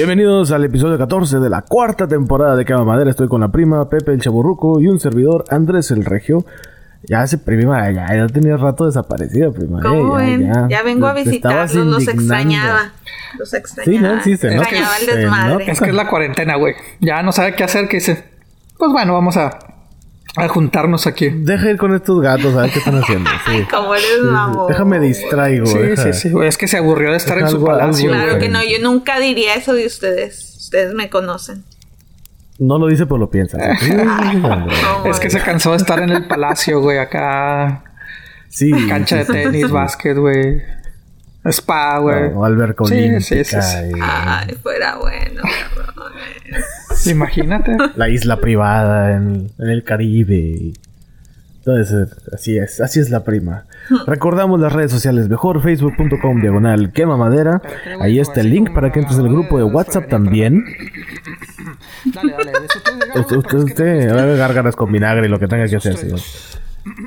Bienvenidos al episodio 14 de la cuarta temporada de Cama Madera. Estoy con la prima Pepe el Chaburruco y un servidor Andrés el Regio. Ya se prima, ya, ya tenía rato desaparecida, prima. ¿Cómo eh, ven? ya, Ya, vengo a visitarlos, los extrañaba. Los extrañaba. Sí, no existe, ¿no? Extrañaba el desmadre. Es que es la cuarentena, güey. Ya no sabe qué hacer, que dice. Pues bueno, vamos a, a juntarnos aquí. Deja ir con estos gatos a ver qué están haciendo. Sí. Como eres Sí, sí. mamón. Déjame distraigo. Sí, deja. sí, sí. Es que se aburrió de estar en su palacio. Claro que no, yo nunca diría eso de ustedes. Ustedes me conocen. No lo dice, pero lo piensa. Sí, ¿Cómo Es que se cansó de estar en el palacio, güey. Acá. Sí. Cancha de tenis, sí. básquet, güey. Spa, güey. O alberca Sí, sí, sí, sí. y Ay, fuera bueno. Imagínate. La isla privada en, en el Caribe. eso. Así es, así es la prima. Recordamos las redes sociales mejor, facebook.com diagonal quema madera. Ahí está el link para que entres al grupo de WhatsApp también. Dale, dale. Usted, usted, usted haga gárgaras con vinagre y lo que tenga que hacer, señor.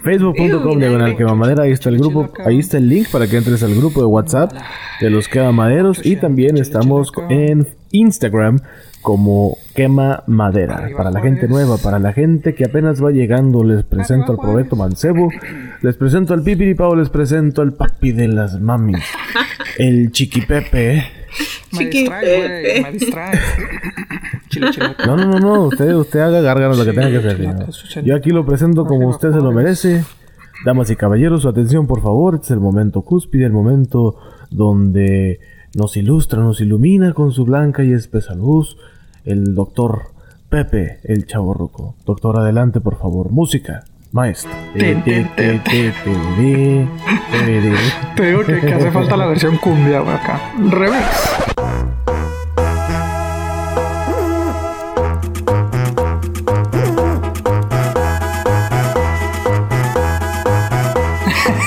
Facebook.com diagonal quema madera, ahí está el grupo, ahí está el link para que entres al grupo de WhatsApp de los quemamaderos y también estamos en Instagram como quema madera. Para la gente nueva, para la gente que apenas va llegando, les presento al Proyecto Mancebo, les presento al Pipiripao, les presento al papi de las mamis, el Chiquipepe. Me Chiqui distrae, güey. Pepe. Me distrae. Chile, chile. No, no, no, no. Usted, usted haga gárgaras lo que tenga que hacer. Yo aquí lo presento como usted se lo merece. Damas y caballeros, su atención, por favor. Este es el momento cúspide, el momento donde nos ilustra, nos ilumina con su blanca y espesa luz el doctor Pepe, el chaborruco. Doctor, adelante, por favor. Música. Maestro. Te digo que, que hace falta la versión cumbia, acá. Revés.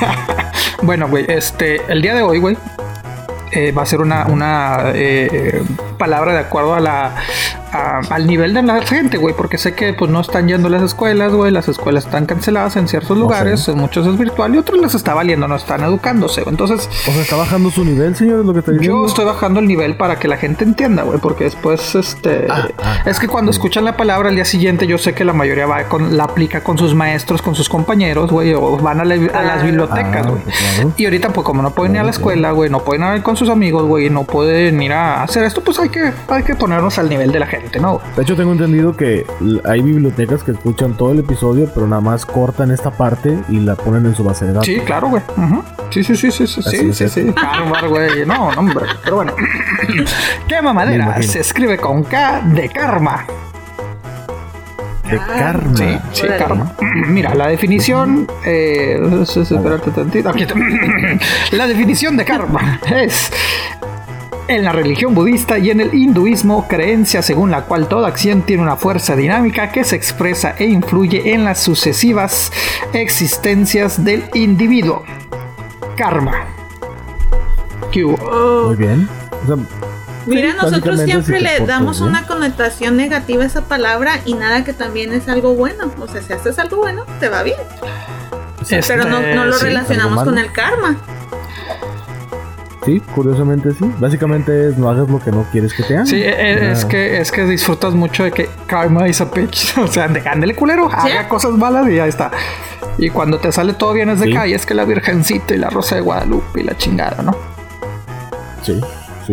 bueno, güey, este, el día de hoy, güey, eh, va a ser una, una eh, palabra de acuerdo a la a- al nivel de la gente, güey, porque sé que pues no están yendo a las escuelas, güey, las escuelas están canceladas en ciertos lugares, en muchos es virtual y otros les está valiendo, no están educándose, güey. entonces O sea, está bajando su nivel, señor, es lo que está diciendo. yo estoy bajando el nivel para que la gente entienda, güey, porque después, este, Ah, ah, es que cuando escuchan la palabra al día siguiente, yo sé que la mayoría va con, la aplica con sus maestros, con sus compañeros, güey, o van a, la- a las bibliotecas, Ah, güey. claro. Y ahorita, pues, como no pueden ir a la escuela, güey, no pueden ir con sus amigos, güey, no pueden ir a hacer esto, pues hay que, hay que ponernos al nivel de la gente, ¿no? De hecho, tengo entendido que hay bibliotecas que escuchan todo el episodio, pero nada más cortan esta parte y la ponen en su base de datos. Sí, claro, güey. Ujú. Sí, sí, sí, sí, sí, Así sí, sí, sí. Bárbaro, güey. No, no, hombre. Pero bueno. Quema Me madera. imagino. Se escribe con K de karma. De karma. Sí, sí, Órale. karma. Mira, la definición. Eh, es- es- espérate tantito. Aquí está. La definición de karma es. En la religión budista y en el hinduismo, creencia según la cual toda acción tiene una fuerza dinámica que se expresa e influye en las sucesivas existencias del individuo. Karma. ¿Qué hubo? Muy bien. O sea, Mira, sí, nosotros siempre le damos bien. una connotación negativa a esa palabra y nada que también es algo bueno. O sea, si haces algo bueno, te va bien. Pero no, no lo Este, sí. relacionamos con el karma. Sí, curiosamente sí. Básicamente es no hagas lo que no quieres que te hagan. Sí, e- es, Ah, que, es que disfrutas mucho de que karma is a bitch. O sea, ándele culero, haga cosas malas y ya está. Y cuando te sale todo bien es de Sí. "Ay, es que la virgencita y la rosa de Guadalupe y la chingada, ¿no? Sí.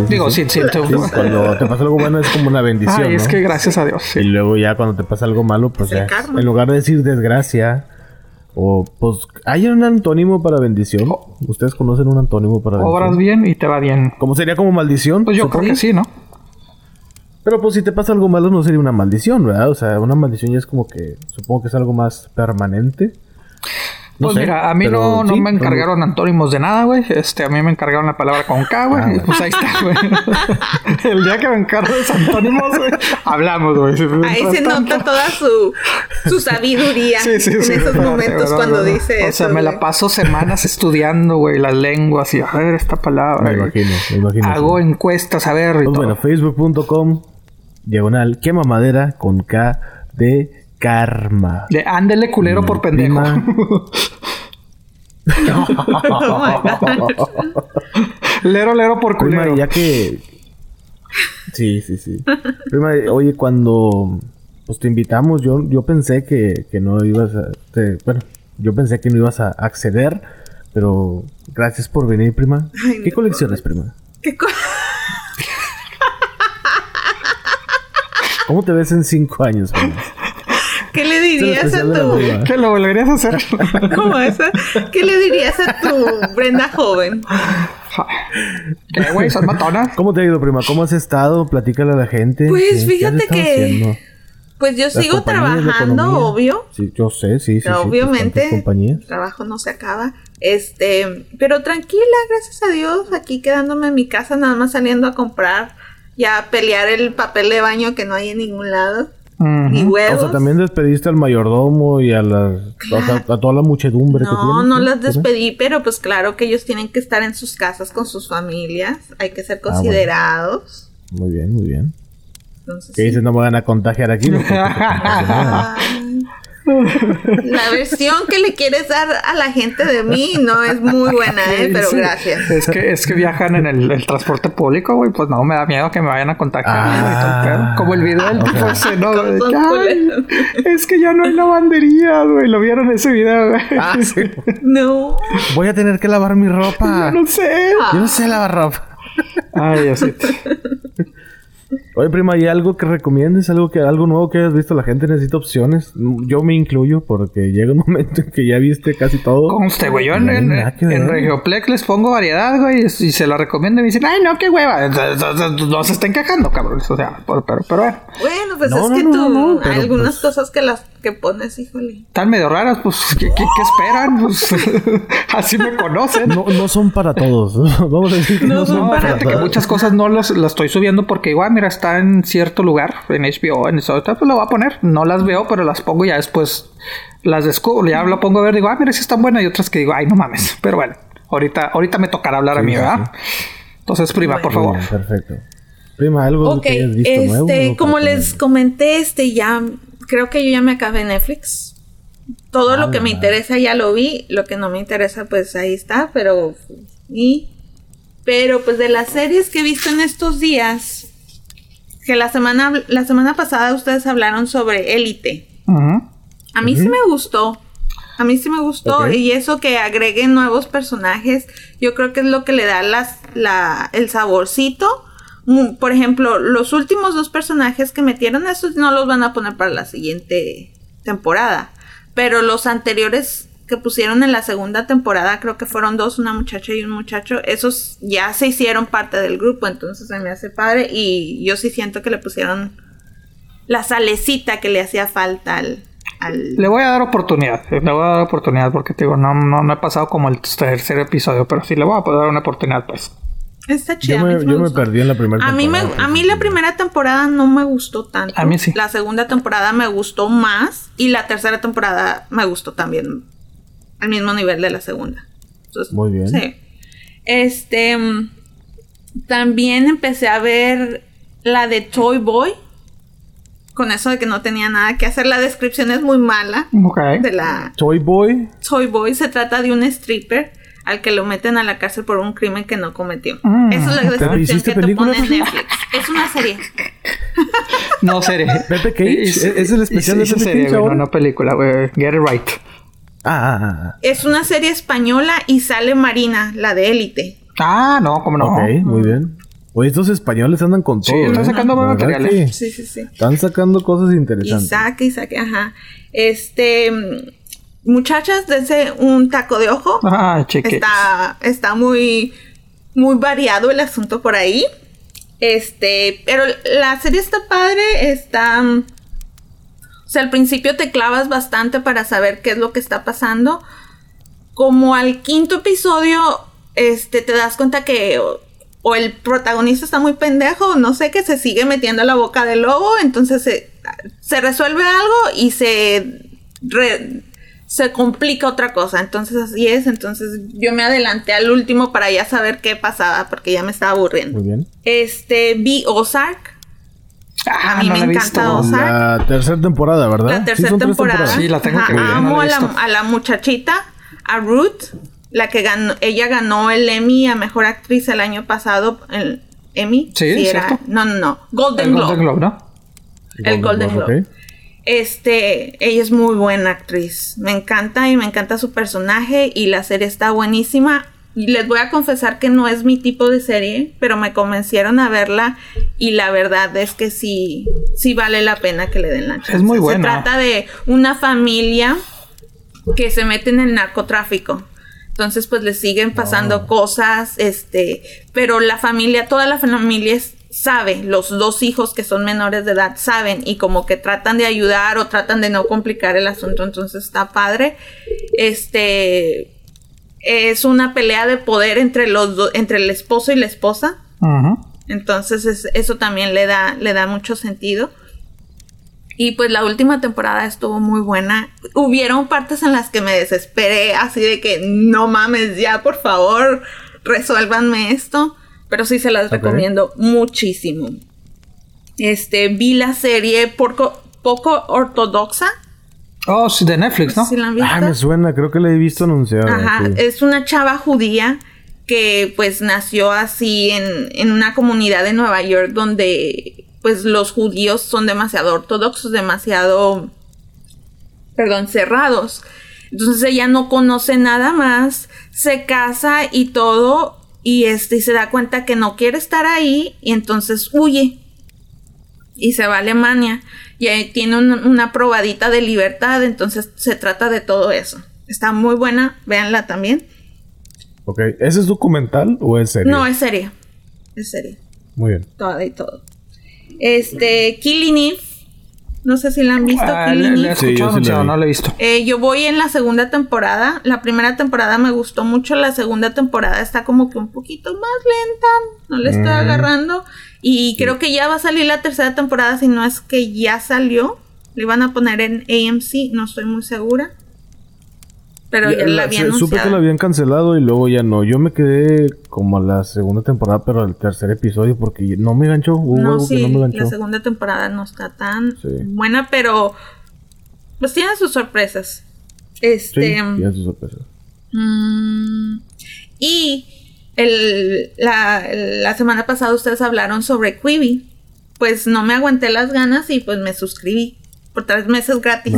Digo, sí. sí, sí. cuando te pasa algo bueno es como una bendición. Ay, es ¿no? que gracias a Dios. sí. Y luego ya cuando te pasa algo malo, pues Es ya, en lugar de decir desgracia, o pues hay un antónimo para bendición. Ustedes conocen un antónimo para bendición. Obras bien y te va bien. ¿Cómo sería como maldición? Pues yo creo que sí, ¿no? Pero pues si te pasa algo malo no sería una maldición, ¿verdad? O sea, una maldición ya es como que supongo que es algo más permanente. No pues sé, mira, a mí pero no, no sí, me encargaron antónimos de nada, güey. Este, a mí me encargaron la palabra con K, güey. Ah, pues ahí está, güey. El día que me encargo de antónimos, güey, hablamos, güey. Ahí se tanto- nota toda su, su sabiduría Sí, sí, en sí, esos momentos verdad, cuando dice O eso. sea, me la paso semanas estudiando, güey, las lenguas y a ver esta palabra. Me imagino, me imagino. Hago sí. encuestas, a ver. y Pues todo. bueno, facebook.com diagonal quema madera con K de karma. De ándele culero por pendejo. Prima. Oh lero, lero por Prima, culero. ya que Sí, sí, sí. Prima, oye, cuando pues te invitamos, yo, yo pensé que, que no ibas a... te- bueno, yo pensé que no ibas a acceder, pero gracias por venir, prima. Ay, ¿Qué no, colecciones, prima? ¿Qué co- ¿Cómo te ves en cinco años, prima? ¿Qué le dirías a tu... ¿Qué lo volverías a hacer? ¿Cómo eso? ¿Qué le dirías a tu Brenda joven? ¿Qué, güey? ¿Son matonas? ¿Cómo te ha ido, prima? ¿Cómo has estado? Platícale a la gente. Pues, ¿Qué- qué has fíjate que- haciendo? Pues yo Las sigo trabajando, obvio. Sí, yo sé, sí, sí. sí, pues, Obviamente, compañías. el trabajo no se acaba. Este, pero tranquila, gracias a Dios, aquí quedándome en mi casa, nada más saliendo a comprar, ya a pelear el papel de baño que no hay en ningún lado, ni Ujú. huevos. O sea, también despediste al mayordomo y a, las, a, a toda la muchedumbre que no, tienes. no las despedí, pero pues claro que ellos tienen que estar en sus casas con sus familias, hay que ser Ah, bueno. considerados. Muy bien, muy bien. Entonces, Que sí. dices, no me van a contagiar aquí. no, La versión que le quieres dar a la gente de mí no es muy buena, ¿eh? pero Sí. gracias. Es que, es que viajan en el, el transporte público, güey. Pues no, me da miedo que me vayan a contagiar. Ah. güey. Como el video del tipo ese, ¿no? Con De son que, "Ay, culeros. es que ya no hay lavandería, güey. Lo vieron ese video, güey. Ah, sí. No. Voy a tener que lavar mi ropa. No sé. Ah. Yo no sé lavar ropa. Ay, así. Oye, prima, ¿hay algo que recomiendes? ¿Algo que algo nuevo que hayas visto? La gente necesita opciones. Yo me incluyo porque llega un momento en que ya viste casi todo. Conste, güey. Yo en, en, en Regioplex les pongo variedad, güey. Y se la recomiendo y me dicen, ay, no, qué hueva. No se estén quejando, cabrones. O sea, pero, pero, pero bueno. Bueno, pues No, es no, que no, tú, no, no, hay pero, algunas pues- cosas que las que pones, híjole. Están medio raras, pues, ¿qué, qué, qué esperan? Pues, así me conocen. No, no son para todos. Vamos a decir que no, No son para que todos. muchas cosas no las, las estoy subiendo porque igual, mira, está en cierto lugar, en HBO, en eso, pues lo voy a poner. No las veo, pero las pongo y ya después las descubro, ya lo pongo a ver, digo, ah, mira, si están buenas y otras que digo, ay, no mames. Pero bueno, ahorita, ahorita me tocará hablar a mí, sí, ¿verdad? Entonces, prima, por favor. bien, perfecto. Prima, algo Ok, que hayas visto nuevo. este, que como les comenté, este ya, creo que yo ya me acabé Netflix. Todo Ah, lo que me interesa ya lo vi, lo que no me interesa, pues ahí está, pero y pero pues de las series que he visto en estos días, que la semana la semana pasada ustedes hablaron sobre Élite. A mí sí me gustó. A mí sí me gustó. Y eso que agreguen nuevos personajes, yo creo que es lo que le da las, la, el saborcito. Mm, Por ejemplo, los últimos dos personajes que metieron, esos no los van a poner para la siguiente temporada. Pero los anteriores que pusieron en la segunda temporada, creo que fueron dos, una muchacha y un muchacho, esos ya se hicieron parte del grupo, entonces se me hace padre. Y yo sí siento que le pusieron la salecita que le hacía falta al... Le voy a dar oportunidad, le voy a dar oportunidad porque te digo, no, no, no he pasado como el tercer episodio, pero sí le voy a dar una oportunidad, pues. Está chida. Yo a mí me, yo perdí en la primera A mí, me, temporada, a mí por la primera temporada no me gustó tanto. A mí sí. La segunda temporada me gustó más y la tercera temporada me gustó también al mismo nivel de la segunda. Entonces, Muy bien. Sí. Este, mm, también empecé a ver la de Toy Boy. Con eso de que no tenía nada que hacer. La descripción es muy mala Ok. de la Toy Boy. Toy Boy se trata de un stripper al que lo meten a la cárcel por un crimen que no cometió. Mm. Esa es la ¿Pero descripción que te película, pone en? Netflix. Es una serie. No, serie. Pepe Cage, Hice- ¿es el especial de Pepe serie, güey, no, no película, güey. Get it right. Ah, ah, ah. Es una serie española y sale Marina, la de élite. Ah, no, cómo no. Ok, muy bien. Oye, estos españoles andan con Sí, todo. están ¿eh? sacando buen La verdad material, que ¿eh? Sí, sí, sí. Están sacando cosas interesantes. Y saque, y saque, ajá. Este, muchachas, dense un taco de ojo. Ah. Está, está muy, muy variado el asunto por ahí. Este, pero la serie está padre, está... O sea, al principio te clavas bastante para saber qué es lo que está pasando. Como al quinto episodio, este, te das cuenta que o, o el protagonista está muy pendejo, o no sé, que se sigue metiendo la boca del lobo, entonces se, se resuelve algo y se re- se complica otra cosa. Entonces así es. Entonces yo me adelanté al último para ya saber qué pasaba porque ya me estaba aburriendo. Muy bien. Este, vi Ozark. Ah, a mí no me encanta. Ozark. La tercera temporada, ¿verdad? La tercera temporada. Sí, la tengo Ajá, que ver, no Amo la a, la, visto. a la muchachita, a Ruth, la que ganó, ella ganó el Emmy a mejor actriz el año pasado en- Emmy. Sí, era, ¿cierto? no, no, no, Golden El Globe. Golden Globe, ¿no? El Golden Globe. ok. Este, ella es muy buena actriz. Me encanta y me encanta su personaje y la serie está buenísima. Y les voy a confesar que no es mi tipo de serie, pero me convencieron a verla y la verdad es que sí, sí vale la pena que le den la chance. muy Se buena. trata de una familia que se mete en el narcotráfico. Entonces, pues le siguen pasando cosas, este, pero la familia, toda la familia es- sabe, los dos hijos que son menores de edad saben y como que tratan de ayudar o tratan de no complicar el asunto, entonces está padre. Este es una pelea de poder entre los do- entre el esposo y la esposa. Entonces es- eso también le da, le da mucho sentido. Y pues la última temporada estuvo muy buena. Hubieron partes en las que me desesperé, así de que no mames ya, por favor, resuélvanme esto. Pero sí se las recomiendo muchísimo. Este, vi la serie poco, poco ortodoxa. Oh, sí, de Netflix, ¿no? ¿Sí la han visto? Ah, me suena, creo que la he visto anunciada. Ajá, sí. es una chava judía que pues nació así en, en una comunidad de Nueva York donde pues los judíos son demasiado ortodoxos, demasiado, perdón, cerrados. Entonces ella no conoce nada más, se casa y todo y este y se da cuenta que no quiere estar ahí y entonces huye y se va a Alemania y ahí tiene un- una probadita de libertad, entonces se trata de todo eso. Está muy buena, véanla también. Ok, ¿ese es documental o es serie? No, es serie. Es serie. Muy bien. Toda y todo. Este, Killing Eve. No sé si la han visto, Ah, le, Killing le he Eve. Sí, yo sí la no lo he visto. Eh, yo voy en la segunda temporada. La primera temporada me gustó mucho. La segunda temporada está como que un poquito más lenta. No le estoy Mm. agarrando. Y creo que ya va a salir la tercera temporada. Si no es que ya salió. Le van a poner en AMC. No estoy muy segura. Pero ya, Ya, la la- había se- supe que anunciado. la habían cancelado y luego ya no. Yo me quedé como a la segunda temporada, pero al tercer episodio porque no me ganchó. Hubo No, algo sí, que no me la ganchó. segunda temporada no está tan Sí. buena, pero pues tiene sus sorpresas. Este. ya es su sorpresa. mm, y el, la, la semana pasada ustedes hablaron sobre Quibi. Pues no me aguanté las ganas y pues me suscribí por tres meses gratis.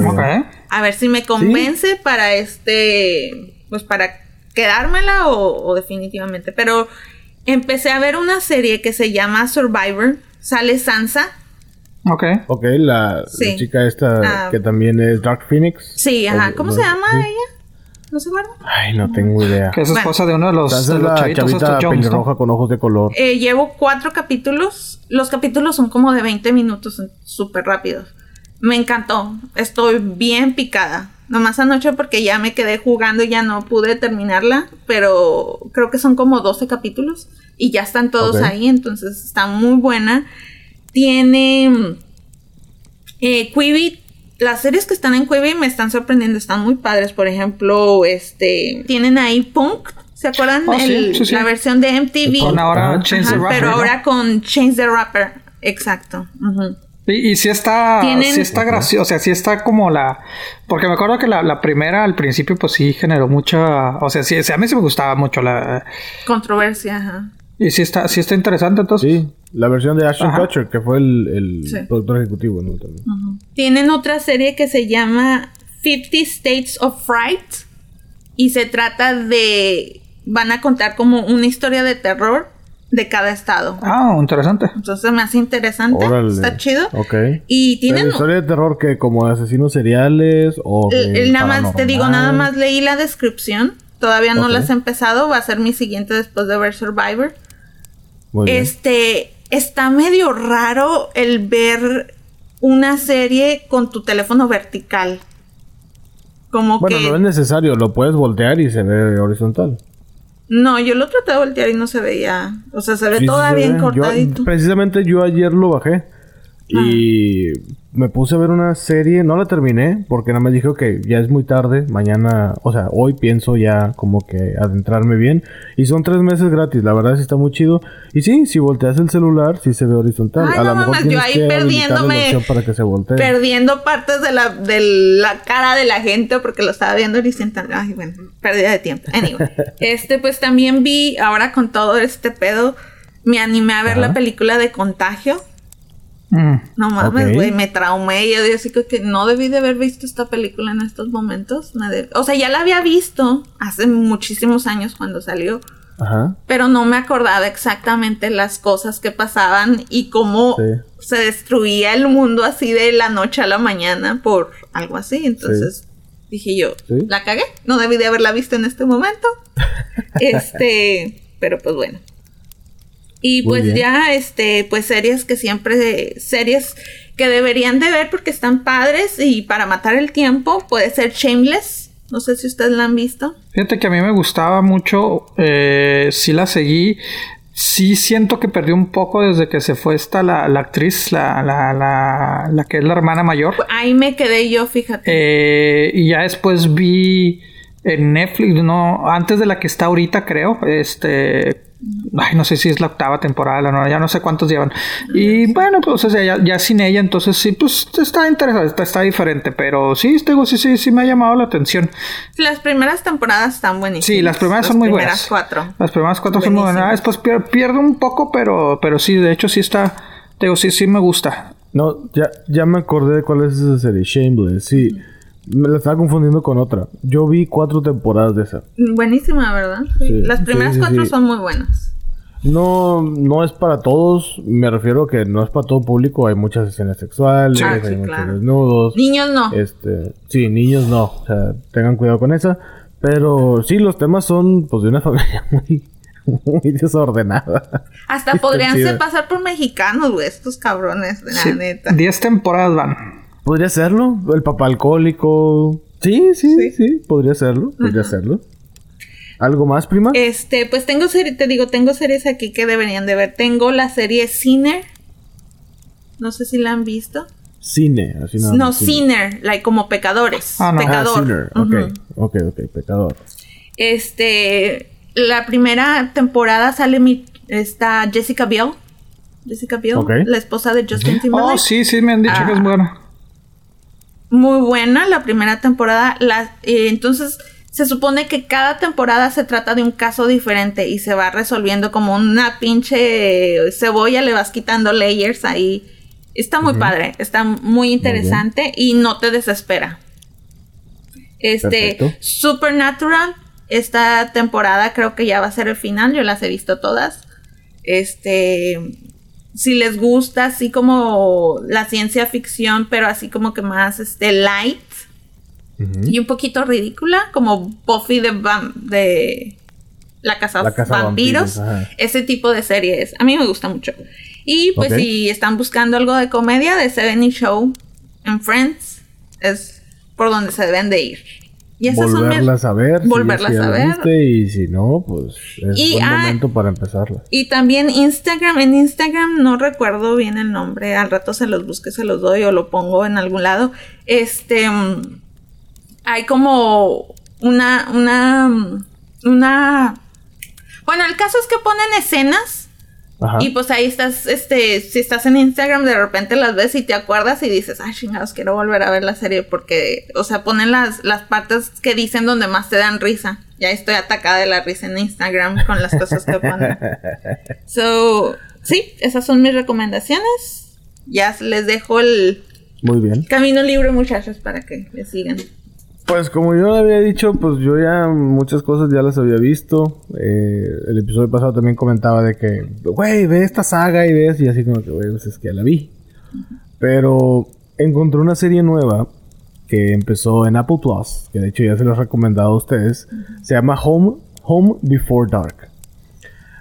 A ver si me convence para este, pues para quedármela o, o definitivamente. Pero empecé a ver una serie que se llama Survivor. Sale Sansa. Ok. Ok, la, chica esta Ah. que también es Dark Phoenix. Sí, ajá. O- ¿Cómo no, se llama sí. ella? ¿No se acuerda? Ay, no tengo idea. Que es Bueno. esposa de uno de los, de es los la chavitos estos Jones, ¿no? pelirroja con ojos de color. Eh, llevo cuatro capítulos. Los capítulos son como de 20 minutos, son súper rápidos. Me encantó. Estoy bien picada. Nomás anoche porque ya me quedé jugando y ya no pude terminarla. Pero creo que son como 12 capítulos. Y ya están todos ahí. Entonces está muy buena. Tiene. Eh, Quibi. Las series que están en Quibi me están sorprendiendo. Están muy padres. Por ejemplo, este. Tienen ahí Punk. ¿Se acuerdan? Oh, sí, El- sí, sí. La versión de MTV. Con ahora Ajá, Chance the Rapper, pero ¿no? ahora con Change the Rapper. Exacto. ujú. Y, y sí está, Tienen- sí está gracioso, o sea, sí está como la... Porque me acuerdo que la, la primera al principio pues sí generó mucha... O sea, sí, sí, a mí sí me gustaba mucho la... Controversia, ajá. Y sí está, sí está interesante entonces. Sí, la versión de Ashton Ajá. Kutcher, que fue el, el Sí. productor ejecutivo. ¿no? También. Tienen otra serie que se llama 50 States of Fright. Y se trata de. Van a contar como una historia de terror de cada estado. Ah, interesante. Entonces me hace interesante. Órale. Está chido. Ok. Y ¿Pero tienen. historia de terror que como de asesinos seriales o nada más, te digo, nada más leí la descripción. Todavía no Ok. las he empezado. Va a ser mi siguiente después de ver Survivor. Muy bien. Este, está medio raro el ver una serie con tu teléfono vertical. Como Bueno, que... no es necesario, lo puedes voltear y se ve horizontal. No, yo lo traté de voltear y no se veía. O sea, se ve Sí, sí toda se bien ve. Yo- cortadito. precisamente yo ayer lo bajé y me puse a ver una serie, no la terminé porque nada más dije que ya es muy tarde, mañana, o sea, hoy pienso ya como que adentrarme bien y son tres meses gratis, la verdad sí está muy chido y sí, si volteas el celular sí se ve horizontal, Ay, a no lo mejor mames, yo ahí que la perdiéndome- opción para que se voltee. Perdiendo partes de la, de la cara de la gente porque lo estaba viendo horizontal. Ay, bueno, pérdida de tiempo. Anyway. este, pues también vi, ahora con todo este pedo, me animé a ver la película de Contagio. Mm. No mames, güey, me traumé. Yo así que no debí de haber visto esta película en estos momentos. O sea, ya la había visto hace muchísimos años cuando salió. Ajá. Pero no me acordaba exactamente las cosas que pasaban y cómo se destruía el mundo así de la noche a la mañana por algo así. Entonces dije yo, la cagué. No debí de haberla visto en este momento. este, pero pues bueno. Y pues ya, este, pues series que siempre, series que deberían de ver porque están padres y para matar el tiempo puede ser Shameless. No sé si ustedes la han visto. Fíjate que a mí me gustaba mucho, eh, sí la seguí. Sí siento que perdió un poco desde que se fue esta la, la actriz, la, la, la, la, que es la hermana mayor. Ahí me quedé yo, fíjate. Eh, y ya después vi en Netflix, no, antes de la que está ahorita creo, este, Ay, no sé si es la octava temporada, no, ya no sé cuántos llevan. Y bueno, pues o sea, ya, sin ella, entonces sí, pues está interesante, está, diferente, pero sí, sí, sí, sí me ha llamado la atención. Las primeras temporadas están buenísimas. Sí, las primeras son muy buenas. Las primeras cuatro. Las primeras cuatro son muy buenas. Después pierde un poco, pero, pero sí, de hecho sí está, digo, sí, sí me gusta. No, ya, ya me acordé de cuál es esa serie, Shameless, sí. Me la estaba confundiendo con otra. Yo vi cuatro temporadas de esa. Buenísima, ¿verdad? Las primeras cuatro son muy buenas. No, no es para todos. Me refiero a que no es para todo público. Hay muchas escenas sexuales, hay muchos desnudos. Niños no. Este, sí, niños no. O sea, tengan cuidado con esa. Pero sí, los temas son pues de una familia muy, muy desordenada. Hasta podrían ser pasar por mexicanos, güey, estos cabrones, de la neta. Diez temporadas van. Podría serlo. El papá alcohólico. Sí, sí, sí, podría serlo. Podría serlo. ¿Algo más, prima? Este, pues tengo series, te digo, tengo series aquí que deberían de ver. Tengo la serie Sinner. No sé si la han visto. Cine, así no. No, Sinner, like como pecadores. Ah, no. Pecador. Ah, sinner. Ok, ok, ok, pecador. Este, la primera temporada sale mi, está Jessica Biel. Jessica Biel, la esposa de Justin Timberlake. Oh, sí, sí, me han dicho que es ah. buena muy buena la primera temporada. La, eh, entonces se supone que cada temporada se trata de un caso diferente y se va resolviendo como una pinche cebolla, le vas quitando layers ahí. Está muy padre, está muy interesante y no te desespera. Este, Supernatural, esta temporada creo que ya va a ser el final, yo las he visto todas. Este, si les gusta así como la ciencia ficción, pero así como que más este light y un poquito ridícula, como Buffy de, de la casa, la vampiros, ese tipo de series. A mí me gusta mucho. Y pues si están buscando algo de comedia, de Seven Show en Friends, es por donde se deben de ir. Y esas volverlas a ver. Volverlas a ver. y si no, pues es buen ah, momento para empezarla. Y también Instagram. En Instagram no recuerdo bien el nombre. Al rato se los busque, se los doy o lo pongo en algún lado. Este. Hay como una. Una. Una. Bueno, el caso es que ponen escenas y pues ahí estás, este, si estás en Instagram, de repente las ves y te acuerdas y dices, ay, chingados, quiero volver a ver la serie porque, o sea, ponen las, las partes que dicen donde más te dan risa. Ya estoy atacada de la risa en Instagram con las cosas que ponen. So, sí, esas son mis recomendaciones. Ya les dejo el Muy bien. camino libre, muchachos, para que le sigan. Pues como yo había dicho, pues yo ya muchas cosas ya las había visto. Eh, el episodio pasado también comentaba de que, güey, ve esta saga y ves, y así como que, güey, pues es que ya la vi. Pero encontré una serie nueva que empezó en Apple Plus, que de hecho ya se lo he recomendado a ustedes. Se llama Home, Home Before Dark.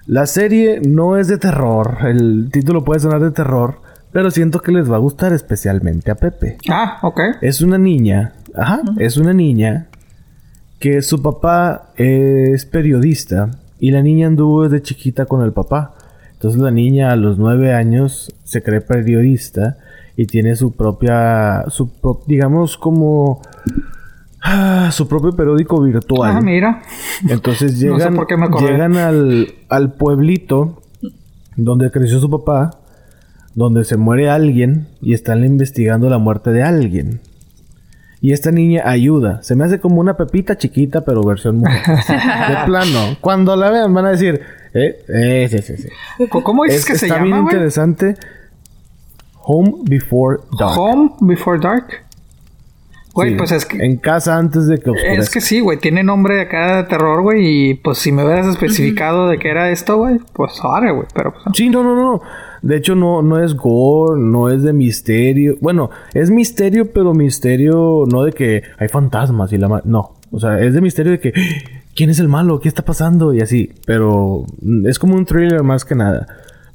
La serie no es de terror, el título puede sonar de terror, pero siento que les va a gustar especialmente a Pepe. Ah, ok. Es una niña Ajá, es una niña que su papá es periodista y la niña anduvo desde chiquita con el papá. Entonces la niña a los nueve años se cree periodista y tiene su propia, su digamos como ah, su propio periódico virtual. Ah, mira. Entonces llegan, llegan al, al pueblito donde creció su papá, donde se muere alguien y están investigando la muerte de alguien. Y esta niña ayuda. Se me hace como una pepita chiquita, pero versión mujer. de plano. Cuando la vean van a decir, Eh, eh, sí, sí, sí. ¿Cómo dices Es- que se está llama, bien güey? interesante. Home Before Dark. Home Before Dark. Güey, Sí, pues es que... En casa antes de que oscurezca. Es que sí, güey, tiene nombre acá de terror, güey, y pues si me hubieras especificado de qué era esto, güey, pues ahora, güey, pero pues... Sí, no, no, no. De hecho, no, no es gore, no es de misterio. Bueno, es misterio, pero misterio no de que hay fantasmas y la... ma- No. O sea, es de misterio de que... ¿Quién es el malo? ¿Qué está pasando? Y así. Pero mm, es como un thriller más que nada.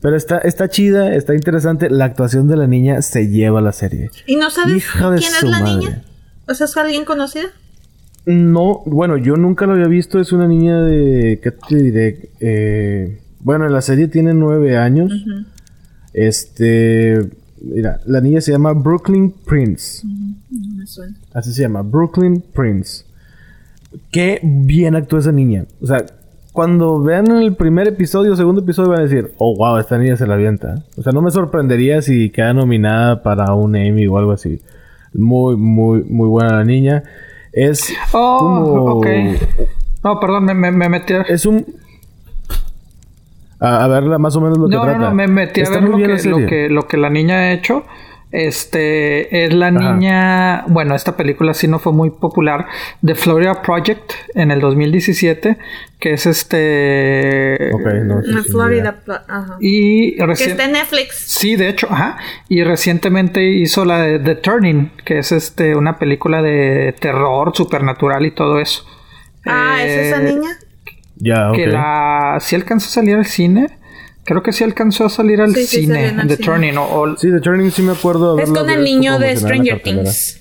Pero está, está chida, está interesante. La actuación de la niña se lleva la serie. ¿Y no sabes Hija de quién es la madre. niña? O sea, ¿es alguien conocida? No, bueno, yo nunca lo había visto. Es una niña de. ¿Qué te diré? Eh, bueno, en la serie tiene nueve años. Este. Mira, la niña se llama Brooklyn Prince. No me suena. Así se llama, Brooklyn Prince. Qué bien actúa esa niña. O sea, cuando vean el primer episodio o segundo episodio van a decir, oh, wow, esta niña se la avienta. O sea, no me sorprendería si queda nominada para un Emmy o algo así. Muy, muy, muy buena la niña. Es Oh, como... ok. No, perdón, me, me, me metí. Es un... A, a ver más o menos lo que No, no, trata. no, me metí a ver lo que, lo, que, lo que la niña ha hecho. Este es la niña. Bueno, esta película sí no fue muy popular. The Florida Project en el 2017. Que es este. Ok, no, sí, En sí, Florida. Ajá. Y Que está en Netflix. Sí, de hecho, ajá. Y recientemente hizo la de The Turning, que es este una película de terror, supernatural y todo eso. Ah, ¿es esa Eh, niña? Ya. Que la. Si alcanzó a salir al cine. Creo que sí alcanzó a salir al Sí, cine. The cine. Turning. O, o- Sí, The Turning sí me acuerdo Es con el niño de Stranger. Things.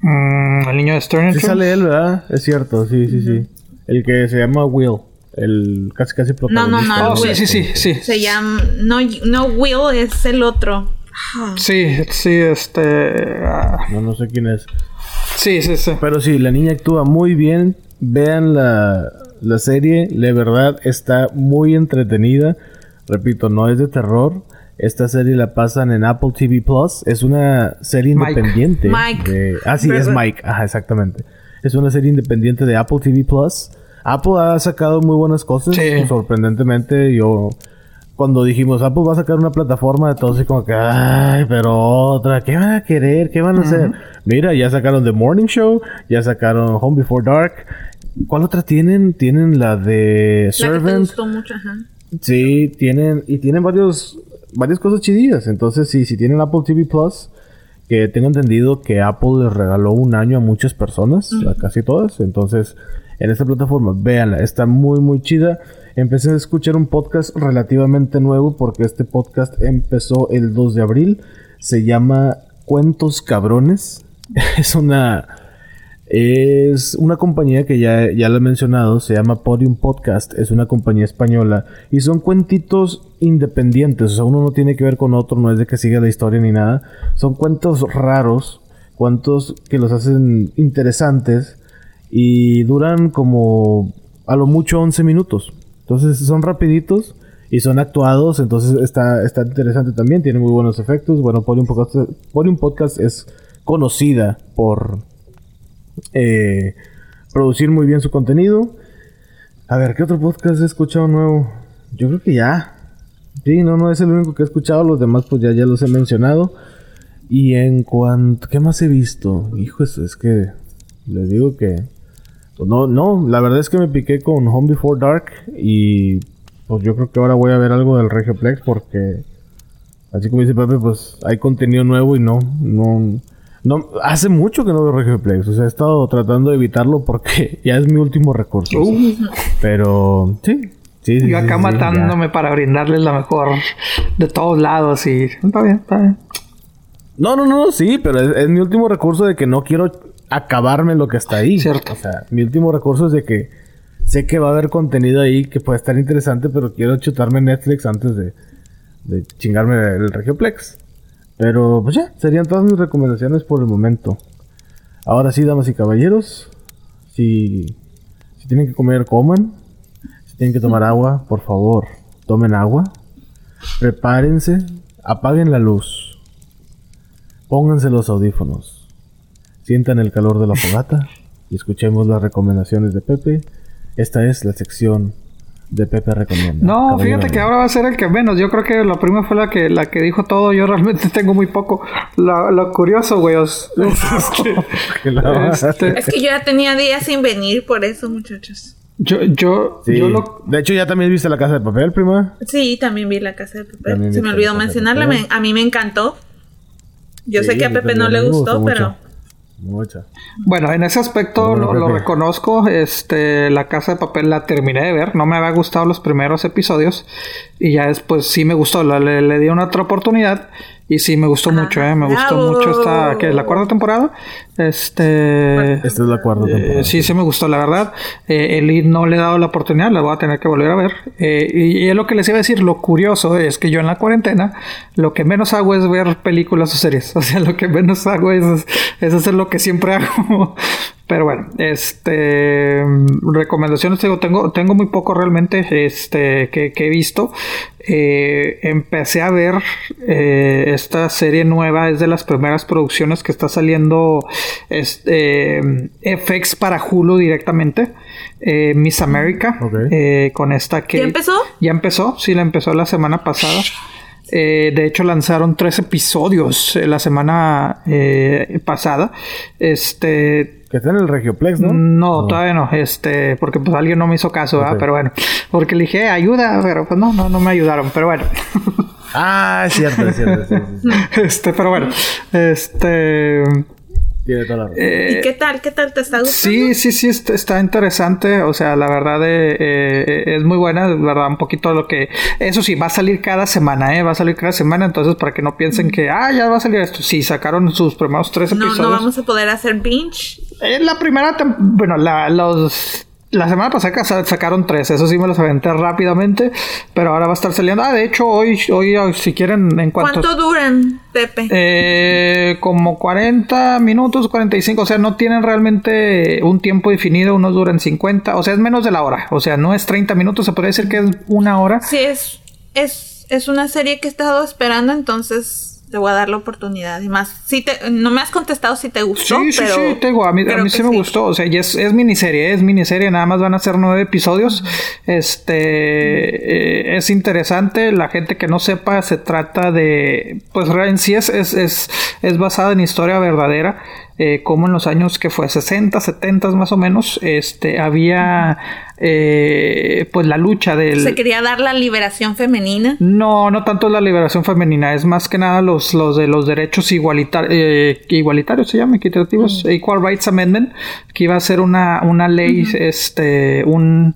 Mm, el niño de Stranger Sí Things. sale él, ¿verdad? Es cierto, sí, sí, sí. El que se llama Will. El casi casi No, no, protagonista. no, Oh, sí, sí, sí. Se llama. No, no Will, es el otro. Sí, sí, este. ah, No, no sé quién es. sí, sí, sí. Pero sí, la niña actúa muy bien. Vean la, la serie. De verdad está muy entretenida. Repito, no es de terror. Esta serie la pasan en Apple TV Plus. Es una serie Mike. independiente. Mike. de- ah, sí, es. Mike. Ajá, exactamente. Es una serie independiente de Apple TV Plus. Apple ha sacado muy buenas cosas. Sí. Sorprendentemente, yo cuando dijimos Apple va a sacar una plataforma de todo así como que ay pero otra qué van a querer qué van a hacer mira ya sacaron The Morning Show ya sacaron Home Before Dark ¿cuál otra tienen? tienen la de La que te Servant gustó mucho, ajá. sí tienen y tienen varios varias cosas chidillas entonces sí si tienen Apple TV Plus que tengo entendido que Apple les regaló un año a muchas personas, a casi todas. Entonces, en esta plataforma, véanla, está muy, muy chida. Empecé a escuchar un podcast relativamente nuevo porque este podcast empezó el 2 de abril. Se llama Cuentos Cabrones. es una. Es una compañía que ya, ya lo he mencionado, se llama Podium Podcast, es una compañía española y son cuentitos independientes, o sea, uno no tiene que ver con otro, no es de que siga la historia ni nada, son cuentos raros, cuentos que los hacen interesantes y duran como a lo mucho 11 minutos, entonces son rapiditos y son actuados, entonces está, está interesante también, tiene muy buenos efectos, bueno, Podium Podcast, Podium Podcast es conocida por eh, producir muy bien su contenido. A ver, ¿qué otro podcast he escuchado nuevo? Yo creo que ya. Sí, no, no es el único que he escuchado. Los demás, pues ya, ya los he mencionado. Y en cuanto. ¿Qué más he visto? Hijo, eso es que. Les digo que. Pues no, no. La verdad es que me piqué con Home Before Dark. Y. Pues yo creo que ahora voy a ver algo del Regioplex. Porque. Así como dice Pepe, pues hay contenido nuevo y no. No. No, hace mucho que no veo Regioplex. O sea, he estado tratando de evitarlo porque ya es mi último recurso. Uh, Pero sí. Sí, sí, yo acá sí, matándome para brindarles la mejor de todos lados y está bien, está bien. No, no, no, sí, pero es, es mi último recurso de que no quiero acabarme lo que está ahí. Cierto. O sea, mi último recurso es de que sé que va a haber contenido ahí que puede estar interesante, pero quiero chutarme Netflix antes de, de chingarme el Regioplex. Pero pues ya, serían todas mis recomendaciones por el momento. Ahora sí, damas y caballeros, si, si tienen que comer, coman. Si tienen que tomar agua, por favor, tomen agua. Prepárense, apaguen la luz. Pónganse los audífonos. Sientan el calor de la fogata y escuchemos las recomendaciones de Pepe. Esta es la sección de Pepe recomienda. No, Caballero fíjate que ahora va a ser el que menos. Yo creo que la prima fue la que la que dijo todo. Yo realmente tengo muy poco. Lo, lo curioso, güey, es que, este, Es que yo ya tenía días sin venir por eso, muchachos. yo, yo, Sí. yo lo, De hecho, ya también viste la casa de papel, prima. Sí, también vi la casa de. También Se me olvidó mencionarla. Papel. me- a mí me encantó. Yo Sí, sé que a Pepe no le gustó, gustó pero mucho. Mucha. Bueno, en ese aspecto lo, reconozco. Este, la casa de papel la terminé de ver. No me había gustado los primeros episodios. Y ya después sí me gustó. La- le, le di una otra oportunidad. Y sí me gustó Ah, mucho, eh. Me gustó bravo. mucho esta, que la cuarta temporada. Este. Esta es la cuarta temporada. Eh, sí, sí me gustó, la verdad. Eh, Elite no le he dado la oportunidad, la voy a tener que volver a ver. Eh, y, y es lo que les iba a decir, lo curioso es que yo en la cuarentena lo que menos hago es ver películas o series. O sea, lo que menos hago es, es hacer lo que siempre hago. Pero bueno, este recomendaciones digo, tengo, tengo muy poco realmente este, que, que he visto. Eh, empecé a ver eh, esta serie nueva, es de las primeras producciones que está saliendo este, FX para Hulu directamente. eh, Miss America, eh, con esta que... ¿Ya empezó? Ya empezó, sí, la empezó la semana pasada. Eh, de hecho, lanzaron tres episodios eh, la semana eh, pasada. Este, Que está en el Regioplex, ¿no? no, todavía no, este, porque pues alguien no me hizo caso, ¿verdad? Ok. pero bueno, porque le dije, "Eh, ayuda, pero pues no, no, no me ayudaron, pero bueno, Ah, es cierto, es cierto. sí, sí. este, pero bueno, este, Tiene toda la razón. eh, ¿Y qué tal? ¿Qué tal te está gustando? Sí, sí, sí, est- está interesante. O sea, la verdad eh, eh, es muy buena, es verdad, un poquito lo que... Eso sí, va a salir cada semana, ¿eh? Va a salir cada semana, entonces para que no piensen que, ah, ya va a salir esto. Sí, sacaron sus primeros tres No, episodios. no vamos a poder hacer binge. En la primera, bueno, la, los... La semana pasada sa- sacaron tres, eso sí me los aventé rápidamente, pero ahora va a estar saliendo. Ah, de hecho, hoy, hoy, hoy, si quieren, en cuanto... ¿Cuánto duran, Pepe? Eh, como 40 minutos, 45, o sea, no tienen realmente un tiempo definido, unos duran 50, o sea, es menos de la hora, o sea, no es 30 minutos, se podría decir que es una hora. Sí, es, es, es una serie que he estado esperando, entonces te voy a dar la oportunidad. Y más, si te, no me has contestado si te gustó, Sí, sí, pero sí, te digo, a mí, a mí sí me gustó, o sea, y es, es miniserie, es miniserie, nada más van a ser nueve episodios, este, eh, es interesante, la gente que no sepa, se trata de, pues en sí es, es, es, es basada en historia verdadera, eh, como en los años que fue 60, 70 más o menos, este, había, eh, pues la lucha del... Se quería dar la liberación femenina. No, no tanto la liberación femenina, es más que nada los, los de los derechos igualitar- eh, igualitarios, se llama, equitativos, Equal Rights Amendment, que iba a ser una, una ley, este, un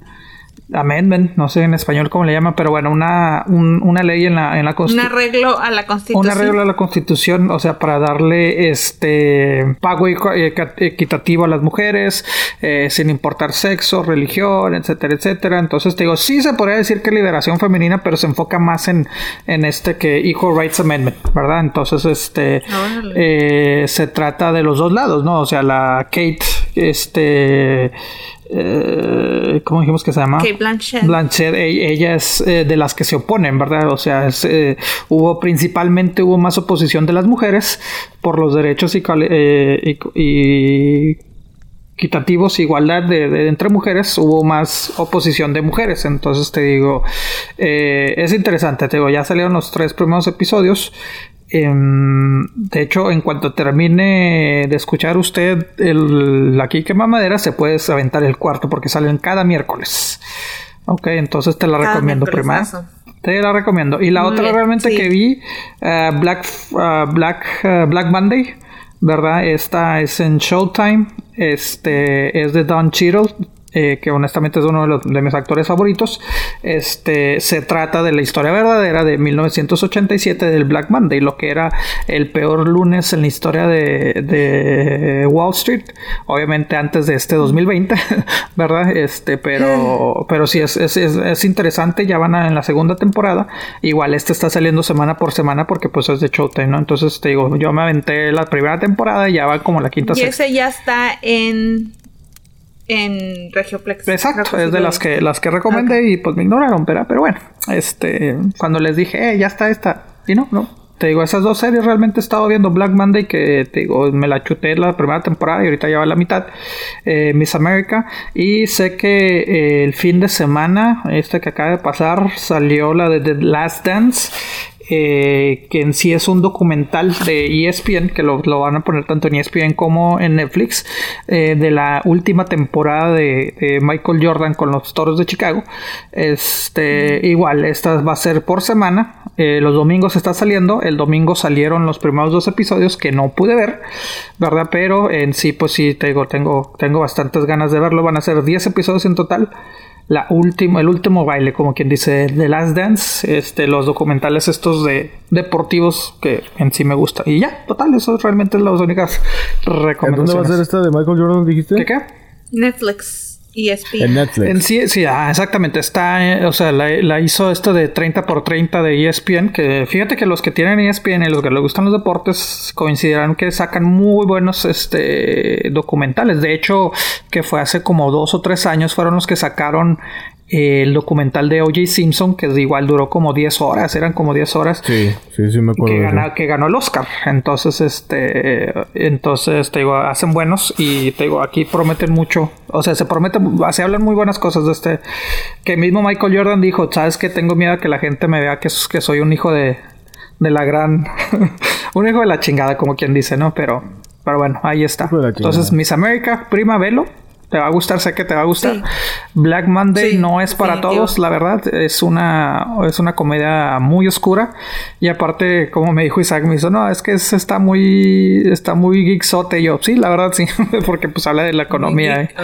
amendment, no sé en español cómo le llaman, pero bueno, una, un- una ley en la, en la Un Constitución. arreglo a la constitución. Un arreglo a la constitución, o sea, para darle este pago eca- equitativo a las mujeres, eh, sin importar sexo, religión, etcétera, etcétera. Entonces te digo, sí se podría decir que liberación femenina, pero se enfoca más en, en este que Equal Rights Amendment, ¿verdad? Entonces, este Órale. eh, se trata de los dos lados, ¿no? O sea, la Kate, este eh, ¿cómo dijimos que se llama? Kate Blanchett. Blanchett, e- ella es eh, de las que se oponen, ¿verdad? O sea, es, eh, hubo principalmente hubo más oposición de las mujeres por los derechos y, eh, y, y equitativos, igualdad de, de, entre mujeres, hubo más oposición de mujeres. Entonces te digo, eh, es interesante, te digo, ya salieron los tres primeros episodios. Eh, de hecho, en cuanto termine de escuchar usted el aquí quema madera, se puede aventar el cuarto porque salen cada miércoles. Ok, entonces te la Cada recomiendo, prima. Te la recomiendo. Y la Muy otra bien, realmente sí. que vi, eh, Black, uh, Black, uh, Black Monday, ¿verdad? Esta es en Showtime. Este es de Don Cheadle. Eh, que honestamente es uno de, los, de mis actores favoritos. Este se trata de la historia verdadera de 1987 del Black Monday, lo que era el peor lunes en la historia de, de Wall Street. Obviamente antes de este 2020, ¿verdad? Este, pero, pero sí es, es, es, es interesante. Ya van a- en la segunda temporada. Igual este está saliendo semana por semana porque pues es de Showtime, ¿no? Entonces te digo, yo me aventé la primera temporada y ya va como la quinta Y ese ya está en en Regioplex. Exacto, es de las que las que recomendé y pues me ignoraron, pero, pero bueno, este cuando les dije, eh, ya está esta, y no, no, te digo, esas dos series realmente he estado viendo Black Monday, que te digo, me la chuté la primera temporada y ahorita ya va la mitad. Eh, Miss America. Y sé que eh, el fin de semana, este que acaba de pasar, salió la de The Last Dance. Eh, que en sí es un documental de ESPN, que lo, van a poner tanto en ESPN como en Netflix, eh, de la última temporada de, Michael Jordan con los Toros de Chicago. Este, igual, esta va a ser por semana. Eh, los domingos está saliendo. El domingo salieron los primeros dos episodios que no pude ver, ¿verdad? Pero en sí, pues sí, tengo, tengo, tengo bastantes ganas de verlo. Van a ser 10 episodios en total la última, el último baile, como quien dice, The Last Dance, este, los documentales estos de deportivos que en sí me gusta. Y ya, total, eso realmente es las únicas recomendaciones. ¿Dónde va a ser esta de Michael Jordan, dijiste? ¿Qué qué? Netflix. ESPN. En Netflix. En sí, sí, ah, exactamente. Está, eh, o sea, la, hizo esto de 30 por 30 de ESPN. Que fíjate que los que tienen ESPN y los que les gustan los deportes coincidirán que sacan muy buenos este, documentales. De hecho, que fue hace como dos o tres años fueron los que sacaron el documental de O.J. Simpson, que igual duró como 10 horas, eran como 10 horas. Sí, sí, sí me acuerdo. Que, ganó el Oscar. Entonces, este, entonces, te digo, hacen buenos y te digo, aquí prometen mucho. O sea, se prometen, se hablan muy buenas cosas de este. Que mismo Michael Jordan dijo, sabes que tengo miedo a que la gente me vea que, que soy un hijo de, de la gran, un hijo de la chingada, como quien dice, ¿no? Pero, pero bueno, ahí está. Entonces, Miss America, prima, velo te va a gustar, sé que te va a gustar. Black Monday no es para todos, la verdad. Es una, es una comedia muy oscura. Y aparte, como me dijo Isaac, me dijo, no, es que está muy, está muy geeksote. Y yo, sí, la verdad, sí, porque pues habla de la economía. ¿eh?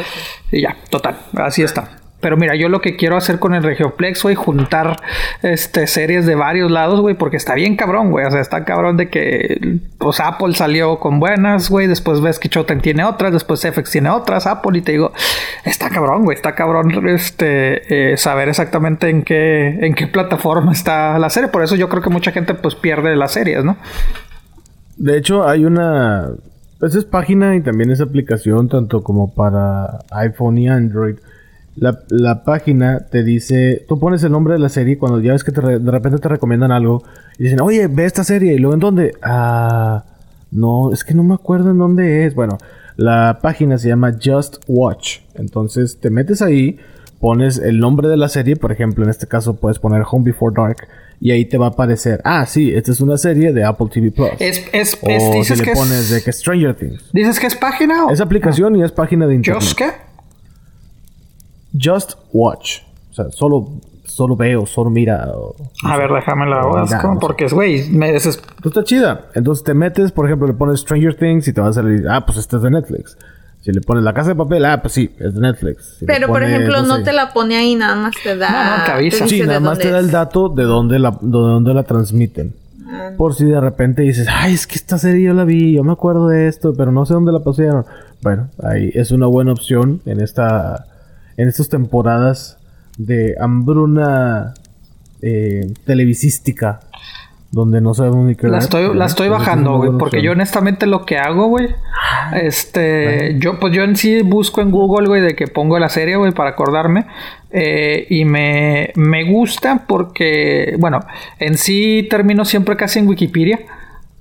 Y ya, total, así está. Pero mira, yo lo que quiero hacer con el Regioplex, güey, juntar este, series de varios lados, güey, porque está bien cabrón, güey. O sea, está cabrón de que, pues, Apple salió con buenas, güey. Después ves que Choten tiene otras, después FX tiene otras, Apple, y te digo, está cabrón, güey. Está cabrón, este, eh, saber exactamente en qué, en qué plataforma está la serie. Por eso yo creo que mucha gente, pues, pierde las series, ¿no? De hecho, hay una. Pues es página y también es aplicación, tanto como para iPhone y Android la, la, página te dice, tú pones el nombre de la serie cuando ya ves que de repente te recomiendan algo y dicen, oye, ve esta serie y luego en dónde? Ah, no, es que no me acuerdo en dónde es. Bueno, la página se llama Just Watch. Entonces te metes ahí, pones el nombre de la serie, por ejemplo, en este caso puedes poner Home Before Dark y ahí te va a aparecer, ah, sí, esta es una serie de Apple TV Plus. Es, es, o dices si le pones de que Stranger Things. ¿Dices que es página? O? Es aplicación y es página de internet. ¿Just qué? Just watch. O sea, solo, solo veo, solo mira. a ver, déjame la porque, güey, me Pues está chida. Entonces te metes, por ejemplo, le pones Stranger Things y te va a salir, ah, pues este es de Netflix. Si le pones la casa de papel, ah, pues sí, es de Netflix. Pero, por ejemplo, no, te la pone ahí, nada más te da. No, no, te avisa. sí, nada más te da el dato de dónde la, de dónde la transmiten. Ah. Por si de repente dices, ay, es que esta serie yo la vi, yo me acuerdo de esto, pero no sé dónde la pusieron. Bueno, ahí es una buena opción en esta en estas temporadas de hambruna eh, televisística donde no sabemos ni qué la estoy la estoy bajando güey porque yo honestamente lo que hago güey este yo pues yo en sí busco en Google güey de que pongo la serie güey para acordarme eh, y me, me gusta porque bueno en sí termino siempre casi en Wikipedia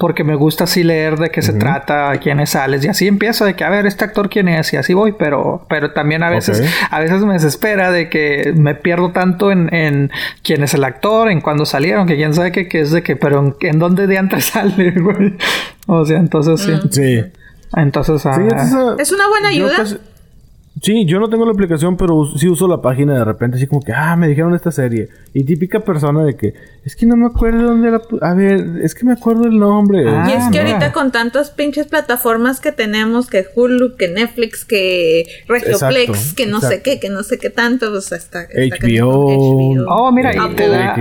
porque me gusta así leer de qué se trata, quiénes sales y así empiezo de que a ver este actor quién es y así voy, pero pero también a veces a veces me desespera de que me pierdo tanto en, en quién es el actor, en cuándo salieron, que quién sabe qué es de que pero en, en dónde de antes sale, güey. O sea, entonces sí. Sí. Entonces, ah, es una buena ayuda. Sí, yo no tengo la aplicación, pero sí uso la página de repente, así como que, ah, me dijeron esta serie. Y típica persona de que, es que no me acuerdo dónde la... A ver, es que me acuerdo el nombre. y es que ah, ahorita con tantas pinches plataformas que tenemos, que Hulu, que Netflix, que Regioplex, que no sé qué, que no sé qué tanto, pues hasta... HBO. Oh, mira, y te da...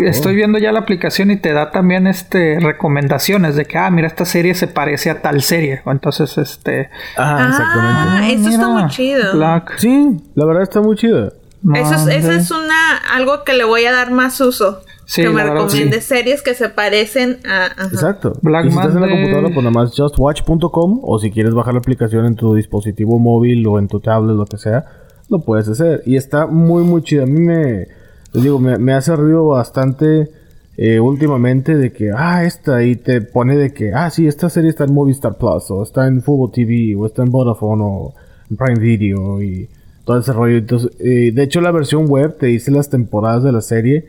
estoy viendo ya la aplicación y te da también este recomendaciones de que, ah, mira, esta serie se parece a tal serie. O entonces, este... Ah, exactamente. Ah, eso está muy chido. Sí, la verdad está muy chido. Eso es, eso es una algo que le voy a dar más uso. que me recomiende series que se parecen a. Exacto. Black y si estás en la computadora, pues nada más justwatch.com o si quieres bajar la aplicación en tu dispositivo móvil o en tu tablet, lo que sea, lo puedes hacer. Y está muy, muy chido. A mí me. Les digo, me, me ha servido bastante eh, últimamente de que, ah, esta, y te pone de que, ah, sí, esta serie está en Movistar Plus, o está en Fubo TV, o está en Vodafone, o Prime Video, y todo ese rollo. Entonces, eh, de hecho, la versión web te dice las temporadas de la serie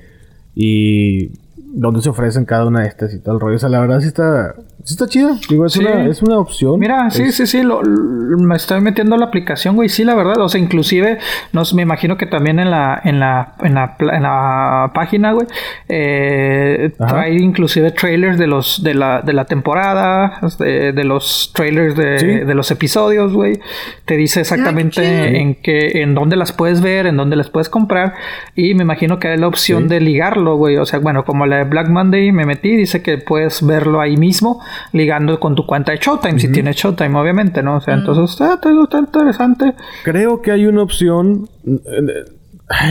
y dónde se ofrecen cada una de estas y todo el rollo. O sea, la verdad sí está, sí está chida. Digo, es, una, es una opción. Mira, sí, sí, sí, me estoy metiendo a la aplicación, güey. Sí, la verdad. O sea, inclusive, no, me imagino que también en la, en la, en la, en la página, güey, eh, trae inclusive trailers de los, de la, de la temporada, de, los trailers de, de los episodios, güey. Te dice exactamente en qué, en dónde las puedes ver, en dónde las puedes comprar. Y me imagino que hay la opción de ligarlo, güey. O sea, bueno, como la Black Monday me metí, dice que puedes verlo ahí mismo, ligando con tu cuenta de Showtime, si tienes Showtime, obviamente, ¿no? O sea, entonces está, está, interesante. Creo que hay una opción.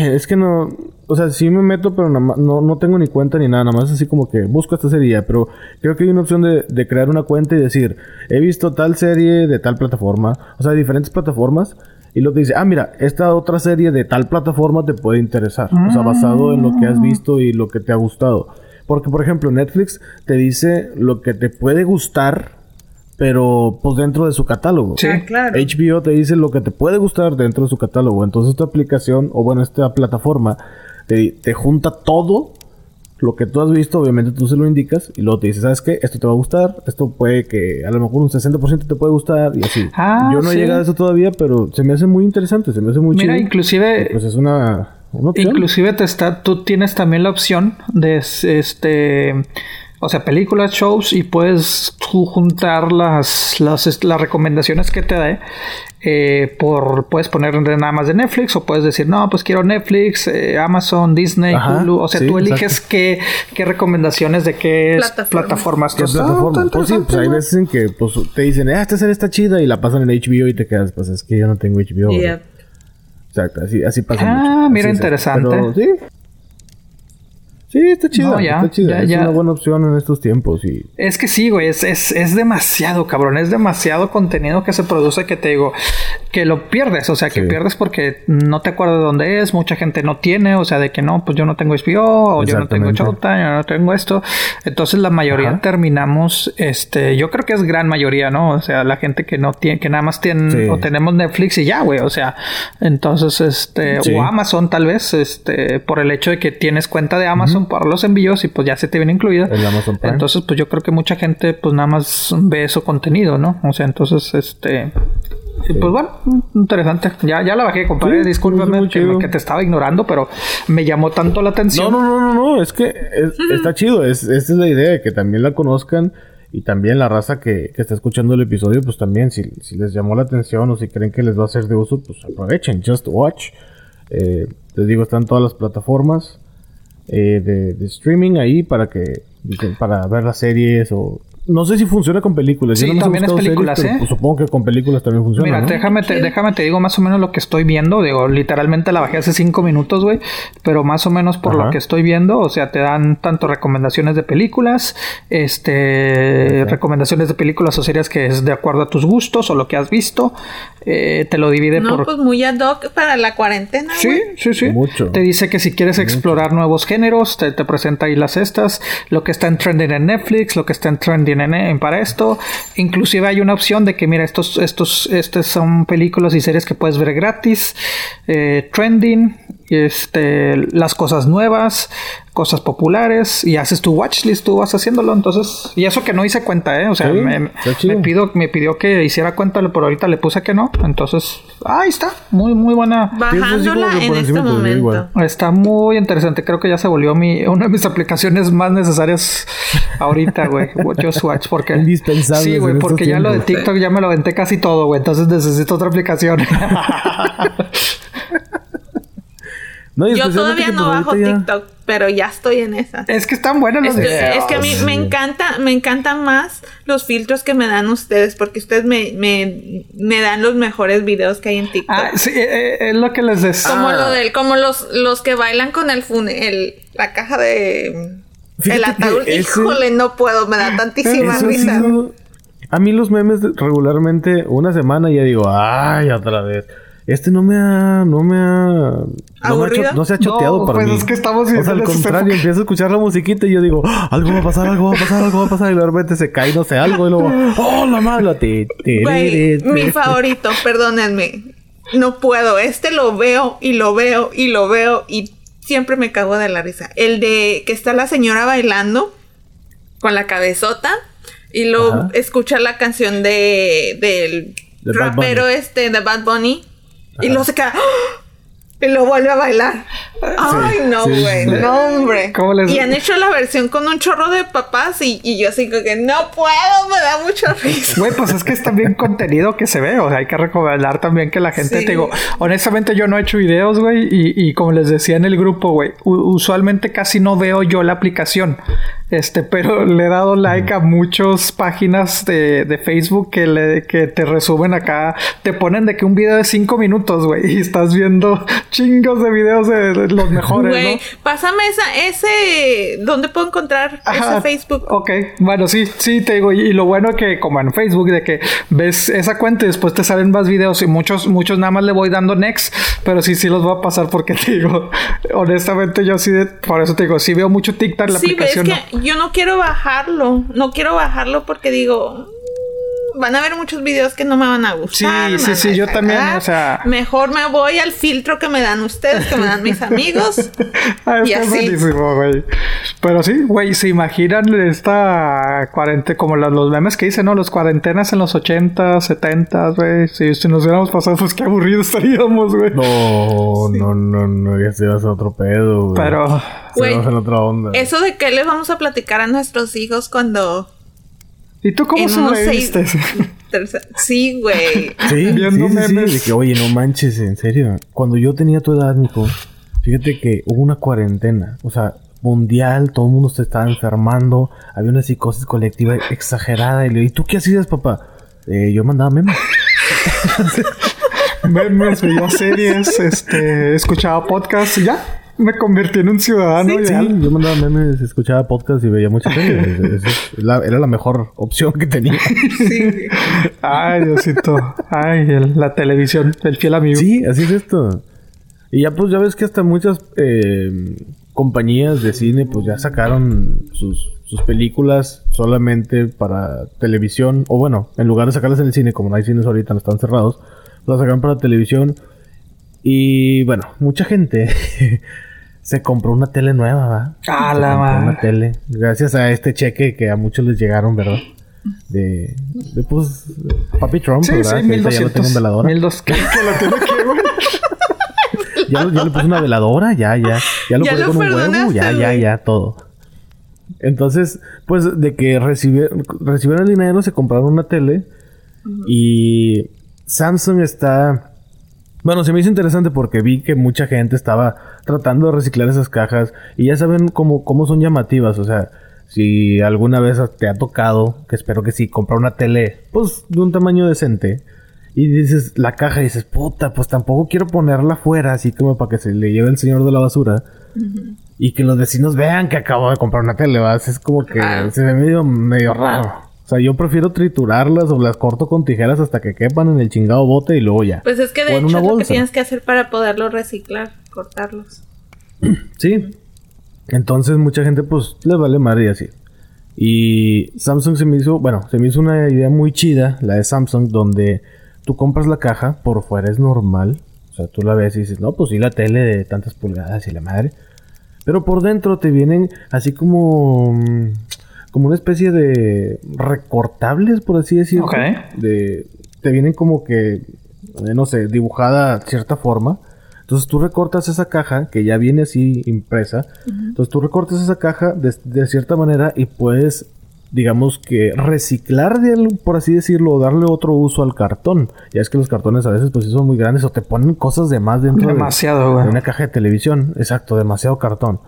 Es que no. O sea, sí me meto, pero no, no tengo ni cuenta ni nada. Nada más así como que busco esta serie. Pero creo que hay una opción de, de crear una cuenta y decir: He visto tal serie de tal plataforma. O sea, diferentes plataformas y lo que dice, ah, mira, esta otra serie de tal plataforma te puede interesar. O sea, basado en lo que has visto y lo que te ha gustado. Porque, por ejemplo, Netflix te dice lo que te puede gustar, pero pues dentro de su catálogo. Sí, ah, claro. HBO te dice lo que te puede gustar dentro de su catálogo. Entonces, esta aplicación, o bueno, esta plataforma, te, te junta todo lo que tú has visto, obviamente tú se lo indicas y luego te dices, ¿sabes qué? Esto te va a gustar, esto puede que a lo mejor un 60% te puede gustar y así. Ah, Yo no he llegado a eso todavía, pero se me hace muy interesante, se me hace muy Mira, inclusive... Pues es una, Inclusive te está, tú tienes también la opción de este... O sea, películas, shows y puedes juntar las, las, las recomendaciones que te dé eh, por puedes poner nada más de Netflix o puedes decir no pues quiero Netflix eh, Amazon Disney Hulu o sea tú eliges qué, qué, recomendaciones de qué plataformas. ¿Qué plataforma? Pues sí pues hay veces en que pues, te dicen ah esta serie está chida y la pasan en HBO y te quedas pues es que yo no tengo HBO exacto así así pasa ah mira interesante. Sí Sí, está chido. está chido. es una buena opción en estos tiempos. Y... Es que sí, güey. Es, es, es, demasiado, cabrón. Es demasiado contenido que se produce que te digo que lo pierdes. O sea, que pierdes porque no te acuerdas de dónde es. Mucha gente no tiene. O sea, de que no, pues yo no tengo HBO o yo no tengo Showtime, yo no tengo esto. Entonces la mayoría terminamos, este, yo creo que es gran mayoría, ¿no? O sea, la gente que no tiene, que nada más tiene o tenemos Netflix y ya, güey. O sea, entonces, este, o Amazon tal vez, este, por el hecho de que tienes cuenta de Amazon para los envíos y pues ya se te viene incluida. Entonces, pues yo creo que mucha gente pues nada más ve eso contenido, ¿no? O sea, entonces, este... Pues bueno, interesante. Ya, ya la bajé, compadre. Discúlpame que, te estaba ignorando, pero me llamó tanto la atención. No, no, no, no, Es que está chido. Es, esta es la idea, que también la conozcan. Y también la raza que, que está escuchando el episodio, pues también, si, si, les llamó la atención o si creen que les va a ser de uso, pues aprovechen. Just watch. Eh, les digo, están todas las plataformas. Eh, de, streaming ahí para que para ver las series o no sé si funciona con películas. Sí, también es películas, ¿eh? Pues supongo que con películas también funciona. Mira, déjame, te, déjame te digo más o menos lo que estoy viendo. Digo, literalmente la bajé hace cinco minutos, güey. Pero más o menos por lo que estoy viendo, o sea, te dan tanto recomendaciones de películas, este, recomendaciones de películas o series que es de acuerdo a tus gustos o lo que has visto. Eh, te lo divide no, por. pues muy ad hoc para la cuarentena. Sí, sí, sí. Mucho. Te dice que si quieres explorar nuevos géneros, te, te presenta ahí las estas, lo que está en trending en Netflix, lo que está en trending para esto. Inclusive hay una opción de que, mira, estos, estos, estas son películas y series que puedes ver gratis, eh, trending, este, las cosas nuevas, cosas populares y haces tu watchlist, tú vas haciéndolo. Entonces, y eso que no hice cuenta, ¿eh? O sea, me, pido, me pidió que hiciera cuenta, pero ahorita le puse que no. Entonces, ahí está, muy, muy buena. Bajándola en este momento. Está muy interesante. Creo que ya se volvió mi, una de mis aplicaciones más necesarias ahorita, güey. Just Watch, porque. Indispensable. Sí, güey, porque ya lo de TikTok ya me lo aventé casi todo, güey. Entonces necesito otra aplicación. Yo todavía no bajo TikTok, pero ya estoy en esa. Es que están buenas los videos. Es que a mí me encanta, me encantan más los filtros que me dan ustedes, porque ustedes me, me, me dan los mejores videos que hay en TikTok. Ah, sí, eh, eh, es lo que les decía. Como lo del, como los, los que bailan con el, el la caja de el ataúd. Híjole, no puedo, me da tantísima risa. a mí los memes regularmente una semana ya digo, ay, otra vez. Este no me ha, no me ha, no, me ha cho- no se ha choteado No, para pues mí. es que estamos o sea, al contrario, empiezo a escuchar la musiquita y yo digo, "Ah, algo va a pasar, algo va a pasar, algo va a pasar. Y de repente se cae, no sé, algo. Y luego, oh, la mala. Te, te, Güey, te, mi te". favorito, perdónenme. No puedo. Este lo veo y lo veo y lo veo y siempre me cago de la risa. El de que está la señora bailando con la cabezota y lo Ajá. escucha la canción de del De rapero Bunny. este de Bad Bunny y luego se queda ¡ah! y lo vuelve a bailar. Ay, no, güey, sí. no, hombre. ¿Cómo les- Y han hecho la versión con un chorro de papás y, y yo así como que no puedo, me da mucha risa. Güey, pues es que es también contenido que se ve. O sea, hay que recomendar también que la gente, Sí. te digo, honestamente yo no he hecho videos, güey. Y, y como les decía en el grupo, güey, usualmente casi no veo yo la aplicación. Este, pero le he dado like a muchas páginas de, de Facebook que, le, que te resumen acá. Te ponen de que un video de cinco minutos, güey. Y estás viendo chingos de videos de, de los mejores, Güey, ¿no? pásame esa, ese, ¿dónde puedo encontrar Ajá, ese Facebook? Ok, bueno, sí, sí, te digo, y, y lo bueno que como en Facebook, de que ves esa cuenta y después te salen más videos y muchos, muchos nada más le voy dando next, pero sí, sí los voy a pasar porque te digo, honestamente yo sí, de- por eso te digo, sí veo mucho TikTok la Sí, ves aplicación. que yo no quiero bajarlo, no quiero bajarlo porque digo, "Mm, van a haber muchos videos que no me van a gustar. Sí, sí, sí, yo también, o sea- Mejor me voy al filtro que me dan ustedes, que me dan mis amigos. Ah, y está así. buenísimo, güey. Pero sí, güey, se imaginan esta cuarentena, como los, los memes que dicen, ¿no? Los cuarentenas en los 80, 70, güey. Si, si nos hubiéramos pasado, pues qué aburridos estaríamos, güey. No, no, no, no, ya se vas a otro pedo, güey. Pero, Güey, vas en otra onda. Eso de qué les vamos a platicar a nuestros hijos cuando... ¿y tú cómo sobreviviste? Sí, güey. Sí, Viendo sí, sí, sí, memes. de que, oye, no manches, en serio. Cuando yo tenía tu edad, mijo, fíjate que hubo una cuarentena, o sea, mundial, todo el mundo se estaba enfermando, había una psicosis colectiva exagerada. Y le digo, ¿y tú qué hacías, papá? "Eh, yo mandaba memes. memes, veía series, este, escuchaba podcasts y ya. Me convertí en un ciudadano Sí, ideal. yo mandaba memes, escuchaba podcast y veía es la- era la mejor opción que tenía. Sí. Ay, Diosito. Ay, el- la televisión, el fiel amigo. Sí, así es esto. Y ya pues ya ves que hasta muchas eh, compañías de cine pues ya sacaron sus, sus películas solamente para televisión. O bueno, en lugar de sacarlas en el cine, como no hay cines ahorita, no están cerrados, las sacaron para televisión. Y bueno, mucha gente se compró una tele nueva, ¿va? A Se la madre. Una tele. Gracias a este cheque que a muchos les llegaron, ¿verdad? De, de pues, Papi Trump, Sí, ¿verdad? sí, Que ahorita ya no tiene 1200. veladora. 1200. ¿Qué? ¿Que lo tiene que, güey? Ya, ya le puse una veladora, ya, ya. Ya lo Ya colgué lo con un huevo, ya, ya, ya, todo. Entonces, pues de que recibe- recibieron el dinero, se compraron una tele. Y Samsung está. Bueno, se me hizo interesante porque vi que mucha gente estaba tratando de reciclar esas cajas. Y ya saben cómo, cómo son llamativas. O sea, si alguna vez te ha tocado, que espero que sí, comprar una tele, pues de un tamaño decente. Y dices, la caja, y dices, puta, pues tampoco quiero ponerla afuera, así como para que se le lleve el señor de la basura. Y que los vecinos vean que acabo de comprar una tele, ¿vas? Es como que Ah. se ve medio, medio raro. O sea, yo prefiero triturarlas o las corto con tijeras hasta que quepan en el chingado bote y luego ya. Pues es que de hecho es lo que tienes que hacer para poderlo reciclar, cortarlos. Sí. Entonces mucha gente pues les vale madre y así. Y Samsung se me hizo, bueno, se me hizo una idea muy chida, la de Samsung, donde tú compras la caja, por fuera es normal. O sea, tú la ves y dices, no, pues sí, la tele de tantas pulgadas y la madre. Pero por dentro te vienen así como... mm, Como una especie de recortables, por así decirlo. Ok. De, te vienen como que, eh, no sé, dibujada cierta forma. Entonces tú recortas esa caja que ya viene así impresa. Entonces tú recortas esa caja de, de cierta manera y puedes, digamos que reciclar, de, algo, por así decirlo, o darle otro uso al cartón. Ya es que los cartones a veces pues sí son muy grandes o te ponen cosas de más dentro de- Demasiado, de una caja de televisión. Exacto, demasiado cartón.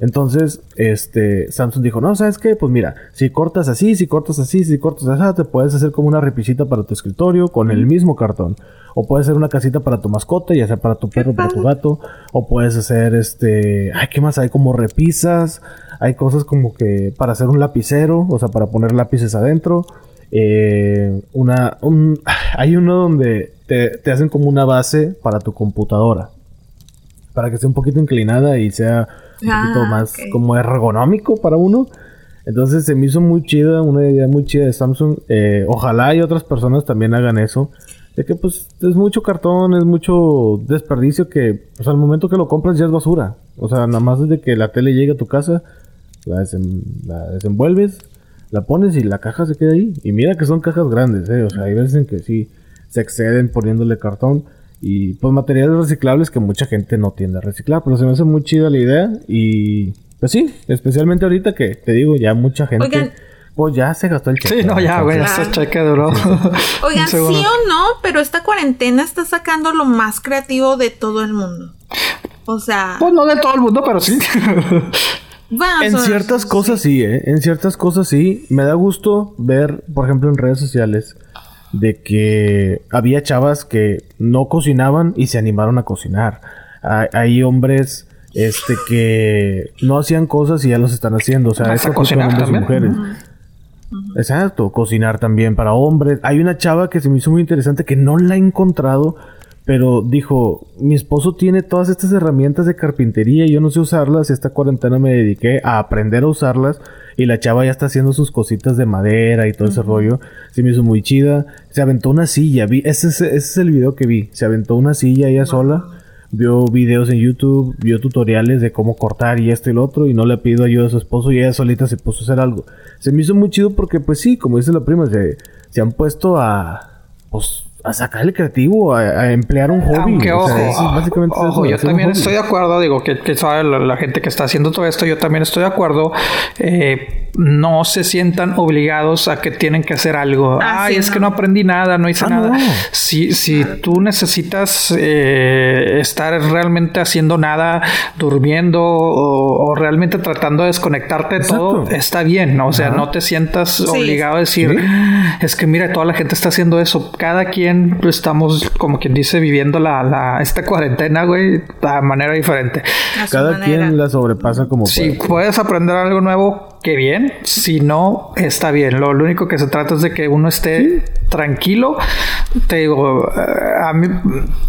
Entonces, este, Samsung dijo, no, ¿sabes qué? Pues mira, si cortas así, si cortas así, si cortas así, te puedes hacer como una repisita para tu escritorio con el mismo cartón. O puedes hacer una casita para tu mascota, ya sea para tu perro, para tu gato. O puedes hacer, este, ay, ¿qué más? Hay como repisas, hay cosas como que para hacer un lapicero, o sea, para poner lápices adentro. eh, una, un, hay uno donde te, te hacen como una base para tu computadora. Para que esté un poquito inclinada y sea un Ah, poquito más ok. como ergonómico para uno. Entonces se me hizo muy chida, una idea muy chida de Samsung. Eh, ojalá y otras personas también hagan eso. De que pues es mucho cartón, es mucho desperdicio que pues al momento que lo compras ya es basura. O sea, nada más desde que la tele llegue a tu casa, la, desem- la desenvuelves, la pones y la caja se queda ahí. Y mira que son cajas grandes, ¿eh? O sea, hay veces en que sí se exceden poniéndole cartón. Y pues materiales reciclables que mucha gente no tiende a reciclar. Pero se me hace muy chida la idea. Y pues sí, especialmente ahorita que te digo, ya mucha gente... Oigan. pues ya se gastó el cheque. Sí, no, ya, güey, ese cheque duró. Oigan, sí o no, pero esta cuarentena está sacando lo más creativo de todo el mundo. O sea, Pues no de todo el mundo, pero sí. bueno, En ciertas cosas sí, ¿eh? En ciertas cosas sí. Me da gusto ver, por ejemplo, en redes sociales, de que había chavas que no cocinaban y se animaron a cocinar. Hay, hay hombres este que no hacían cosas y ya los están haciendo. O sea, eso cocinar hombres y mujeres. Exacto, cocinar también para hombres. Hay una chava que se me hizo muy interesante que no la he encontrado, pero dijo, mi esposo tiene todas estas herramientas de carpintería y yo no sé usarlas. Esta cuarentena me dediqué a aprender a usarlas y la chava ya está haciendo sus cositas de madera y todo ese rollo. Se me hizo muy chida. Se aventó una silla, vi, ese, es- ese es el video que vi. Se aventó una silla ella sola. Vio videos en YouTube, vio tutoriales de cómo cortar y esto y lo otro y no le pidió ayuda a su esposo y ella solita se puso a hacer algo. Se me hizo muy chido porque pues sí, como dice la prima, se, se han puesto a pues a sacar el creativo, a, a emplear un hobby. Aunque, O ojo, sea, eso es básicamente ojo, eso, yo también estoy de acuerdo, digo, que, que sabe la, la gente que está haciendo todo esto, yo también estoy de acuerdo. eh, no se sientan obligados a que tienen que hacer algo. Ah, Ay, sí, es no. que no aprendí nada, no hice Ah, nada. no. Si, si tú necesitas eh, estar realmente haciendo nada, durmiendo o, o realmente tratando de desconectarte de todo, está bien, ¿no? O sea, Ajá. no te sientas obligado a decir, Sí. es que mira, toda la gente está haciendo eso. Cada quien estamos, como quien dice, viviendo la, la esta cuarentena, güey, de manera diferente. Cada manera. quien la sobrepasa como Si puede. puedes aprender algo nuevo, qué bien. Si no, está bien. Lo, lo único que se trata es de que uno esté tranquilo. Te digo, eh, a mí,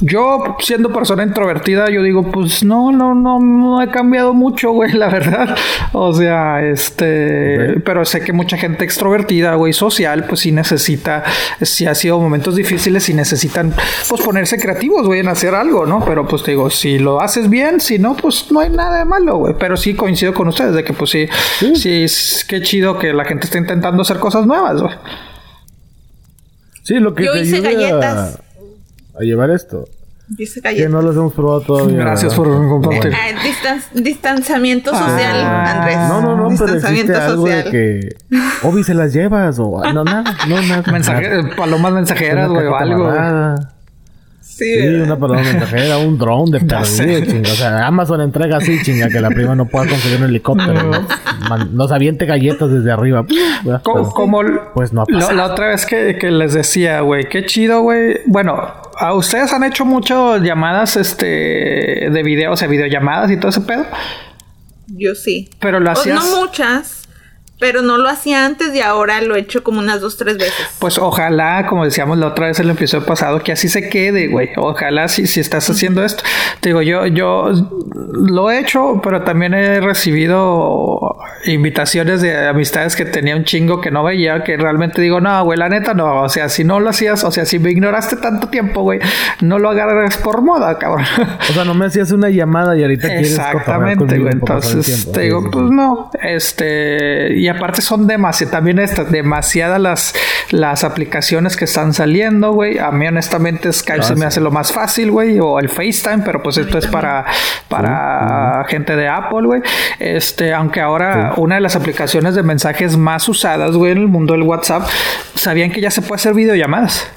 yo siendo persona introvertida, yo digo, pues no, no, no, no he cambiado mucho, güey, la verdad. O sea, este, pero sé que mucha gente extrovertida, güey, social, pues sí necesita, sí ha sido momentos difíciles y necesitan, pues ponerse creativos, güey, en hacer algo, ¿no? Pero pues te digo, si lo haces bien, si no, pues no hay nada de malo, güey. Pero sí coincido con ustedes de que, pues sí, sí, es- qué chido que la gente esté intentando hacer cosas nuevas, güey. Sí, lo que Yo te hice ayude galletas. A, llevar esto. Que no las hemos probado todavía. Gracias ¿verdad? por compartir. Ah, distan- distanciamiento Ah. social, Andrés. No, no, no, pero existe Distanciamiento algo de social. que... Obi, ¿se las llevas? O... No, nada, no, nada. Mensaje, palomas mensajeras, güey, o algo. Sí, Sí, ¿verdad? una paloma mensajera, un drone de sé. perdido, chinga. O sea, Amazon entrega así, chinga, que la prima no pueda conseguir un helicóptero. ¿no? Man- Nos aviente galletas desde arriba. Co- Pues, Como, pues no ha la, pasado. la otra vez que, que les decía, güey, qué chido, güey. Bueno, a ustedes han hecho mucho llamadas este de video, o sea, videollamadas y todo ese pedo. Yo sí. Pero lo O- hacías. no muchas, pero no lo hacía antes y ahora lo he hecho como unas dos, tres veces. Pues ojalá, como decíamos la otra vez en el episodio pasado, que así se quede, güey. Ojalá si, si estás haciendo esto. Te digo, yo, yo lo he hecho, pero también he recibido invitaciones de amistades que tenía un chingo que no veía, que realmente digo, no, güey, la neta no. O sea, si no lo hacías, o sea, si me ignoraste tanto tiempo, güey, no lo agarres por moda, cabrón. O sea, no me hacías una llamada y ahorita quieres Exactamente, conmigo güey. por pasar el Entonces, tiempo. te digo, pues no. Este, y aparte son demasiadas, también estas, demasiadas las, las aplicaciones que están saliendo, güey. A mí, honestamente, Skype Ah, se me sí. hace lo más fácil, güey. O el FaceTime, pero pues esto es para, para gente de Apple, güey. Este, aunque ahora una de las aplicaciones de mensajes más usadas, güey, en el mundo del WhatsApp, sabían que ya se puede hacer videollamadas.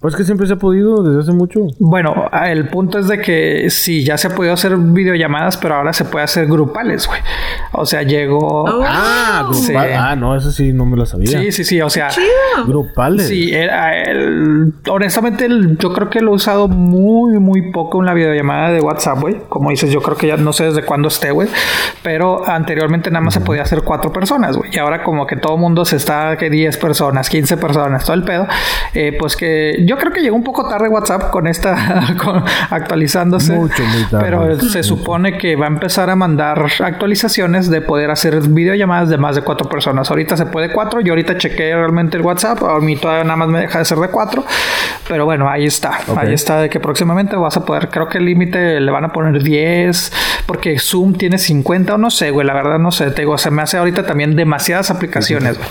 Pues que siempre se ha podido desde hace mucho. Bueno, el punto es de que sí, ya se ha podido hacer videollamadas, pero ahora se puede hacer grupales, güey. O sea, llegó. Oh. Ah, Sí. grupal. Ah, no, eso sí no me lo sabía. Sí, sí, sí. O sea, Chido. Grupales. Sí, era el- honestamente el- yo creo que lo he usado muy, muy poco en la videollamada de WhatsApp, güey. Como dices, yo creo que ya no sé desde cuándo esté, güey. Pero anteriormente nada más se podía hacer cuatro personas, güey. Y ahora como que todo mundo se está, que 10 personas, 15 personas, todo el pedo. eh, pues que yo creo que llegó un poco tarde WhatsApp con esta, con- actualizándose. Mucho, muy tarde. Pero se supone que va a empezar a mandar actualizaciones de poder hacer videollamadas de más de cuatro personas. Ahorita se puede cuatro. Yo ahorita chequeé realmente el WhatsApp. A mí todavía nada más me deja de ser de cuatro. Pero bueno, ahí está. Ahí está de que próximamente vas a poder. Creo que el límite le van a poner 10. Porque Zoom tiene 50 o no sé, güey. La verdad no sé. Te digo, se me hace ahorita también demasiadas aplicaciones, güey.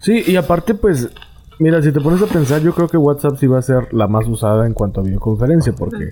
Sí, y aparte, pues, mira, si te pones a pensar, yo creo que WhatsApp sí va a ser la más usada en cuanto a videoconferencia, porque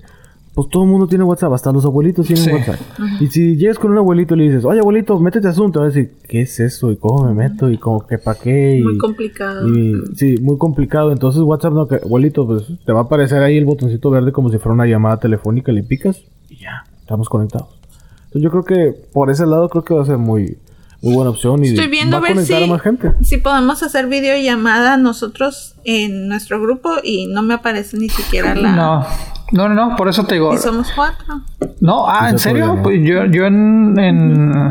pues todo el mundo tiene WhatsApp, hasta los abuelitos tienen Sí. WhatsApp. Y si llegas con un abuelito y le dices, oye abuelito, métete a Zoom, te va a decir, ¿qué es eso? ¿Y cómo me meto? ¿Y cómo que para qué? Y, Muy complicado. y- sí, muy complicado. Entonces WhatsApp, no, que, abuelito, pues te va a aparecer ahí el botoncito verde como si fuera una llamada telefónica, le picas y ya, estamos conectados. Entonces yo creo que por ese lado creo que va a ser muy, muy buena opción y Estoy viendo va a ver si, conectar a más gente. si podemos hacer videollamada nosotros en nuestro grupo y no me aparece ni siquiera la... No. No, no, no, por eso te digo. Y somos cuatro. No, ah, ¿en se serio? Pues yo, yo en, en,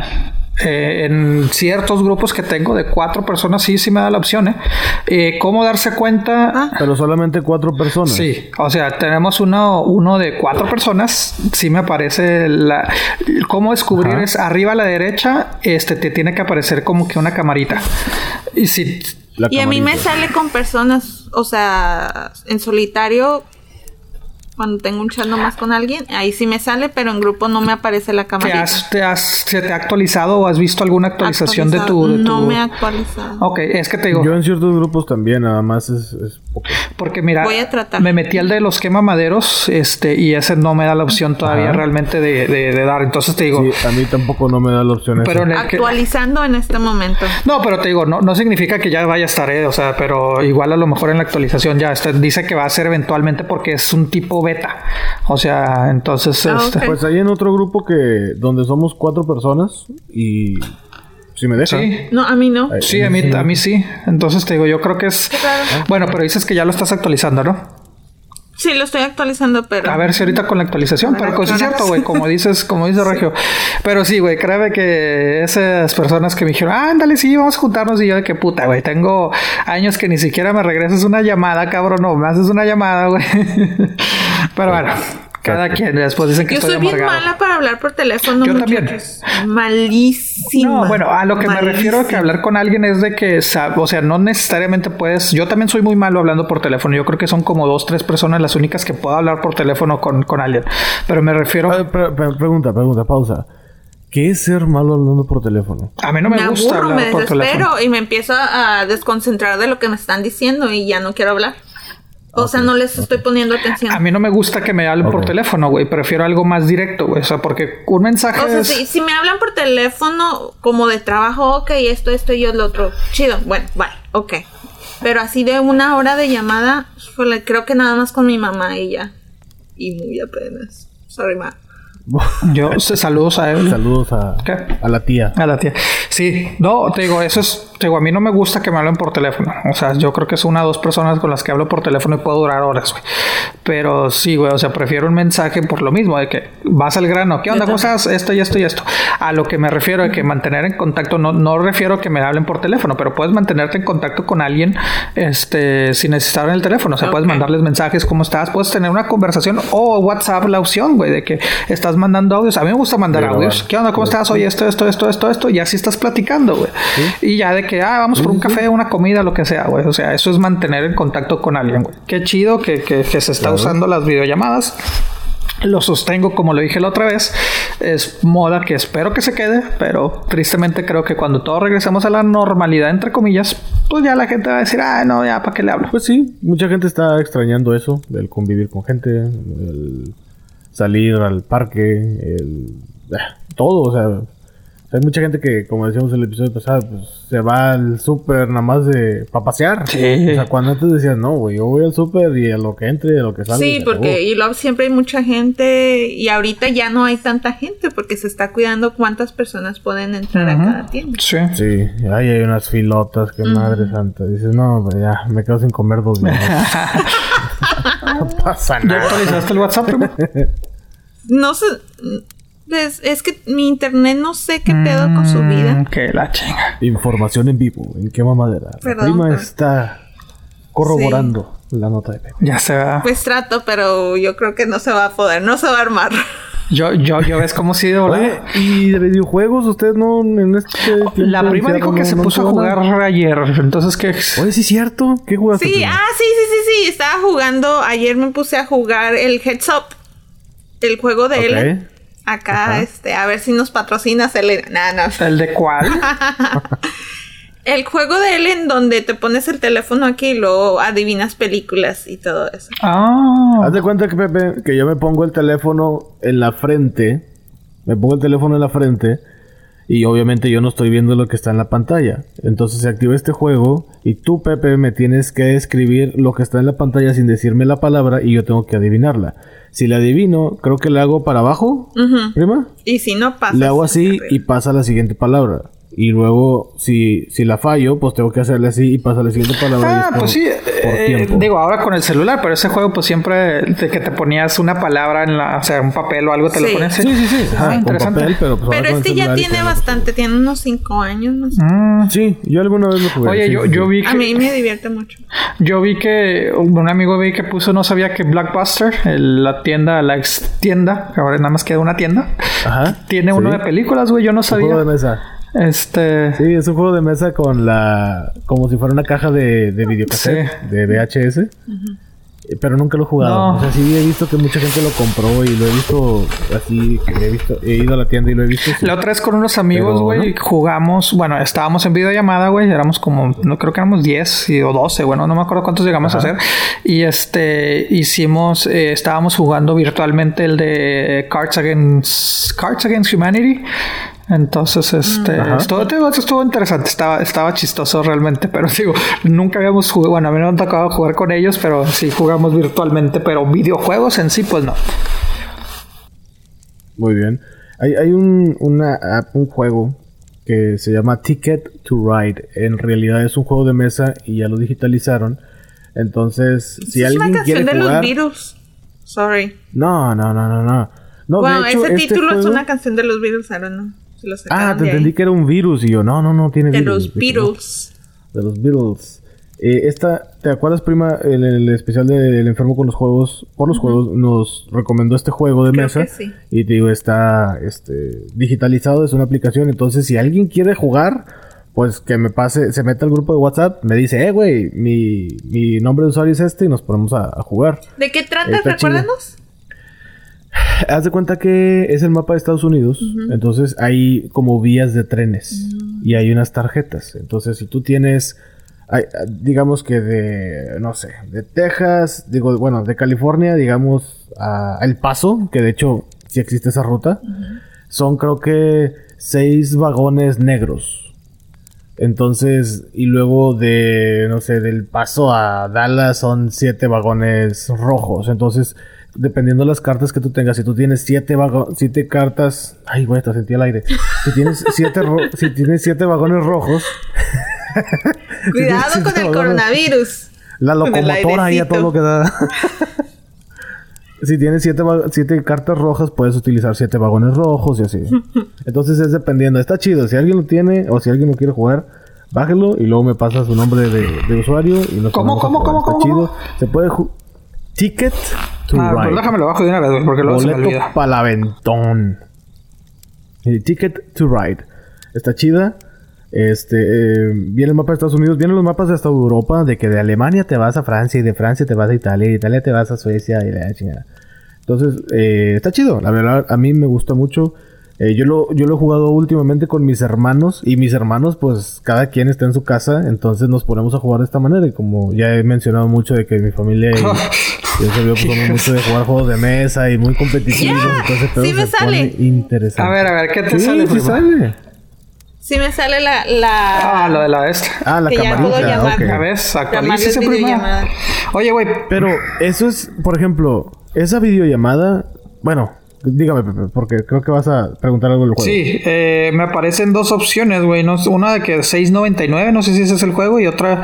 eh, en ciertos grupos que tengo de cuatro personas sí, sí me da la opción, ¿eh? Eh, ¿Cómo darse cuenta? Ah. Pero solamente cuatro personas. Sí, o sea, tenemos uno, uno de cuatro personas. Sí me aparece la... ¿Cómo descubrir? Ajá. Es arriba a la derecha, este, te tiene que aparecer como que una camarita. Y si... La Y a mí me sale con personas, o sea, en solitario, cuando tengo un chat nomás con alguien, ahí sí me sale, pero en grupo no me aparece la ¿Te has, te has, ¿Se te ha actualizado o has visto alguna actualización de tu, de tu... No me ha actualizado. Ok, es que te digo... Yo en ciertos grupos también, nada más es, es. Porque mira, Voy a tratar. me metí al de los quemamaderos, este, y ese no me da la opción todavía Ajá. realmente de, de- de dar. Entonces te digo, Sí, a mí tampoco no me da la opción pero en esa. el que- Actualizando en este momento. no, pero te digo, no, no significa que ya vaya a estar, ¿eh? o sea, pero igual a lo mejor en la actualización ya está, dice que va a ser eventualmente porque es un tipo beta. O sea, entonces, Ah, este. Pues hay en otro grupo que donde somos cuatro personas y si me dejan. sí. No, a mí no. Sí, a mí, a mí sí. Entonces te digo, yo creo que es. Bueno, pero dices que ya lo estás actualizando, ¿no? Sí, lo estoy actualizando, pero... A ver si ahorita con la actualización, pero pues sí es cierto, güey, como dices, como dice Regio. Pero sí, güey, créeme que esas personas que me dijeron, ah, ándale, sí, vamos a juntarnos, y yo de qué puta, güey, tengo años que ni siquiera me regresas una llamada, cabrón, no, me haces una llamada, güey. pero bueno, cada quien, después dicen que Yo estoy soy bien amargado. mala para hablar por teléfono. Yo también. Malísima. No, bueno, a lo que me refiero a que hablar con alguien es de que, o sea, no necesariamente puedes. Yo también soy muy malo hablando por teléfono. Yo creo que son como dos, tres personas las únicas que puedo hablar por teléfono con, con alguien. Pero me refiero. Ver, pre- pre- pregunta, pregunta, pausa. ¿Qué es ser malo hablando por teléfono? A mí no me, me gusta aburro, hablar me por teléfono. desespero y me empiezo a desconcentrar de lo que me están diciendo y ya no quiero hablar. O sea, no les estoy poniendo atención. A mí no me gusta que me hablen por teléfono, güey. Prefiero algo más directo, güey. O sea, porque un mensaje O sea, es... si, si me hablan por teléfono como de trabajo, ok, esto, esto y yo lo otro, chido, bueno, bye, ok. Pero así de una hora de llamada, híjole, creo que nada más con mi mamá y ya. Y muy apenas. Sorry, ma. Yo, saludos a él. Saludos a, ¿Qué? a la tía. A la tía. Sí, no, te digo, eso es, te digo, a mí no me gusta que me hablen por teléfono. O sea, yo creo que es una o dos personas con las que hablo por teléfono y puedo durar horas, güey. Pero sí, güey, o sea, prefiero un mensaje por lo mismo, de que vas al grano, ¿qué onda? ¿Cómo estás? Esto y esto y esto. A lo que me refiero de que mantener en contacto, no, no refiero a que me hablen por teléfono, pero puedes mantenerte en contacto con alguien, este, sin necesitar el teléfono. O sea, puedes mandarles mensajes, ¿cómo estás? Puedes tener una conversación o WhatsApp la opción, güey, de que estás mandando audios. A mí me gusta mandar audios. ¿Qué onda? ¿Cómo estás? Oye, esto, esto, esto, esto, esto. Y así estás platicando, güey. Y ya de que, ah, vamos por un café, una comida, lo que sea, güey. O sea, eso es mantener en contacto con alguien, güey. Qué chido que, que- que se está usando las videollamadas. Lo sostengo, como lo dije la otra vez. Es moda que espero que se quede, pero tristemente creo que cuando todos regresemos a la normalidad, entre comillas, pues ya la gente va a decir, ah, no, ya, ¿para qué le hablo? Pues sí, mucha gente está extrañando eso, del convivir con gente, el salir al parque, el... eh, todo, o sea... Hay mucha gente que, como decíamos en el episodio pasado, pues se va al súper nada más de para pasear. Sí. O sea, cuando antes decías, no, güey, yo voy al súper y a lo que entre y a lo que salga. Sí, porque acabó". y luego siempre hay mucha gente y ahorita ya no hay tanta gente porque se está cuidando cuántas personas pueden entrar a cada tienda. Sí. Sí, ahí hay unas filotas, que madre santa. Dices, no, ya, me quedo sin comer dos días. no pasa ¿Ya nada. actualizaste el WhatsApp, primo? No sé, es, es que mi internet no sé qué pedo con su Mm, vida. Que la chinga. Información en vivo, ¿en qué mamadera? La Perdón, prima pero- está corroborando la nota de Pepe. Ya se va. Pues trato, pero yo creo que no se va a poder, no se va a armar. Yo, yo, yo ves cómo sí de Oye, volada. ¿y de videojuegos usted no en este tiempo La prima dijo que no- se no puso a jugar nada? ayer. Entonces, ¿qué? Oye, sí es cierto. ¿Qué jugaste? Sí, prima? ah, sí, sí, sí, sí. Estaba jugando, ayer me puse a jugar el Heads Up, el juego de. Ellen. Acá, Ajá. este, a ver si nos patrocina Selena. Nah, no. ¿El de cuál? El juego de Ellen donde te pones el teléfono aquí y luego adivinas películas y todo eso. Ah. Haz de cuenta que Pepe, que yo me pongo el teléfono en la frente. Me pongo el teléfono en la frente. Y obviamente yo no estoy viendo lo que está en la pantalla. Entonces se activa este juego. Y tú, Pepe, me tienes que escribir lo que está en la pantalla sin decirme la palabra. Y yo tengo que adivinarla. Si la adivino, creo que le hago para abajo. Prima. Y si no pasa. Le hago así y pasa a la siguiente palabra. Y luego, si, si la fallo, pues tengo que hacerle así y pasa a la siguiente palabra. y es Ah, por- pues sí, eh, tiempo. digo, ahora con el celular, pero ese juego, pues siempre de que te ponías una palabra en la, o sea, un papel o algo, te lo Sí. ponías. Sí, sí, sí. Ah, con interesante. papel, pero pues Pero este ya tiene bastante, tiene unos 5 años más. Mm. Sí, yo alguna vez lo jugué. Oye, sí, yo, sí, yo sí. vi A que mí me divierte mucho. yo vi que un amigo vi que puso no sabía que Blockbuster, el- la tienda, la ex tienda, que ahora nada más queda una tienda, Ajá. tiene sí. uno de películas, güey, yo no Un juego de sabía. mesa. Este, Sí, es un juego de mesa con la... Como si fuera una caja de, de videocassette, de VHS. Pero nunca lo he jugado. No. O sea, sí he visto que mucha gente lo compró y lo he visto así. que He, visto, he ido a la tienda y lo he visto. sí. La otra vez con unos amigos, güey, ¿no? jugamos, bueno, estábamos en videollamada, güey, éramos como, no creo que éramos 10 y- o 12, bueno, no me acuerdo cuántos llegamos a hacer. Y este, hicimos, eh, estábamos jugando virtualmente el de Cards Against, Cards Against Humanity. Entonces, este, Ajá. estuvo, digo, estuvo interesante, estaba, estaba chistoso realmente, pero digo, nunca habíamos jugado, bueno, a mí no me tocaba jugar con ellos, pero sí jugamos virtualmente, pero videojuegos en sí, pues no. Muy bien. Hay, hay un, una un juego que se llama Ticket to Ride. En realidad es un juego de mesa y ya lo digitalizaron. Entonces, si es una alguien canción quiere de jugar... los Beatles. Sorry. No, no, no, no, no. No, bueno, de hecho, ese este título es una canción de los Beatles, ahora no. Se lo Ah, te ahí. entendí que era un virus y yo, no, no, no tiene De virus. los Beatles. De los Beatles. Eh, esta, ¿te acuerdas, prima? El, el especial del enfermo con los juegos, por los juegos, nos recomendó este juego de Creo mesa. que sí. Y te digo, está este, digitalizado, es una aplicación. Entonces, si alguien quiere jugar, pues que me pase, se meta al grupo de WhatsApp, me dice, eh, güey, mi, mi nombre de usuario es este y nos ponemos a, a jugar. ¿De qué trata? Recuérdanos. Haz de cuenta que es el mapa de Estados Unidos, entonces hay como vías de trenes y hay unas tarjetas. Entonces, si tú tienes, digamos que de, no sé, de Texas, digo, bueno, de California, digamos, a El Paso, que de hecho sí existe esa ruta, son creo que seis vagones negros. Entonces, y luego de, no sé, del Paso a Dallas son siete vagones rojos. Entonces, dependiendo de las cartas que tú tengas, si tú tienes siete, vago- siete cartas, ay, güey, te sentí el aire. Si tienes siete, ro- si tienes siete vagones rojos, Cuidado con el coronavirus. la locomotora ahí a todo lo que da. si tienes siete, siete cartas rojas, puedes utilizar siete vagones rojos y así. Entonces es dependiendo. Está chido. Si alguien lo tiene o si alguien lo quiere jugar, bájelo y luego me pasa su nombre de, de usuario y nos ¿Cómo, cómo, jugar. cómo, Está cómo, chido. Se puede ju- Ticket to Ah, pues Ride. déjame lo bajo de una vez, porque me Boleto olvida. para aventón. Eh, Ticket to Ride. Está chida. Este, eh, viene el mapa de Estados Unidos, vienen los mapas de hasta Europa, de que de Alemania te vas a Francia y de Francia te vas a Italia y de Italia te vas a Suecia y la chingada. Entonces, eh, está chido, la verdad, a mí me gusta mucho. Eh, yo, lo, yo lo he jugado últimamente con mis hermanos y mis hermanos, pues cada quien está en su casa, entonces nos ponemos a jugar de esta manera. Y como ya he mencionado mucho de que mi familia y yo se pues, somos mucho de jugar juegos de mesa y muy competitivos, entonces todo sí me se sale. pone interesante. A ver, a ver, ¿qué te Sí, sale, sí sale. Sí me sale la... la... Ah, lo de la esta. Ah, la Que ya puedo camarita. llamar. Ya ves, primero. videollamada. Oye, güey, Pero eso es, por ejemplo, esa videollamada. Bueno, dígame, Pepe, porque creo que vas a preguntar algo del juego. Sí, eh, me aparecen dos opciones, güey. No, una de que 6.99, no sé si ese es el juego, y otra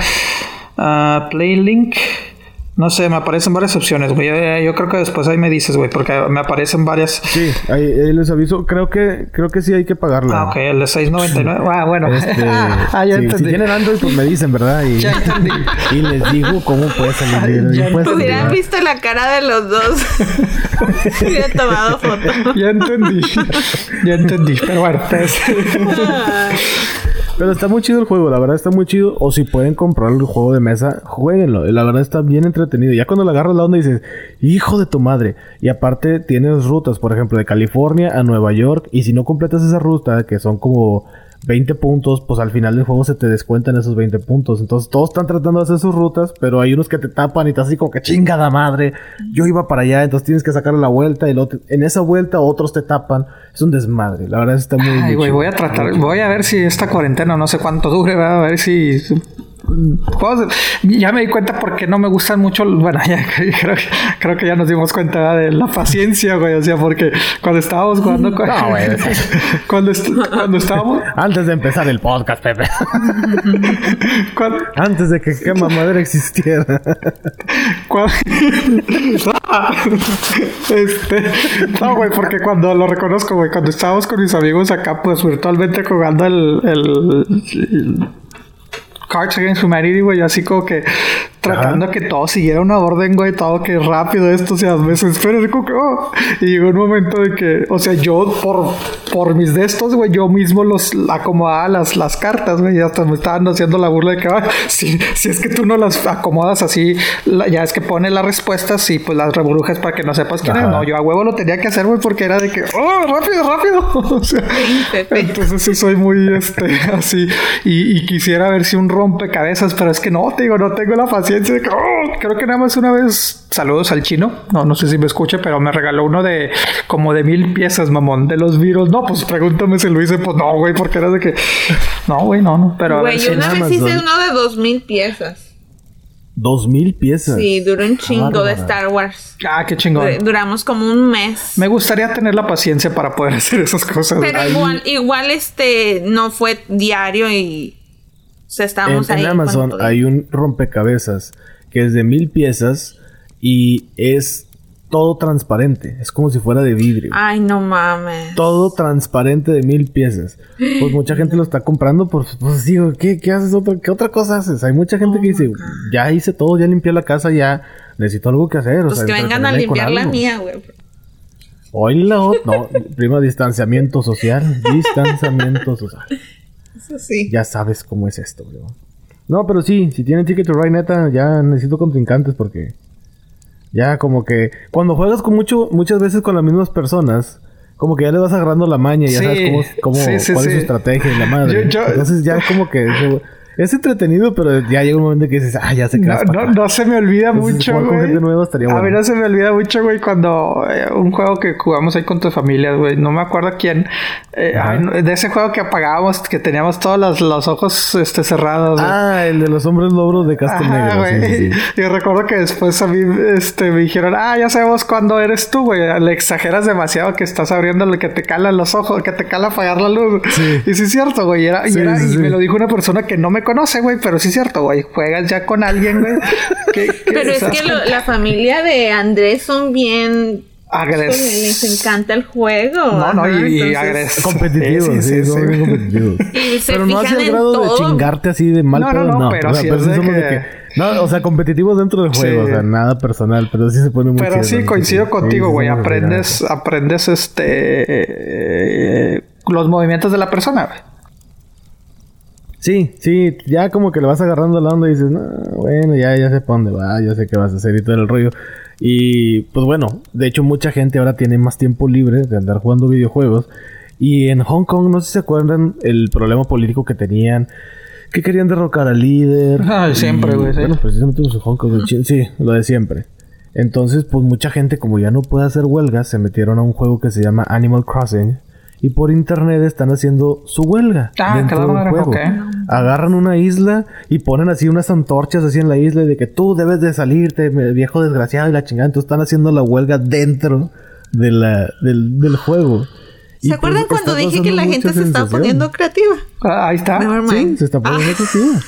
ah, Playlink. No sé, me aparecen varias opciones, güey. Yo, yo creo que después ahí me dices, güey, porque me aparecen varias. Sí, ahí, ahí les aviso. Creo que, creo que sí hay que pagarla. Ah, ok, el de 6.99. Ah, bueno. Este, ah, ya sí, si entendí. tienen Android, pues me dicen, ¿verdad? Y, Ya entendí. y les digo cómo puede salir. Hubieran visto la cara de los dos. Hubiera tomado foto. Ya entendí. ya entendí. Pero bueno, pues, Pero está muy chido el juego, la verdad está muy chido. O si pueden comprar el juego de mesa, jueguenlo. La verdad está bien entretenido. Ya cuando le agarras la onda dices, hijo de tu madre. Y aparte tienes rutas, por ejemplo, de California a Nueva York. Y si no completas esa ruta, que son como 20 puntos, pues al final del juego se te descuentan esos 20 puntos. Entonces todos están tratando de hacer sus rutas, pero hay unos que te tapan y te así como que chingada madre. Yo iba para allá, entonces tienes que sacar la vuelta y te- en esa vuelta otros te tapan. Es un desmadre. La verdad está muy... Ay, güey, voy a tratar, voy a ver si esta cuarentena no sé cuánto dure, ¿verdad? a ver si juegos ya me di cuenta porque no me gustan mucho, bueno, ya creo, que- creo que ya nos dimos cuenta de la paciencia, güey, o sea, porque cuando estábamos jugando con- No, güey. cuando, est- cuando estábamos Antes de empezar el podcast, Pepe. cuando, Antes de que quema madera existiera. Este, no, güey, porque cuando lo reconozco, güey, cuando estábamos con mis amigos acá, pues virtualmente jugando el, el, el Cards Against Humanity, güey, así como que tratando que todo siguiera una orden, güey, todo que rápido esto, o sea, me desespero, que, oh. Y llegó un momento de que, o sea, yo por, por mis de estos, güey, yo mismo los acomodaba las, las cartas, güey, y hasta me estaban haciendo la burla de que, "Ay, si, si es que tú no las acomodas así, la- ya es que pone las respuestas y pues las rebrujas para que no sepas quién es, Ajá. no, yo a huevo lo tenía que hacer, güey, porque era de que, oh, rápido, rápido, o sea, entonces sí soy muy este así y, y quisiera ver si un rompecabezas, pero es que no, te digo, no tengo la paciencia oh, creo que nada más una vez saludos al chino, no, no sé si me escucha, pero me regaló uno de como de mil piezas, mamón, de los virus. No, pues pregúntame si lo hice, pues no, güey, porque era de que no, güey, no, no, pero a ver Güey, si- yo una vez hice uno de dos mil piezas. Dos mil piezas. Sí, duró un chingo de. Star Wars. Ah, qué chingón. Du- Duramos como un mes. Me gustaría tener la paciencia para poder hacer esas cosas. Pero igual, igual este no fue diario y sea, En, estábamos en ahí. Amazon cuando hay un rompecabezas que es de mil piezas y es todo transparente. Es como si fuera de vidrio. Ay, no mames. Todo transparente de mil piezas. Pues mucha gente lo está comprando. Pues, pues digo, ¿qué, qué haces? Otra, ¿Qué otra cosa haces? Hay mucha gente que dice, ya hice todo, ya limpié la casa, ya necesito algo que hacer. o Pues sea, que vengan a limpiar la algo". mía, güey. Hoy la ot- No, prima, distanciamiento social. Distanciamiento social. Eso sí. Ya sabes cómo es esto, bro. No, pero sí, si tienen Ticket to Ride, neta, ya necesito contrincantes porque. Ya como que. Cuando juegas con mucho, muchas veces con las mismas personas. Como que ya le vas agarrando la maña, ya Sí, sabes cómo, cómo sí, sí, cuál es su estrategia y la madre. Yo- yo- Entonces ya como que es entretenido, pero ya llega un momento que dices, ah, ya se No, queda. no, no se me olvida Entonces, mucho, güey. A mí no se me olvida mucho, güey, cuando eh, un juego que jugamos ahí con tu familia, güey. No me acuerdo quién. eh, ay, no, de ese juego que apagábamos, que teníamos todos los, los ojos este, cerrados. Ah, el de los hombres lobros de Castro Negro. güey. sí, sí. Y recuerdo que después a mí este, me dijeron, ah, ya sabemos cuándo eres tú, güey. Le exageras demasiado que estás abriendo lo que te calan los ojos, que te cala apagar la luz. Sí. Y sí es cierto, güey. Era, y era- y me lo dijo una persona que no me conoce, güey, pero sí es cierto, güey. Juegas ya con alguien, güey. Pero es que lo- la familia de Andrés son bien. Agres- les encanta el juego. No, no, y, y entonces- agres- Competitivos, Sí, sí, sí, son sí, competitivos. Y se pero no hacia el grado de chingarte así de mal No, no, pedo, no, no. pero O sea, sí es de somos que- No, o sea, competitivos dentro del juego, Sí. o sea, nada personal, pero sí se pone muy Pero chido, sí, coincido contigo, güey. aprendes, aprendes este. eh, los movimientos de la persona, güey. Sí, sí, ya como que le vas agarrando la onda y dices, no, bueno, ya, ya sé para dónde va, ya sé qué vas a hacer y todo el rollo. Y pues bueno, de hecho mucha gente ahora tiene más tiempo libre de andar jugando videojuegos. Y en Hong Kong, no sé si se acuerdan el problema político que tenían, que querían derrocar al líder. Ah, siempre, güey, sí. Bueno, precisamente en Hong Kong, sí, lo de siempre. Entonces, pues mucha gente, como ya no puede hacer huelgas, se metieron a un juego que se llama Animal Crossing. Y por internet están haciendo su huelga. Ah, dentro claro, del claro, juego. Agarran una isla y ponen así unas antorchas así en la isla de que tú debes de salirte, viejo desgraciado y la chingada. Entonces están haciendo la huelga dentro de la, del, del juego. Y, ¿Se acuerdan pues, cuando está dije que la gente se estaba poniendo creativa? Ah, ahí está. Never Sí, se está poniendo Ah, creativa.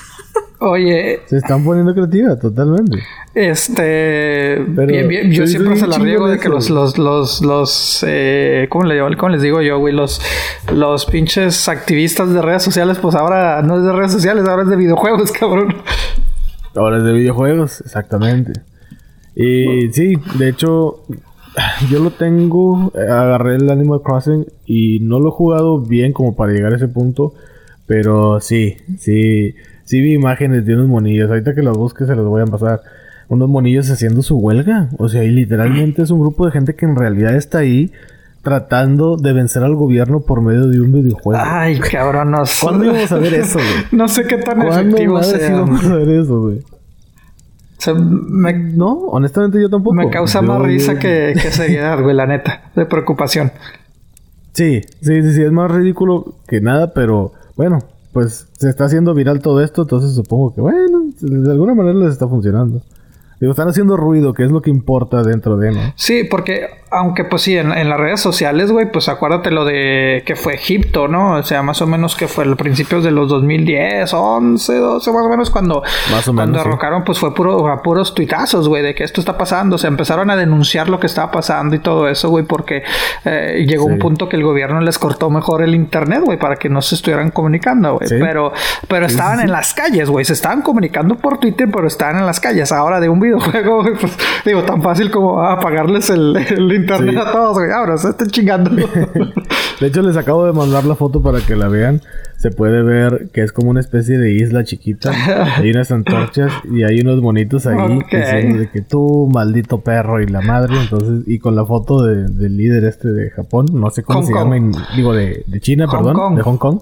Oye, Se están poniendo creativa, totalmente. Este, Pero bien, bien, yo siempre se la riego de que los, los, los, los, eh, ¿cómo, le, cómo les digo yo, güey? Los, los pinches activistas de redes sociales, pues ahora no es de redes sociales, ahora es de videojuegos, cabrón. Ahora es de videojuegos, exactamente. Y sí, de hecho, yo lo tengo, eh, agarré el Animal Crossing y no lo he jugado bien como para llegar a ese punto, pero sí, sí, sí vi imágenes de unos monillos, ahorita que los busques se los voy a pasar, unos monillos haciendo su huelga, o sea, y literalmente es un grupo de gente que en realidad está ahí tratando de vencer al gobierno por medio de un videojuego. Ay, cabrón, no sé. ¿Cuándo íbamos a ver eso, güey? No sé qué tan ¿Cuándo efectivo sea. sí vamos a ver eso, güey? O sea, me, No, honestamente yo tampoco. me causa Yo- más risa que, que seriedad, güey, la neta, de preocupación. Sí, sí, sí, sí, es más ridículo que nada, pero bueno, pues se está haciendo viral todo esto, entonces supongo que bueno, de alguna manera les está funcionando. Digo, están haciendo ruido, que es lo que importa dentro de, ¿no? Sí, porque aunque pues sí, en, en las redes sociales, güey, pues acuérdate lo de que fue Egipto, ¿no? O sea, más o menos que fue a principios de los 2010, 11, 12, más o menos cuando, Más o cuando menos, sí. derrocaron, pues fue puro, a puros tuitazos, güey, de que esto está pasando. O sea, empezaron a denunciar lo que estaba pasando y todo eso, güey, porque eh, llegó Sí. un punto que el gobierno les cortó mejor el internet, güey, para que no se estuvieran comunicando, güey. Sí. Pero, pero estaban en las calles, güey, se estaban comunicando por Twitter, pero estaban en las calles. Ahora de un videojuego, güey, pues digo, tan fácil como apagarles el, el internet Sí. a todos, güey. Ahora se están chingando. De hecho, les acabo de mandar la foto para que la vean. Se puede ver que es como una especie de isla chiquita. Hay unas antorchas y hay unos monitos ahí Ok. diciendo de que tú, maldito perro y la madre. Entonces, y con la foto de- del líder este de Japón, no sé cómo Hong se Kong. llama, en- digo de, de China, Hong perdón, Kong. de Hong Kong.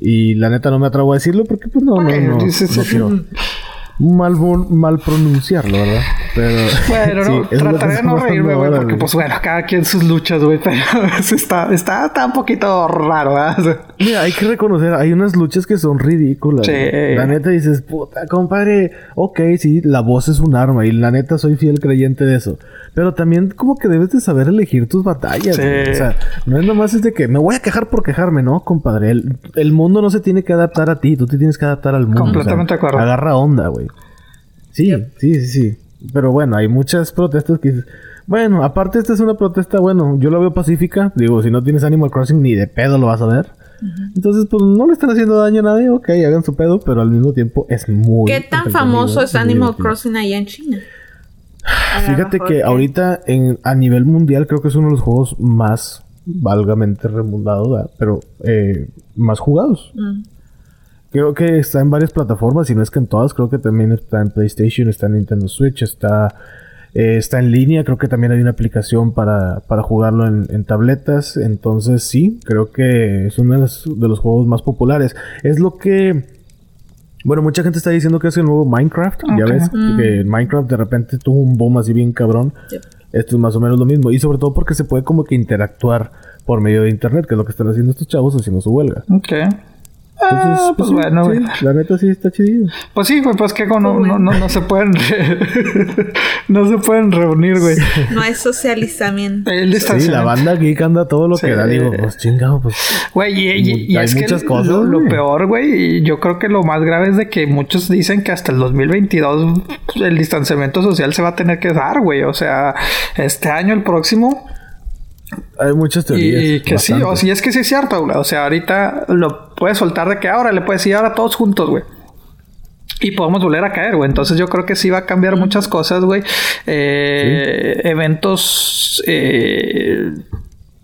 Y la neta no me atrevo a decirlo porque pues no, no, Ok, no, no quiero mal, mal pronunciarlo, ¿verdad? Pero Bueno, no, trataré de no reírme, güey, porque pues bueno, cada quien sus luchas, güey, pero está, está, está un poquito raro, ¿verdad? Mira, hay que reconocer, hay unas luchas que son ridículas. Sí. La neta dices, puta, compadre, ok, sí, la voz es un arma y la neta soy fiel creyente de eso. Pero también como que debes de saber elegir tus batallas. Sí. O sea, no es nomás es de que me voy a quejar por quejarme, no, compadre. El, el mundo no se tiene que adaptar a ti, tú te tienes que adaptar al mundo. Completamente de acuerdo. Agarra onda, güey. Sí, sí, sí, sí. Pero bueno, hay muchas protestas que dices, bueno, aparte esta es una protesta, bueno, yo la veo pacífica. Digo, si no tienes Animal Crossing ni de pedo lo vas a ver. Entonces, pues no le están haciendo daño a nadie, ok, hagan su pedo, pero al mismo tiempo es muy... ¿Qué tan famoso es Animal divertido. Crossing allá en China? Fíjate que ahorita en, a nivel mundial creo que es uno de los juegos más valgamente remundados, pero eh, más jugados. Mm. Creo que está en varias plataformas y no es que en todas, creo que también está en PlayStation, está en Nintendo Switch, está, eh, está en línea, creo que también hay una aplicación para, para jugarlo en, en tabletas, entonces sí, creo que es uno de los, de los juegos más populares. Es lo que... Bueno, mucha gente está diciendo que es el nuevo Minecraft. Ya ves que Minecraft de repente tuvo un boom así bien cabrón. Yep. Esto es más o menos lo mismo. Y sobre todo porque se puede como que interactuar por medio de internet, que es lo que están haciendo estos chavos haciendo su huelga. ok. Ah, Entonces, pues sí, bueno, sí, güey. la neta sí está chido. Pues sí, güey, pues que no, no, no, no se pueden re- no se pueden reunir, güey. No hay socializamiento. El Sí, la banda geek anda todo lo Sí. que da. Digo, pues chingado, pues. Güey, y, y- y Hay es que muchas lo- cosas, lo, güey. peor, güey, y yo creo que lo más grave es de que muchos dicen que hasta el 2022 el distanciamiento social se va a tener que dar, güey. O sea, este año, el próximo, Hay muchas teorías. Y que sí, o sí, es que sí es cierto, güey. O sea, ahorita lo puedes soltar de que ahora le puedes ir ahora todos juntos, güey. Y podemos volver a caer, güey. Entonces yo creo que sí va a cambiar muchas cosas, güey. Eh, Eventos eh,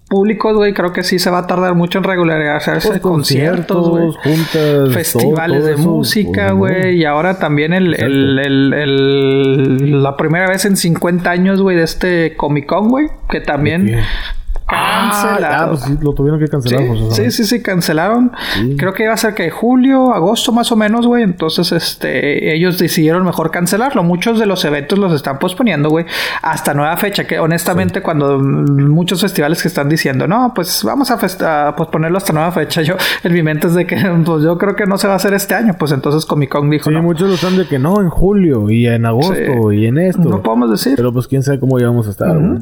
públicos, güey. Creo que sí se va a tardar mucho en regularizarse Pues, conciertos, güey. juntas, Festivales todo- todo de eso, música, pues, güey. Y ahora también el, el, el- el- la primera vez en 50 años, güey, de este Comic Con, güey. Que también. Cancelado. Ah, pues sí, lo tuvieron que cancelar. Sí, sí, sí, sí, cancelaron. Creo que iba a ser que julio, agosto más o menos, güey. Entonces, este, ellos decidieron mejor cancelarlo. Muchos de los eventos los están posponiendo, güey, hasta nueva fecha. Que honestamente, cuando muchos festivales que están diciendo, no, pues vamos a, a posponerlo hasta nueva fecha, yo en mi mente es de que, pues yo creo que no se va a hacer este año. Pues entonces Comic Con dijo, Sí, no, muchos lo están de que no, en julio y en agosto y en esto. no podemos decir. Pero pues quién sabe cómo íbamos a estar. güey.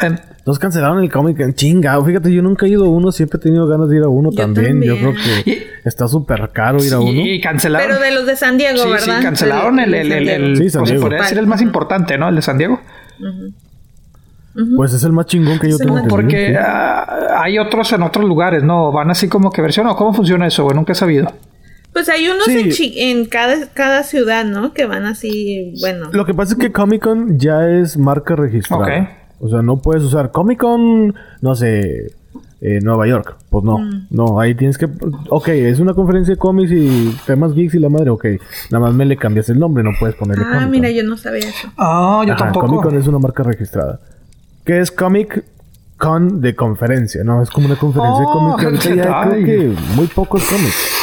En- Entonces cancelaron el cómic en chingado. Fíjate, yo nunca he ido a uno, siempre he tenido ganas de ir a uno Yo también. Yo creo también. que está súper caro ir a uno. y cancelaron. Pero de los de San Diego, sí, ¿verdad? sí, cancelaron el, el, el, el- Sí, San pues, Diego. podría decir el más importante, ¿no? El de San Diego. Pues es el más chingón que yo tengo entendido, Porque sí. ah, hay otros en otros lugares, ¿no? Van así como que versión o cómo funciona eso, güey. Nunca he sabido. Pues hay unos Sí. en, chi- en cada, cada ciudad, ¿no? Que van así, bueno. Lo que pasa es que Comic Con ya es marca registrada. Ok. O sea, no puedes usar Comic Con, no sé, eh, Nueva York. Pues no. Mm. No, ahí tienes que. Ok, es una conferencia de cómics y temas geeks y la madre. Ok, nada más me le cambias el nombre, no puedes ponerle Ah, Comic-Con. mira, yo no sabía eso. Ah, yo Ajá, tampoco. Comic Con es una marca registrada. ¿Qué es Comic Con de conferencia? No, es como una conferencia de Oh, cómics. que Ahorita ya creo que muy pocos cómics.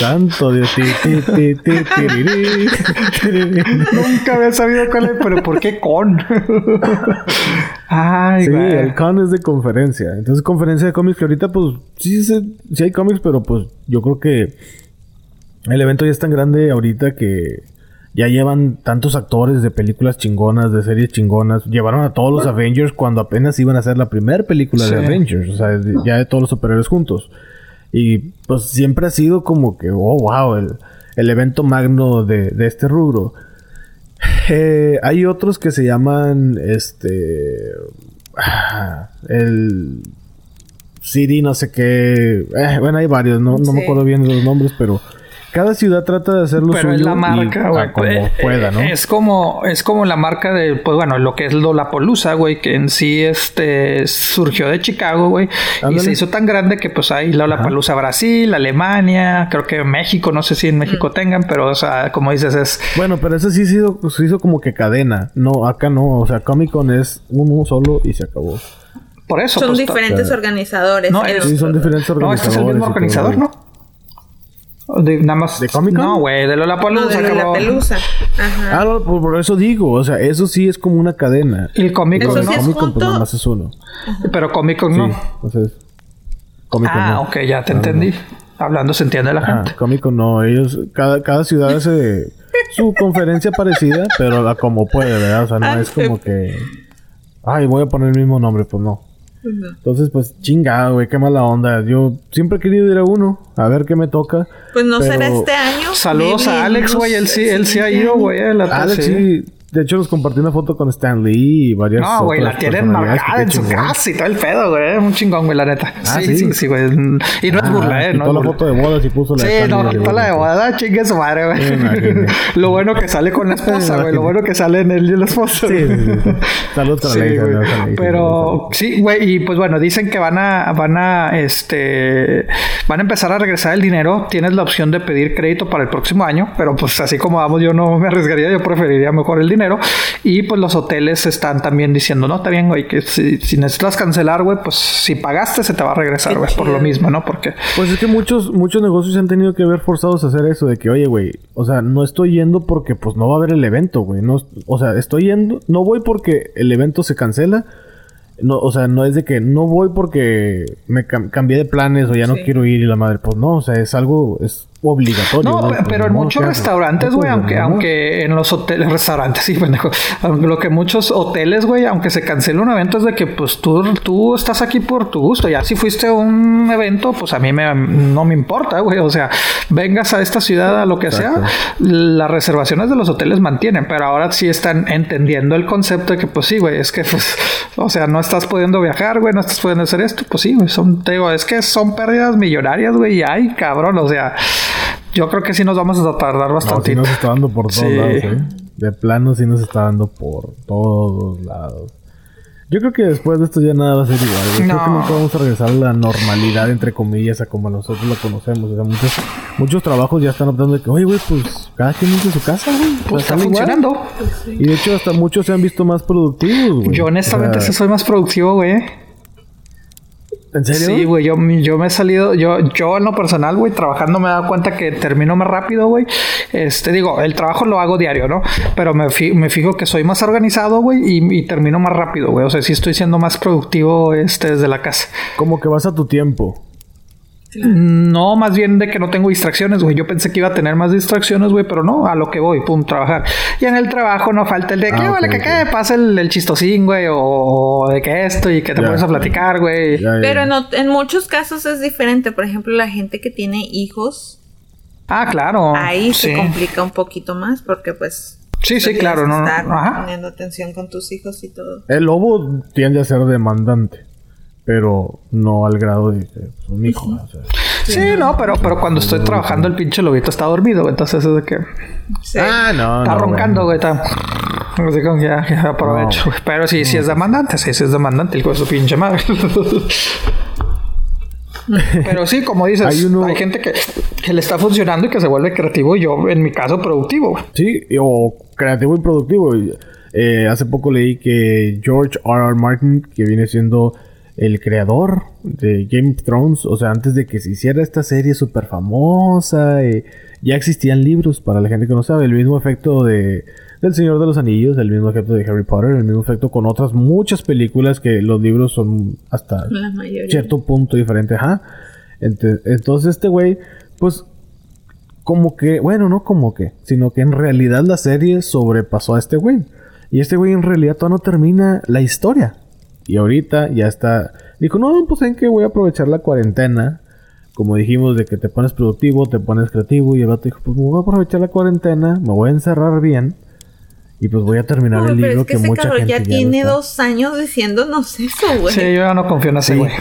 Tanto de ti, ti, ti, ti. Nunca había sabido cuál es, pero ¿por qué con? Ay, Sí, güey. el con es de conferencia. Entonces, conferencia de cómics que ahorita, pues, sí, se- sí hay cómics, pero pues yo creo que el evento ya es tan grande ahorita que ya llevan tantos actores de películas chingonas, de series chingonas. Llevaron a todos los Avengers cuando apenas iban a hacer la primera película Sí. de Avengers. O sea, ya de todos los superhéroes juntos. Y pues siempre ha sido como que, oh, wow, el, el evento magno de, de este rubro. Eh, hay otros que se llaman, este, el City, no sé qué. Eh, bueno, hay varios, no, no me acuerdo bien de los nombres, pero cada ciudad trata de hacer lo Pero suyo es la y marca, güey. como Eh, pueda, ¿no? Es como, es como la marca de, pues bueno, lo que es Lollapalooza, güey, que en sí este surgió de Chicago, güey, y se hizo tan grande que pues hay Lollapalooza Brasil, Alemania, creo que México, no sé si en México tengan, pero o sea, como dices es Bueno, pero eso sí se hizo, se hizo como que cadena. No, acá no. O sea, Comic Con es uno solo y se acabó. por eso Son pues, diferentes organizadores. No, es- los- Sí, son diferentes No, organizadores. este es el mismo organizador. ¿no? De, nada más. ¿De Comic Con? No, güey, de No, Lollapalooza. de la cabrón. pelusa. Ajá. Ah, no, por, por eso digo. O sea, eso sí es como una cadena. Y el Comic Con, Eso ¿no? sí es Comic pues nada más es uno. Pero Comic Con Sí, no. entonces. Comic Con Ah, no. ok, ya te entendí. Hablando se entiende la Ajá, gente. Comic Con no. Ellos, cada, cada ciudad hace su conferencia parecida, pero la como puede, ¿verdad? O sea, no Ah, es como que. Ay, voy a poner el mismo nombre, pues no. Entonces, pues chingado, güey, qué mala onda. Yo siempre he querido ir a uno, a ver qué me toca. Pues no pero- será este año. Saludos Maybe a Alex, güey. Él sí, él sí ha ido, güey. a la Alex, sí. De hecho, nos compartí una foto con Stan Lee y varias. No, güey, la tienen marcada en su chingón. casa y todo el pedo, güey. Un chingón, güey, la neta. Ah, sí, sí, ¿sí? sí, güey. Y no es Ah, burla, eh. No la foto de bodas y puso la Sí, de no, Lee quitó la de bodas. boda, chingue su madre, güey. Lo bueno que sale con la esposa, güey. Lo bueno que sale en él y la esposa. Sí, sí, sí. Saludos a la Sí, hija, güey. ¿no? Pero sí, güey, y pues bueno, dicen que van a, van a, este, van a empezar a regresar el dinero. Tienes la opción de pedir crédito para el próximo año, pero pues así como vamos, yo no me arriesgaría, yo preferiría mejor el dinero. Y pues los hoteles están también diciendo, no, está bien, güey, que si, si necesitas cancelar, güey, pues si pagaste se te va a regresar, güey, por lo mismo, ¿no? Porque Pues es que muchos, muchos negocios se han tenido que ver forzados a hacer eso, de que, oye, güey, o sea, no estoy yendo porque pues no va a haber el evento, güey. No, o sea, estoy yendo, no voy porque el evento se cancela. No, o sea, no es de que no voy porque me cam- cambié de planes o ya no quiero ir y la madre. Pues no, o sea, es algo, es obligatorio. No, pues, pero en modo, muchos restaurantes, güey, aunque, aunque en los hoteles, restaurantes, sí, pendejo. Lo que muchos hoteles, güey, aunque se cancele un evento, es de que pues tú, tú estás aquí por tu gusto. Ya si fuiste a un evento, pues a mí me, no me importa, güey. O sea, vengas a esta ciudad, a lo que Exacto. sea, las reservaciones de los hoteles mantienen, pero ahora sí están entendiendo el concepto de que, pues sí, güey, es que, pues, o sea, no estás pudiendo viajar, güey, no estás pudiendo hacer esto, pues sí, güey, son, te digo, es que son pérdidas millonarias, güey, y ay, cabrón, o sea, yo creo que sí nos vamos a tardar No, sí bastante. nos está dando por todos Sí. lados, ¿eh? De plano sí nos está dando por todos lados. Yo creo que después de esto ya nada va a ser igual. Yo creo No. que nunca vamos a regresar a la normalidad, entre comillas, a como nosotros la conocemos. O sea, muchos, muchos trabajos ya están optando de que, oye, güey, pues cada quien hizo su casa, güey. Sea, Pues está igual. funcionando. Y de hecho, hasta muchos se han visto más productivos, güey. Yo honestamente O sea, sí soy más productivo, güey. ¿En serio? Sí, güey, yo, yo me he salido, yo, yo en lo personal, güey, trabajando me he dado cuenta que termino más rápido, güey. Este, digo, el trabajo lo hago diario, ¿no? Pero me, me fijo que soy más organizado, güey, y, y, termino más rápido, güey. O sea, sí estoy siendo más productivo este, desde la casa. Como que vas a tu tiempo. No, más bien de que no tengo distracciones, güey. Yo pensé que iba a tener más distracciones, güey, pero no, a lo que voy, pum, trabajar. Y en el trabajo no falta el de que, ah, vale, que okay. pasa el, el, chistosín, güey, o, de que esto y que te pones a platicar, güey. Pero en muchos casos es diferente. Por ejemplo, la gente que tiene hijos. Ah, claro. Ahí se complica un poquito más porque, pues, Sí, sí, claro, no, estar Ajá. poniendo atención con tus hijos y todo. El lobo tiende a ser demandante pero no al grado de pues, un hijo. O sea, sí, no, pero, pero cuando estoy trabajando el pinche lobito está dormido, entonces es de que... Ah, no, Está roncando, güey, está... Así como ya, ya aprovecho. Pero sí, sí es demandante, sí, sí es demandante el con su pinche madre. Pero sí, como dices, hay, uno... hay gente que, que, le está funcionando y que se vuelve creativo y yo, en mi caso, productivo. Sí, o creativo y productivo. Eh, hace poco leí que George R. R. Martin, que viene siendo el creador de Game of Thrones, o sea, antes de que se hiciera esta serie súper famosa, eh, ya existían libros para la gente que no sabe, el mismo efecto de del Señor de los Anillos, el mismo efecto de Harry Potter, el mismo efecto con otras muchas películas que los libros son hasta cierto punto diferente, ajá. Entonces este güey, pues como que, bueno, no como que, sino que en realidad la serie sobrepasó a este güey. Y este güey en realidad todavía no termina la historia. Y ahorita ya está. Dijo, no, pues en que voy a aprovechar la cuarentena. Como dijimos, de que te pones productivo, te pones creativo. Y el vato dijo, pues voy a aprovechar la cuarentena, me voy a encerrar bien. Y pues voy a terminar el libro que, mucha gente ya, tiene dos años diciéndonos eso, güey. Sí, yo ya no confío en ese güey.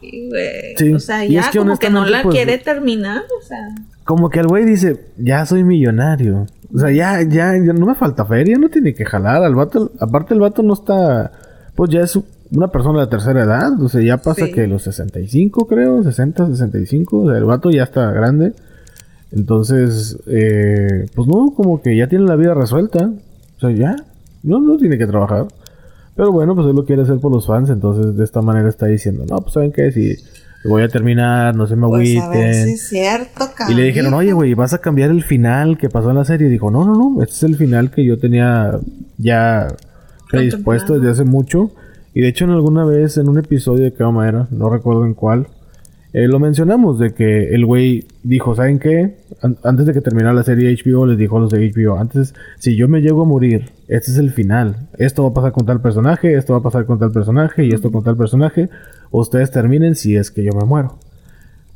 Sí, güey. O sea, ya como que no la pues, quiere terminar, o sea. Como que el güey dice, ya soy millonario. O sea, ya, ya, ya no me falta feria, no tiene que jalar. Al vato, aparte el vato no está, pues ya es una persona de tercera edad, o sea, ya pasa que los 65 creo, 60, 65, o sea, el vato ya está grande. Entonces, eh, pues no, como que ya tiene la vida resuelta. O sea, ya, no, no tiene que trabajar. Pero bueno, pues él lo quiere hacer por los fans, entonces de esta manera está diciendo, no, pues saben qué, si voy a terminar, no se me pues agüiten. es cierto, y le dijeron, oye, güey, vas a cambiar el final que pasó en la serie. Y dijo, no, no, no, este es el final que yo tenía ya predispuesto desde hace mucho. Y de hecho en alguna vez en un episodio de Cama Madera, no recuerdo en cuál, eh, lo mencionamos de que el güey dijo, ¿saben qué? antes de que terminara la serie HBO les dijo a los de HBO, antes, si yo me llego a morir, este es el final. Esto va a pasar con tal personaje, esto va a pasar con tal personaje y esto con tal personaje. Ustedes terminen si es que yo me muero.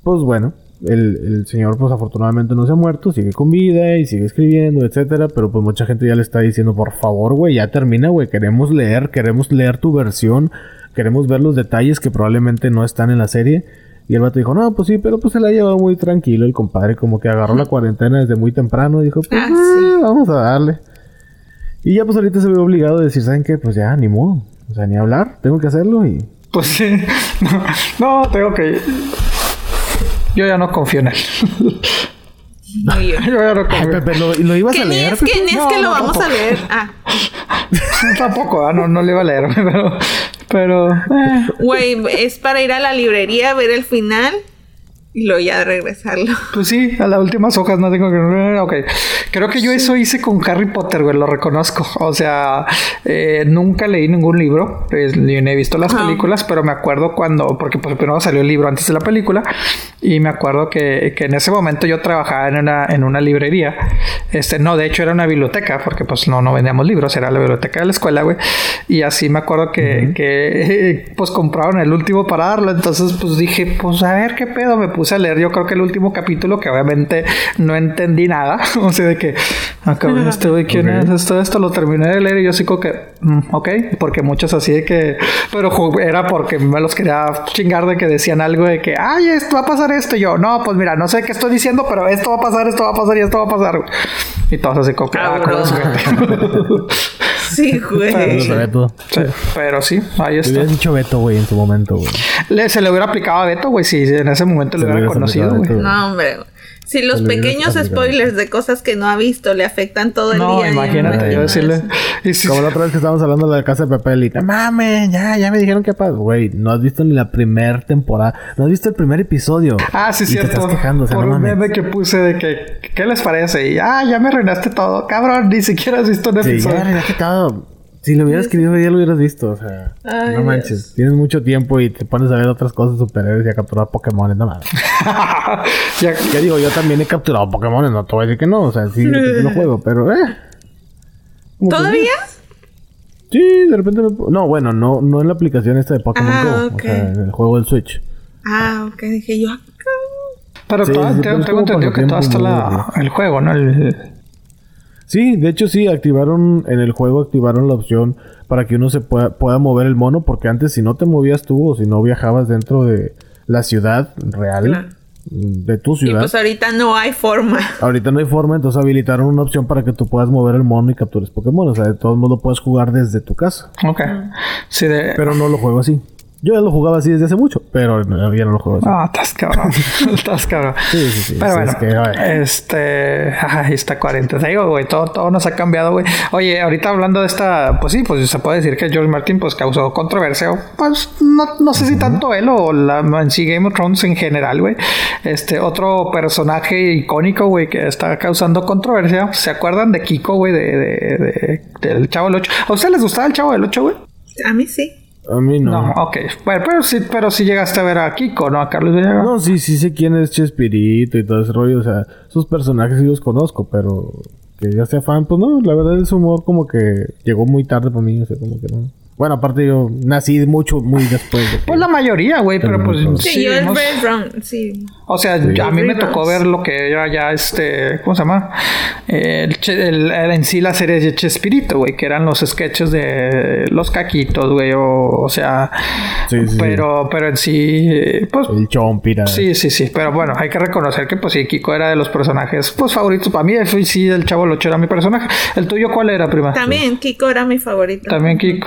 Pues bueno, el, señor, pues afortunadamente no se ha muerto, sigue con vida y sigue escribiendo, etcétera. Pero pues mucha gente ya le está diciendo, por favor, güey, ya termina, güey. Queremos leer, queremos leer tu versión, queremos ver los detalles que probablemente no están en la serie. Y el vato dijo, no, pues sí, pero pues se la ha llevado muy tranquilo el compadre, como que agarró la cuarentena desde muy temprano y dijo, pues ah, ah, vamos a darle. Y ya pues ahorita se ve obligado a decir, ¿saben qué? Pues ya, ni modo. O sea, ni hablar, tengo que hacerlo y... Pues sí, no, no tengo que yo ya no confío en él. No, yo. ya no confío. Ay, Pepe, ¿lo, lo ibas a leer? Es que, ni es que lo vamos a leer. Ah. tampoco, ah, no, no le iba a leer, pero... Pero... Eh. Güey, es para ir a la librería a ver el final y luego ya regresarlo. Pues sí, a las últimas hojas no tengo que... Ok. Creo que yo eso hice con Harry Potter, güey, lo reconozco. O sea, eh, nunca leí ningún libro, pues, ni he visto las películas, pero me acuerdo cuando, porque pues primero salió el libro antes de la película, y me acuerdo que, que, en ese momento yo trabajaba en una, en una librería. Este, no, de hecho era una biblioteca, porque pues no, no vendíamos libros, era la biblioteca de la escuela, güey. Y así me acuerdo que, que pues compraron el último para darlo. Entonces, pues dije, pues a ver qué pedo, me puse a leer yo creo que el último capítulo que obviamente no entendí nada. o sea, de que, acá ah, este güey, ¿quién es? Esto, esto lo terminé de leer y yo así como que, mm, ok, porque muchos así de que, pero era porque me los quería chingar de que decían algo de que, ay, esto va a pasar esto. Y yo, no, pues mira, no sé qué estoy diciendo, pero esto va a pasar, esto va a pasar y esto va a pasar. Y todos así como que, ah, Sí, güey. Pero, sí, pero sí, ahí está. Le hubieras dicho Beto, güey, en su momento, güey. se le hubiera aplicado a Beto, güey, si en ese momento le hubiera conocido, güey. No, hombre. Si los pequeños spoilers de cosas que no ha visto le afectan todo el No, día. imagínate, yo decirle. y si- Como la otra vez que estábamos hablando de la casa de papel y no mames, ya, ya me dijeron que pasa. Güey, no has visto ni la primera temporada, no has visto el primer episodio. Ah, sí, y cierto. Te estás quejando, o sea, por no un meme que puse de que, ¿qué les parece? Y, ah, ya me arruinaste todo. Cabrón, ni siquiera has visto un Sí, episodio. ya, ya quitado. Si lo hubieras querido, ya lo hubieras visto. O sea, Ay, no manches. Tienes mucho tiempo y te pones a ver otras cosas superhéroes y a capturar Pokémon. No mames. Ya- Ya digo, yo también he capturado Pokémon. No te voy a decir que no. O sea, sí, lo juego, pero eh. ¿Todavía? Sí, de repente me... No, bueno, no, no en la aplicación esta de Pokémon Ah, Go. O sea, en el juego del Switch. Ah, ok, dije yo. Pero Sí, todo- sí, tengo, entendido que todo está la, el juego, ¿no? El- Sí, de hecho sí, activaron en el juego, activaron la opción para que uno se pueda, pueda mover el mono, porque antes si no te movías tú o si no viajabas dentro de la ciudad real, Claro. de tu Y ciudad, pues ahorita no hay forma. ahorita no hay forma, entonces habilitaron una opción para que tú puedas mover el mono y captures Pokémon, o sea, de todos modos lo puedes jugar desde tu casa, Ok. Sí, de... pero no lo juego así. Yo ya lo jugaba así desde hace mucho, pero no- ya no lo juego así. Ah, estás cabrón. estás cabrón. Sí, sí, sí, Pero sí, bueno, es que, ay. este. Ay, está 40. Te digo, güey, todo, todo nos ha cambiado, güey. Oye, ahorita hablando de esta. Pues sí, pues se puede decir que George Martin, pues causó controversia. Pues no, no sé si tanto él o la en sí Game of Thrones en general, güey. Este otro personaje icónico, güey, que está causando controversia. ¿Se acuerdan de Kiko, güey, de, de- de- del Chavo del 8? ¿A ustedes les gustaba el Chavo del 8, güey? A mí sí. A mí no. No, no. ok. Bueno, pero sí, pero sí llegaste a ver a Kiko, ¿no? A Carlos Villagra. sí, sí sé quién es Chespirito y todo ese rollo, o sea, sus personajes sí los conozco, pero que ya sea fan, pues no, la verdad es humor como que llegó muy tarde para mí, o sea, como que no. Bueno, aparte yo nací mucho, muy después de que... Pues la mayoría, güey, pero pues Sí, sí, yo hemos- Red sí. O sea, Sí. a mí me tocó ver lo que era ya este, ¿cómo se llama? El, el- en sí la serie de Chespirito, güey, que eran los sketches de los caquitos, güey, o, o sea, Sí, sí, sí. pero, pero en sí, eh, pues El chompira. Sí, sí, sí, pero bueno, hay que reconocer que pues sí, Kiko era de los personajes pues favoritos para mí, fui- sí, el Chavo Locho era mi personaje. ¿El tuyo cuál era, prima? También Kiko era mi favorito. También Kiko.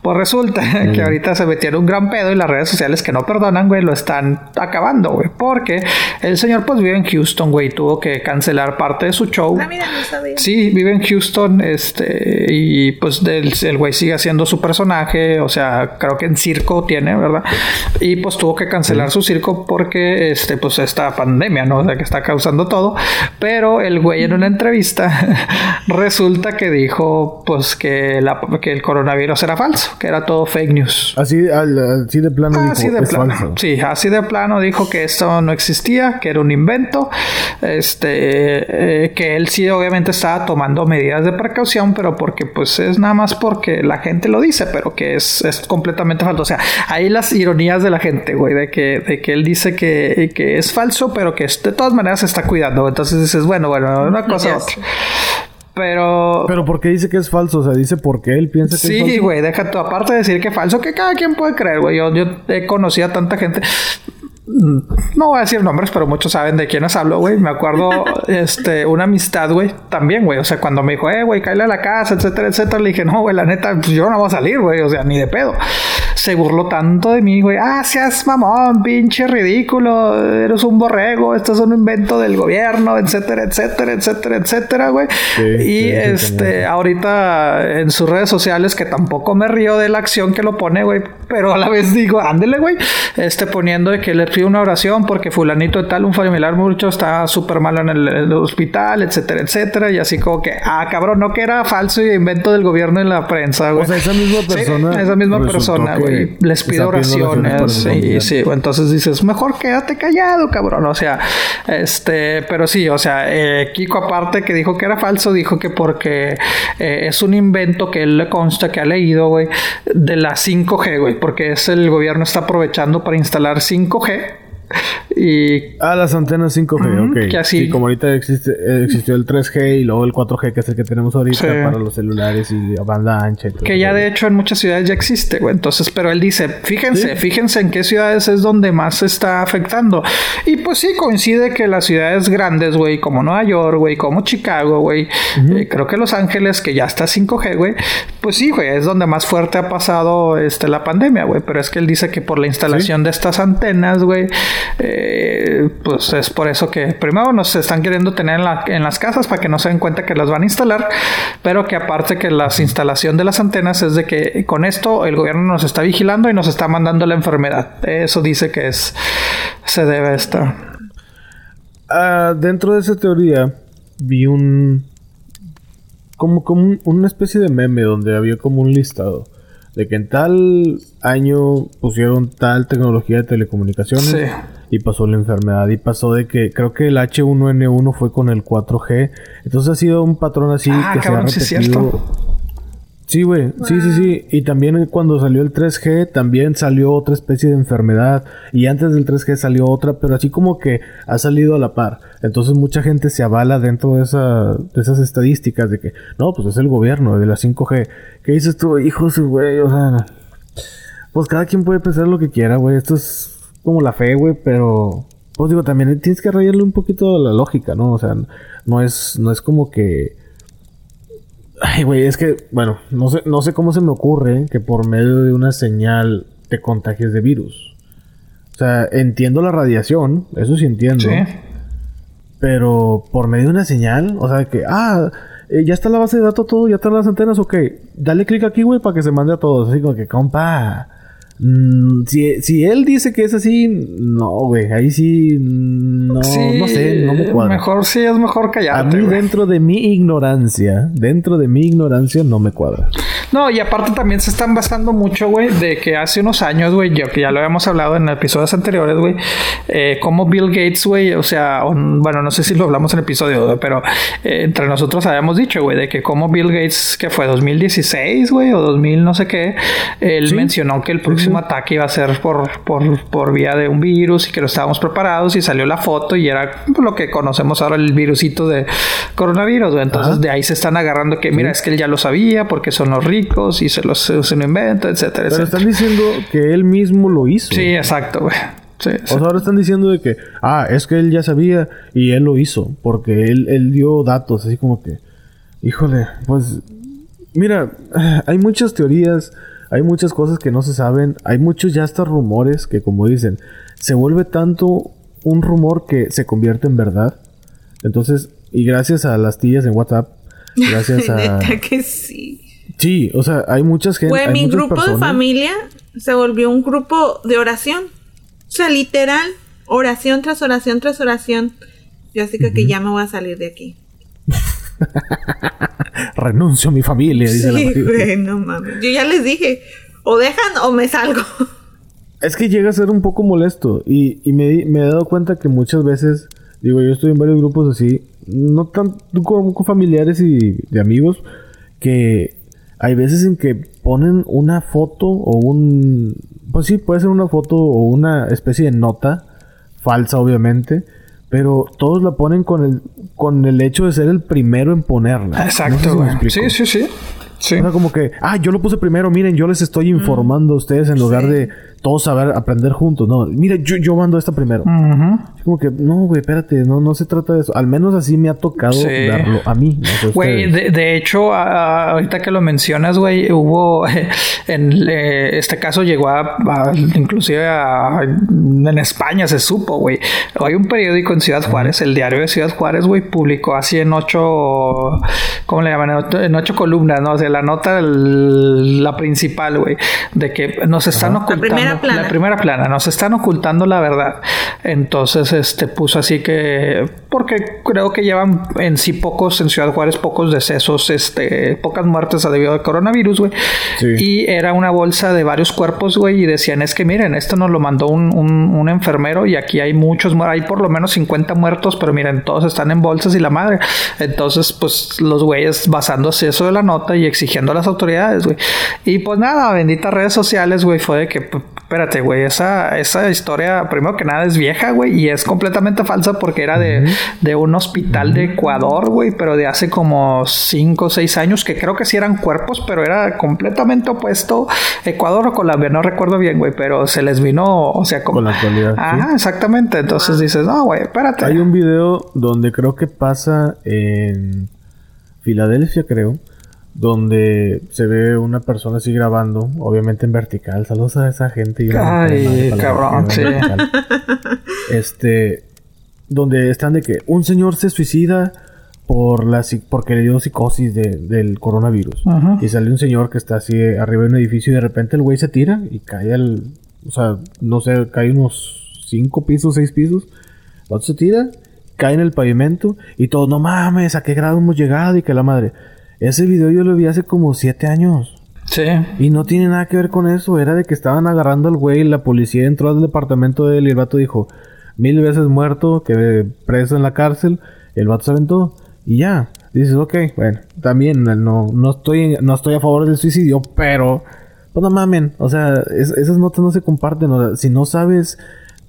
Pues resulta que ahorita se metieron un gran pedo y las redes sociales que no perdonan, güey, lo están acabando, güey. Porque el señor pues vive en Houston, güey, tuvo que cancelar parte de su show. Ah, mira, no sabía. Sí, vive en Houston, este, y pues del- el güey sigue haciendo su personaje, o sea, creo que en circo tiene, ¿verdad? Y pues tuvo que cancelar su circo porque, este, pues esta pandemia, ¿no? O sea, que está causando todo. Pero el güey en una entrevista resulta que dijo, pues que, la, que el coronavirus era falso, que era todo fake news. Así, al- así de plano dijo, Así de es plano. falso. Sí, así de plano dijo que esto no existía, que era un invento. Este, eh, que él sí obviamente estaba tomando medidas de precaución, pero porque pues es nada más porque la gente lo dice, pero que es, es completamente falso. O sea, ahí las ironías de la gente, güey, de que, de que él dice que, que es falso, pero que de todas maneras se está cuidando. Entonces dices, bueno, bueno, una cosa u Ya otra. Pero, Pero ¿por qué dice que es falso? O sea, dice por qué él piensa que es Sí, falso. güey, deja tú. Aparte de decir que es falso, que cada quien puede creer, güey. Yo, yo he conocido a tanta gente. Mm, No voy a decir nombres, pero muchos saben de quiénes hablo, güey. Me acuerdo, este, una amistad, güey, también, güey. O sea, cuando me dijo, eh, güey, cállale a la casa, etcétera, etcétera, le dije, no, güey, la neta, pues yo no voy a salir, güey. O sea, ni de pedo. Se burló tanto de mí, güey. Ah, seas mamón, pinche ridículo. Eres un borrego. Esto es un invento del gobierno, etcétera, etcétera, etcétera, etcétera, güey. Sí, y sí, este, ahorita en sus redes sociales, que tampoco me río de la acción que lo pone, güey, pero a la vez digo, ándele, güey, este, poniendo de que le pido una oración porque fulanito de tal, un familiar mucho, está súper malo en el, hospital, etcétera, etcétera, y así como que, ah, cabrón, no que era falso y invento del gobierno en la prensa, güey. O sea, esa misma persona. esa misma persona, que güey, les pidiendo oraciones, sí, sí, entonces dices, mejor quédate callado, cabrón, o sea, este, pero sí, o sea, eh, Kiko aparte que dijo que era falso, dijo que porque eh, es un invento que él le consta que ha leído, güey, de la 5G, güey, porque es el gobierno está aprovechando para instalar 5G y Ah, las antenas 5G, Ujú, ok. que así- Sí, como ahorita existe, eh, existió el 3G y luego el 4G, que es el que tenemos ahorita Sí. para los celulares y banda ancha. y todo Que ya de hecho en muchas ciudades ya existe, güey. Entonces, pero él dice, fíjense, Sí. fíjense en qué ciudades es donde más se está afectando. Y pues sí, coincide que las ciudades grandes, güey, como Nueva York, güey, como Chicago, güey, eh, creo que Los Ángeles, que ya está 5G, güey, pues sí, güey, es donde más fuerte ha pasado este, la pandemia, güey. Pero es que él dice que por la instalación de estas antenas, güey, eh, pues es por eso que primero nos están queriendo tener en, las casas para que no se den cuenta que las van a instalar, pero que aparte que la instalación de las antenas es de que con esto el gobierno nos está vigilando y nos está mandando la enfermedad. Eso dice que es se debe a esto. Ah, dentro de esa teoría vi un como, como una especie de meme donde había como un listado de que en tal año pusieron tal tecnología de telecomunicaciones y pasó la enfermedad y pasó de que creo que el H1N1 fue con el 4G. Entonces ha sido un patrón así ah, que se ha repetido. Sí, güey. Sí, sí, sí. Y también cuando salió el 3G, también salió otra especie de enfermedad. Y antes del 3G salió otra, pero así como que ha salido a la par. Entonces mucha gente se avala dentro de, esa, de esas estadísticas de que, no, pues es el gobierno de la 5G. ¿Qué dices tú, hijos, güey? O sea, pues cada quien puede pensar lo que quiera, güey. Esto es como la fe, güey, pero... Pues digo, también tienes que rayarle un poquito la lógica, ¿no? O sea, no es, no es como que Ay, güey, es que, bueno, no sé, no sé cómo se me ocurre que por medio de una señal te contagies de virus. O sea, entiendo la radiación, eso sí entiendo. Sí. Pero por medio de una señal, o sea, que, ah, eh, ya está la base de datos todo, ya están las antenas, ok. Dale clic aquí, güey, para que se mande a todos. Así como que, compa. Mm, si, él dice que es así, no, güey, ahí sí, no, no sé, no me cuadra. Mejor sí, es mejor callarte. A mí, dentro de mi ignorancia, dentro de mi ignorancia, no me cuadra. No, y aparte también se están basando mucho, güey, de que hace unos años, güey, yo que ya lo habíamos hablado en episodios anteriores, güey, eh, como Bill Gates, güey, o sea, bueno, no sé si lo hablamos en episodio, pero eh, entre nosotros habíamos dicho, güey, de que como Bill Gates, que fue 2016, güey, o 2000, no sé qué, él mencionó que el próximo ataque iba a ser por, por, por vía de un virus y que lo estábamos preparados y salió la foto y era lo que conocemos ahora el virusito de coronavirus, güey. Entonces de ahí se están agarrando que, mira, es que él ya lo sabía porque son los ricos y se, los, se lo inventa, etcétera, Pero están diciendo que él mismo lo hizo. Sí, exacto, güey. o sea, ahora están diciendo de que, ah, es que él ya sabía y él lo hizo, porque él, él dio datos, así como que, híjole, pues, mira, hay muchas teorías, hay muchas cosas que no se saben, hay muchos ya hasta rumores que como dicen, se vuelve tanto un rumor que se convierte en verdad. Entonces, y gracias a las tías en WhatsApp, gracias a... que sí. Sí, o sea, hay muchas gente. Pues mi grupo de familia se volvió un grupo de oración. O sea, literal, oración tras oración tras oración. Yo así que, que ya me voy a salir de aquí. renuncio a mi familia, dice sí, no mames. Yo ya les dije, o dejan o me salgo. Es que llega a ser un poco molesto y, me, he dado cuenta que muchas veces, digo, yo estoy en varios grupos así, no tan como con familiares y de amigos, que hay veces en que ponen una foto o un... Pues sí, puede ser una foto o una especie de nota, falsa obviamente, pero todos la ponen con el, con el hecho de ser el primero en ponerla. Exacto, sí, sí, sí. Sí. Sea, como que, ah, yo lo puse primero, miren, yo les estoy informando a ustedes en lugar de todos saber aprender juntos. No, mira, yo, yo mando esta primero. Como que, no, güey, espérate, no, no se trata de eso. Al menos así me ha tocado darlo a mí. Güey, de, hecho, ahorita que lo mencionas, güey, hubo, en este caso llegó a, inclusive en España se supo, güey. Hay un periódico en Ciudad Juárez, el diario de Ciudad Juárez, güey, publicó así en ocho, ¿cómo le llaman? En ocho columnas, ¿no? O sea, la nota, la principal, güey, de que nos están ocultando la primera plana. Nos están ocultando la verdad. Entonces, este puso así que. Porque creo que llevan en sí pocos, en Ciudad Juárez, pocos decesos, este, pocas muertes a debido al coronavirus, güey. Y era una bolsa de varios cuerpos, güey. Y decían, es que miren, esto nos lo mandó un, un, enfermero y aquí hay muchos, hay por lo menos 50 muertos, pero miren, todos están en bolsas y la madre. Entonces, pues los güeyes basándose eso de la nota y exigiendo a las autoridades, güey. Y pues nada, benditas redes sociales, güey, fue de que espérate, güey, esa, esa historia, primero que nada, es vieja, güey, y es completamente falsa porque era de, de un hospital de Ecuador, güey, pero de hace como 5 o 6 años, que creo que sí eran cuerpos, pero era completamente opuesto Ecuador o Colombia, no recuerdo bien, güey, pero se les vino, o sea, como... Con la actualidad. Ah, exactamente, entonces dices, no, güey, espérate. Hay un video donde creo que pasa en Filadelfia, creo donde se ve una persona así grabando, obviamente en vertical. Saludos a esa gente. Ay, cabrón, sí. este, donde están de que un señor se suicida por la porque le dio psicosis del coronavirus. Y sale un señor que está así arriba de un edificio y de repente el güey se tira y cae al, o sea, no sé, cae unos cinco pisos, seis pisos. El otro se tira, cae en el pavimento y todos, no mames, ¿a qué grado hemos llegado? Y que la madre. Ese video yo lo vi hace como siete años. Sí. Y no tiene nada que ver con eso. Era de que estaban agarrando al güey. La policía entró al departamento de él y el vato dijo: Mil veces muerto, que preso en la cárcel. El vato se aventó. Y ya. Dices, ok, bueno, también no, no, estoy, no estoy a favor del suicidio, pero. Pues no mamen. O sea, esas notas no se comparten. si no sabes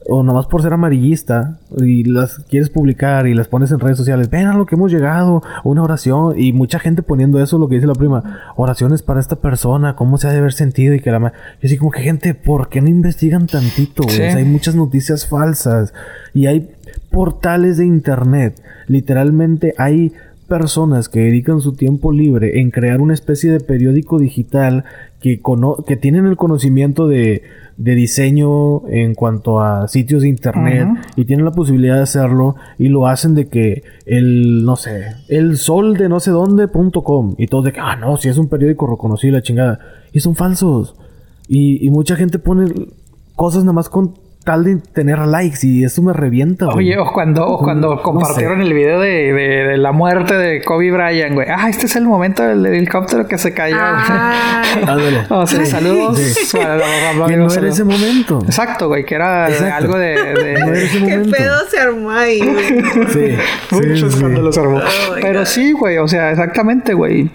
o nomás por ser amarillista y las quieres publicar y las pones en redes sociales, ven a lo que hemos llegado, una oración y mucha gente poniendo eso, lo que dice la prima, oraciones para esta persona, cómo se ha de haber sentido y que la... Yo así como que gente, ¿por qué no investigan tantito? hay muchas noticias falsas y hay portales de internet, literalmente hay personas que dedican su tiempo libre en crear una especie de periódico digital que, que tienen el conocimiento de de diseño en cuanto a sitios de internet y tienen la posibilidad de hacerlo y lo hacen de que el, no sé, el sol de no sé dónde.com y todo de que, ah, no, si es un periódico reconocido la chingada. Y son falsos. Y, y mucha gente pone cosas nada más con tal de tener likes y eso me revienta. Oye, o cuando, cuando compartieron el video de, de, la muerte de Kobe Bryant, güey. Ah, este es el momento del helicóptero que se cayó. Ah. o sea, saludos para la, que no era ese momento. Exacto, güey, que era algo de... de... No ese ¿Qué pedo se armó ahí, güey? Sí. Muchos sí, los armó. Oh Pero sí, güey, o sea, exactamente, güey.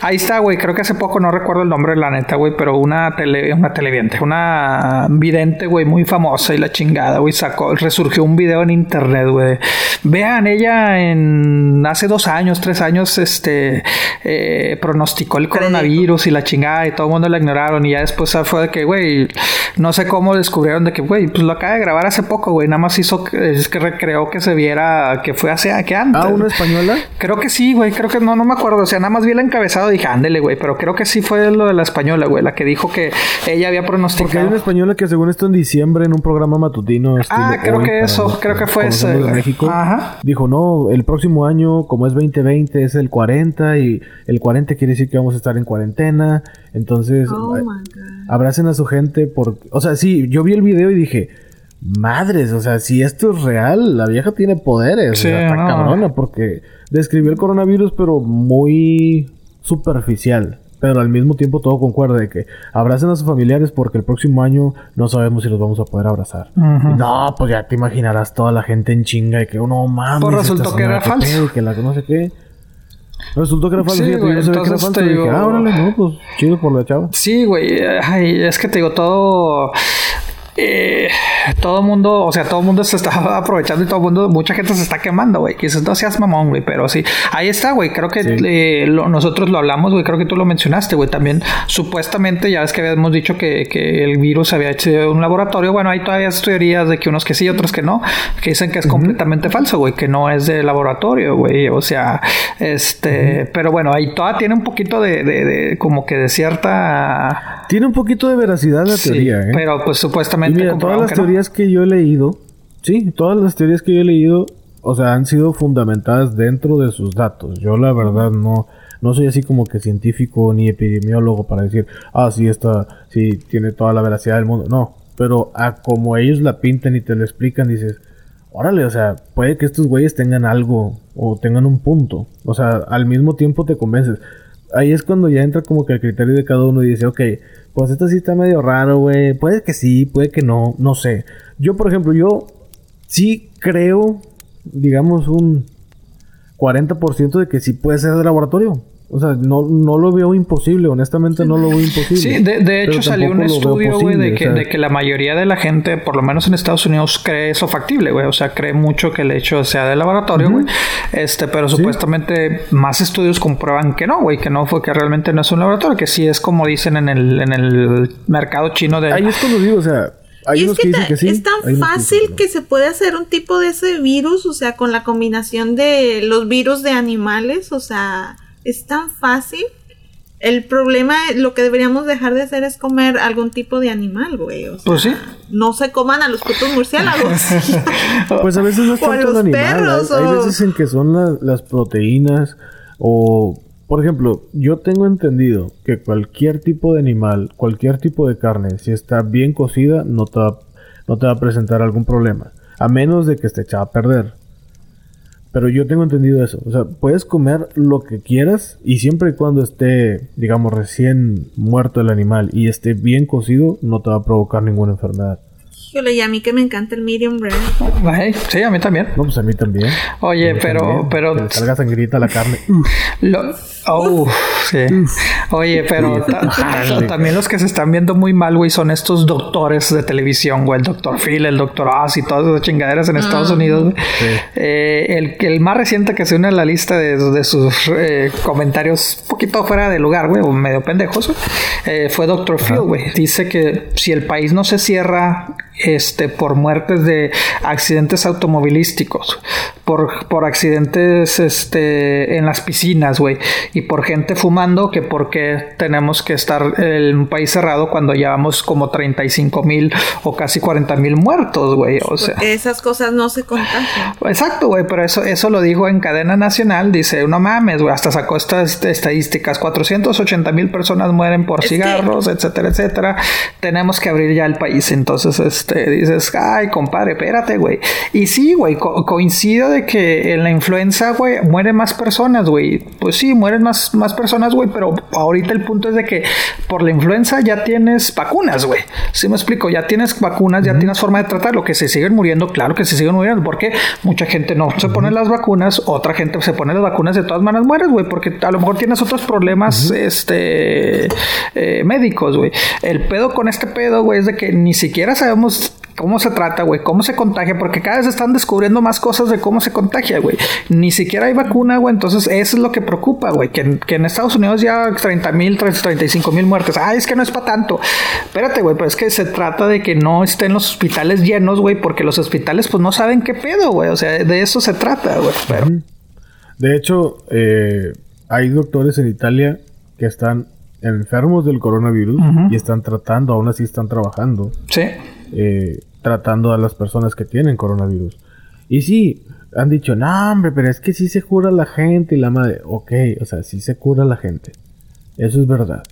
Ahí está, güey. Creo que hace poco, no recuerdo el nombre de la neta, güey, pero una tele, una televidente, una vidente, güey, muy famosa y la chingada, güey. Sacó, resurgió un video en internet, güey. Vean, ella en hace dos años, tres años, este, eh, pronosticó el coronavirus y la chingada y todo el mundo la ignoraron. Y ya después fue de que, güey, no sé cómo descubrieron de que, güey, pues lo acaba de grabar hace poco, güey. Nada más hizo, es que recreó que se viera que fue hace, que antes. ¿Ah, una española? Creo que sí, güey. Creo que no, no me acuerdo. O sea, nada más vi el encabezado y dije, ándele, güey. Pero creo que sí fue lo de la española, güey. La que dijo que ella había pronosticado. Porque hay una española que según esto en diciembre en un programa programa matutino. Ah, creo que eso, creo que fue ese. México. Dijo, no, el próximo año, como es 2020, es el 40 y el 40 quiere decir que vamos a estar en cuarentena. Entonces, oh abracen a su gente por... O sea, sí, yo vi el video y dije, madres, o sea, si esto es real, la vieja tiene poderes. Sí, está cabrona porque describió el coronavirus, pero muy superficial pero al mismo tiempo todo concuerda de que abracen a sus familiares porque el próximo año no sabemos si los vamos a poder abrazar. no, pues ya te imaginarás toda la gente en chinga y que uno oh, mames. Pues resultó que era falso. que la no sé qué. Resultó que era falso. Sí, güey, yo sabía que era falso. Digo... ah, órale, no, pues chido por la chava. Sí, güey. Ay, es que te digo, todo eh, todo el mundo, o sea, todo el mundo se está aprovechando y todo el mundo, mucha gente se está quemando, güey. Quizás no seas mamón, güey, pero sí. Ahí está, güey. Creo que eh, nosotros lo hablamos, güey. Creo que tú lo mencionaste, güey. También, supuestamente, ya ves que habíamos dicho que, que el virus había hecho en un laboratorio. Bueno, hay todavía teorías de que unos que sí, otros que no, que dicen que es completamente falso, güey, que no es de laboratorio, güey. O sea, este, pero bueno, ahí todavía tiene un poquito de, de, como que de cierta. Tiene un poquito de veracidad la teoría, ¿eh? Pero pues supuestamente mira, todas las teorías que yo he leído, sí, todas las teorías que yo he leído, o sea, han sido fundamentadas dentro de sus datos. Yo la verdad no, no soy así como que científico ni epidemiólogo para decir, ah, sí, esta, sí, tiene toda la veracidad del mundo. No, pero a como ellos la pintan y te lo explican, dices, órale, o sea, puede que estos güeyes tengan algo o tengan un punto. O sea, al mismo tiempo te convences. Ahí es cuando ya entra como que el criterio de cada uno y dice, ok, pues esto sí está medio raro, güey. Puede que sí, puede que no, no sé. Yo, por ejemplo, yo sí creo, digamos, un 40% de que sí puede ser de laboratorio. O sea, no, no lo veo imposible, honestamente no lo veo imposible. Sí, de, hecho salió un estudio, güey, de, que, de que la mayoría de la gente, por lo menos en Estados Unidos, cree eso factible, güey. O sea, cree mucho que el hecho sea de laboratorio, güey. Este, pero supuestamente más estudios comprueban que no, güey, que no fue que realmente no es un laboratorio, que sí es como dicen en el, en el mercado chino de... Ahí es lo digo, o sea, hay es que, que, sí, es tan fácil que, se puede hacer un tipo de ese virus, o sea, con la combinación de los virus de animales, o sea, es tan fácil el problema, lo que deberíamos dejar de hacer es comer algún tipo de animal, güey. O sea, Pues sí. No se coman a los putos murciélagos. Pues a veces no es O a tanto los animal. perros, hay, o- veces en que son la- las proteínas o... Por ejemplo, yo tengo entendido que cualquier tipo de animal, cualquier tipo de carne, si está bien cocida, no te va, no te va a presentar algún problema. A menos de que esté echada a perder. Pero yo tengo entendido eso. O sea, puedes comer lo que quieras y siempre y cuando esté, digamos, recién muerto el animal y esté bien cocido, no te va a provocar ninguna enfermedad. Híjole, y a mí que me encanta el medium rare. Ay, sí, a mí también. No, pues a mí también. Oye, A mí pero, también. pero Que le salga sangrita la carne. Lo- oh, sí. Oye, pero ta- ta- también los que se están viendo muy mal, güey, son estos doctores de televisión, güey. El doctor Phil, el doctor Oz y todas esas chingaderas en Estados Unidos, güey. Eh, el, el más reciente que se une a la lista de, de sus eh, comentarios un poquito fuera de lugar, güey, o medio pendejos, güey, eh, fue doctor Phil, güey. Dice que si el país no se cierra este, por muertes de accidentes automovilísticos, por, por accidentes este, en las piscinas, güey, y por gente fumando, que porque tenemos que estar en un país cerrado cuando llevamos como 35 mil o casi 40 mil muertos, güey. O sea. Esas cosas no se contagian. Exacto, güey, pero eso, eso lo dijo en cadena nacional. Dice, no mames, güey, hasta sacó estas estadísticas. 480 mil personas mueren por Es que- cigarros, etcétera, etcétera. Tenemos que abrir ya el país. Entonces, este, dices, ay, compadre, espérate, güey. Y sí, güey, co- coincido de que en la influenza, güey, mueren más personas, güey. Pues sí, mueren más, más personas, güey, pero ahorita el punto es de que por la influenza ya tienes vacunas, güey. Sí me explico, ya tienes vacunas, ya tienes forma de tratarlo. Que se siguen muriendo, claro que se siguen muriendo, porque mucha gente no se pone las vacunas, otra gente se pone las vacunas, de todas maneras mueres, güey, porque a lo mejor tienes otros problemas, este, eh, médicos, güey. El pedo con este pedo, güey, es de que ni siquiera sabemos cómo se trata, güey, cómo se contagia, porque cada vez están descubriendo más cosas de cómo se contagia, güey. Ni siquiera hay vacuna, güey, entonces eso es lo que preocupa, güey, que, en- que en Estados Unidos ya 30 mil, 35 mil muertes. Ay, es que no es para tanto. Espérate, güey, pero es que se trata de que no estén los hospitales llenos, güey, porque los hospitales pues no saben qué pedo, güey, o sea, de eso se trata, güey, pero... De hecho, eh, hay doctores en Italia que están enfermos del coronavirus y están tratando, aún así están trabajando, Sí. Eh, tratando a las personas que tienen coronavirus. Y sí, han dicho, no, hombre, pero es que sí se cura la gente y la madre. Ok, o sea, sí se cura la gente. Eso es verdad.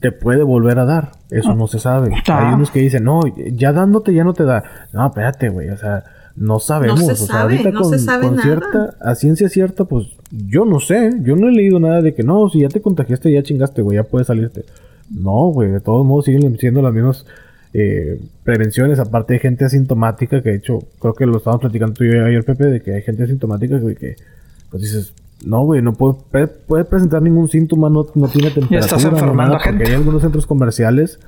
Te puede volver a dar. Eso no se sabe. Ah. Hay unos que dicen, no, ya dándote ya no te da. No, espérate, güey. O sea, no sabemos. se o sea, sabe, ahorita no con, se sabe con nada. cierta, a ciencia cierta, pues yo no sé. Yo no he leído nada de que no, si ya te contagiaste, ya chingaste, güey, ya puedes salirte. No, güey, de todos modos siguen siendo las mismas eh, prevenciones, aparte de gente asintomática, que de hecho, creo que lo estábamos platicando tú y yo ayer, Pepe, de que hay gente asintomática que, que, pues dices, no, güey, no puede, pre- puede presentar ningún síntoma, no, no tiene temperatura. estás no enfermando nada, a gente. Porque hay algunos centros comerciales,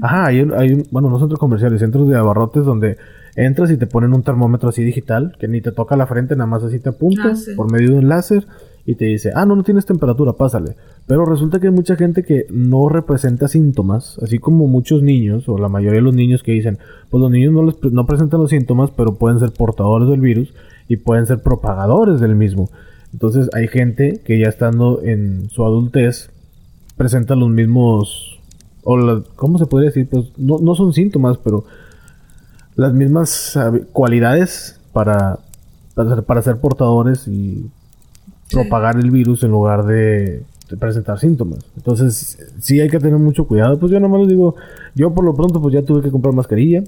ajá, hay, un- hay un- bueno, no centros comerciales, centros de abarrotes donde entras y te ponen un termómetro así digital, que ni te toca la frente, nada más así te apunta Ah, sí. por medio de un láser y te dice, ah, no, no tienes temperatura, pásale. Pero resulta que hay mucha gente que no representa síntomas, así como muchos niños, o la mayoría de los niños que dicen, pues los niños no, les, no presentan los síntomas, pero pueden ser portadores del virus y pueden ser propagadores del mismo. Entonces hay gente que ya estando en su adultez presenta los mismos, o la- ¿cómo se podría decir? Pues no, no son síntomas, pero las mismas cualidades para, para, ser, para ser portadores y propagar el virus en lugar de presentar síntomas. Entonces, sí hay que tener mucho cuidado. Pues yo nomás les digo, yo por lo pronto pues ya tuve que comprar mascarilla.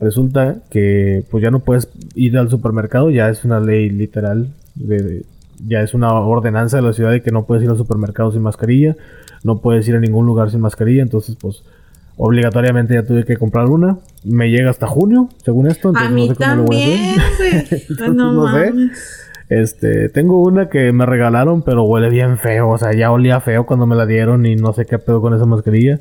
Resulta que pues ya no puedes ir al supermercado, ya es una ley literal, de, de- ya es una ordenanza de la ciudad de que no puedes ir al supermercado sin mascarilla, no puedes ir a ningún lugar sin mascarilla, entonces pues obligatoriamente ya tuve que comprar una. Me llega hasta junio, según esto, entonces A mí no sé cómo lo voy a hacer. no, no sé. Este, tengo una que me regalaron, pero huele bien feo. O sea, ya olía feo cuando me la dieron y no sé qué pedo con esa mascarilla.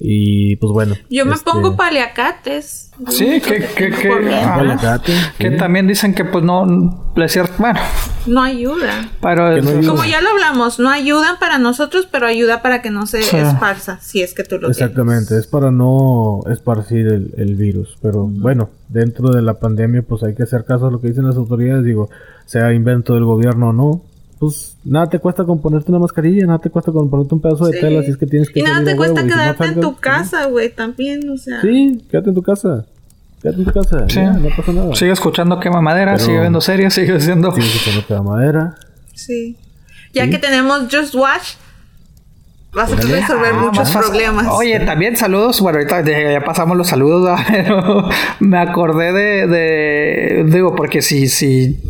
Y pues bueno. Yo me este, pongo paliacates. Sí, que, que, que, paliacate, que sí. también dicen que pues no, cierto, bueno, No ayuda. pero Que no ayuda. Como ya lo hablamos, no ayudan para nosotros, pero ayuda para que no se Sí. esparza, si es que tú lo Exactamente, es para no esparcir el, el virus. Pero bueno, dentro de la pandemia, pues hay que hacer caso a lo que dicen las autoridades. Digo, sea invento del gobierno o no, pues nada te cuesta con ponerte una mascarilla, nada te cuesta con ponerte un pedazo de tela, si es que tienes que Y nada salir te cuesta huevo, y si no quedarte en tu pues, casa, güey, también, o sea. Sí, quédate en tu casa. Quédate en tu casa. Sí. ya, no pasa nada. Sigue escuchando quema madera, Pero- sigue viendo series, sigue siendo. Sigue escuchando cada madera. Sí. Ya Sí. que tenemos Just Watch, vas a resolver Ah, muchos problemas. Oye, también saludos. Bueno, ahorita ya, ya pasamos los saludos, pero me acordé de, de- digo, porque si, si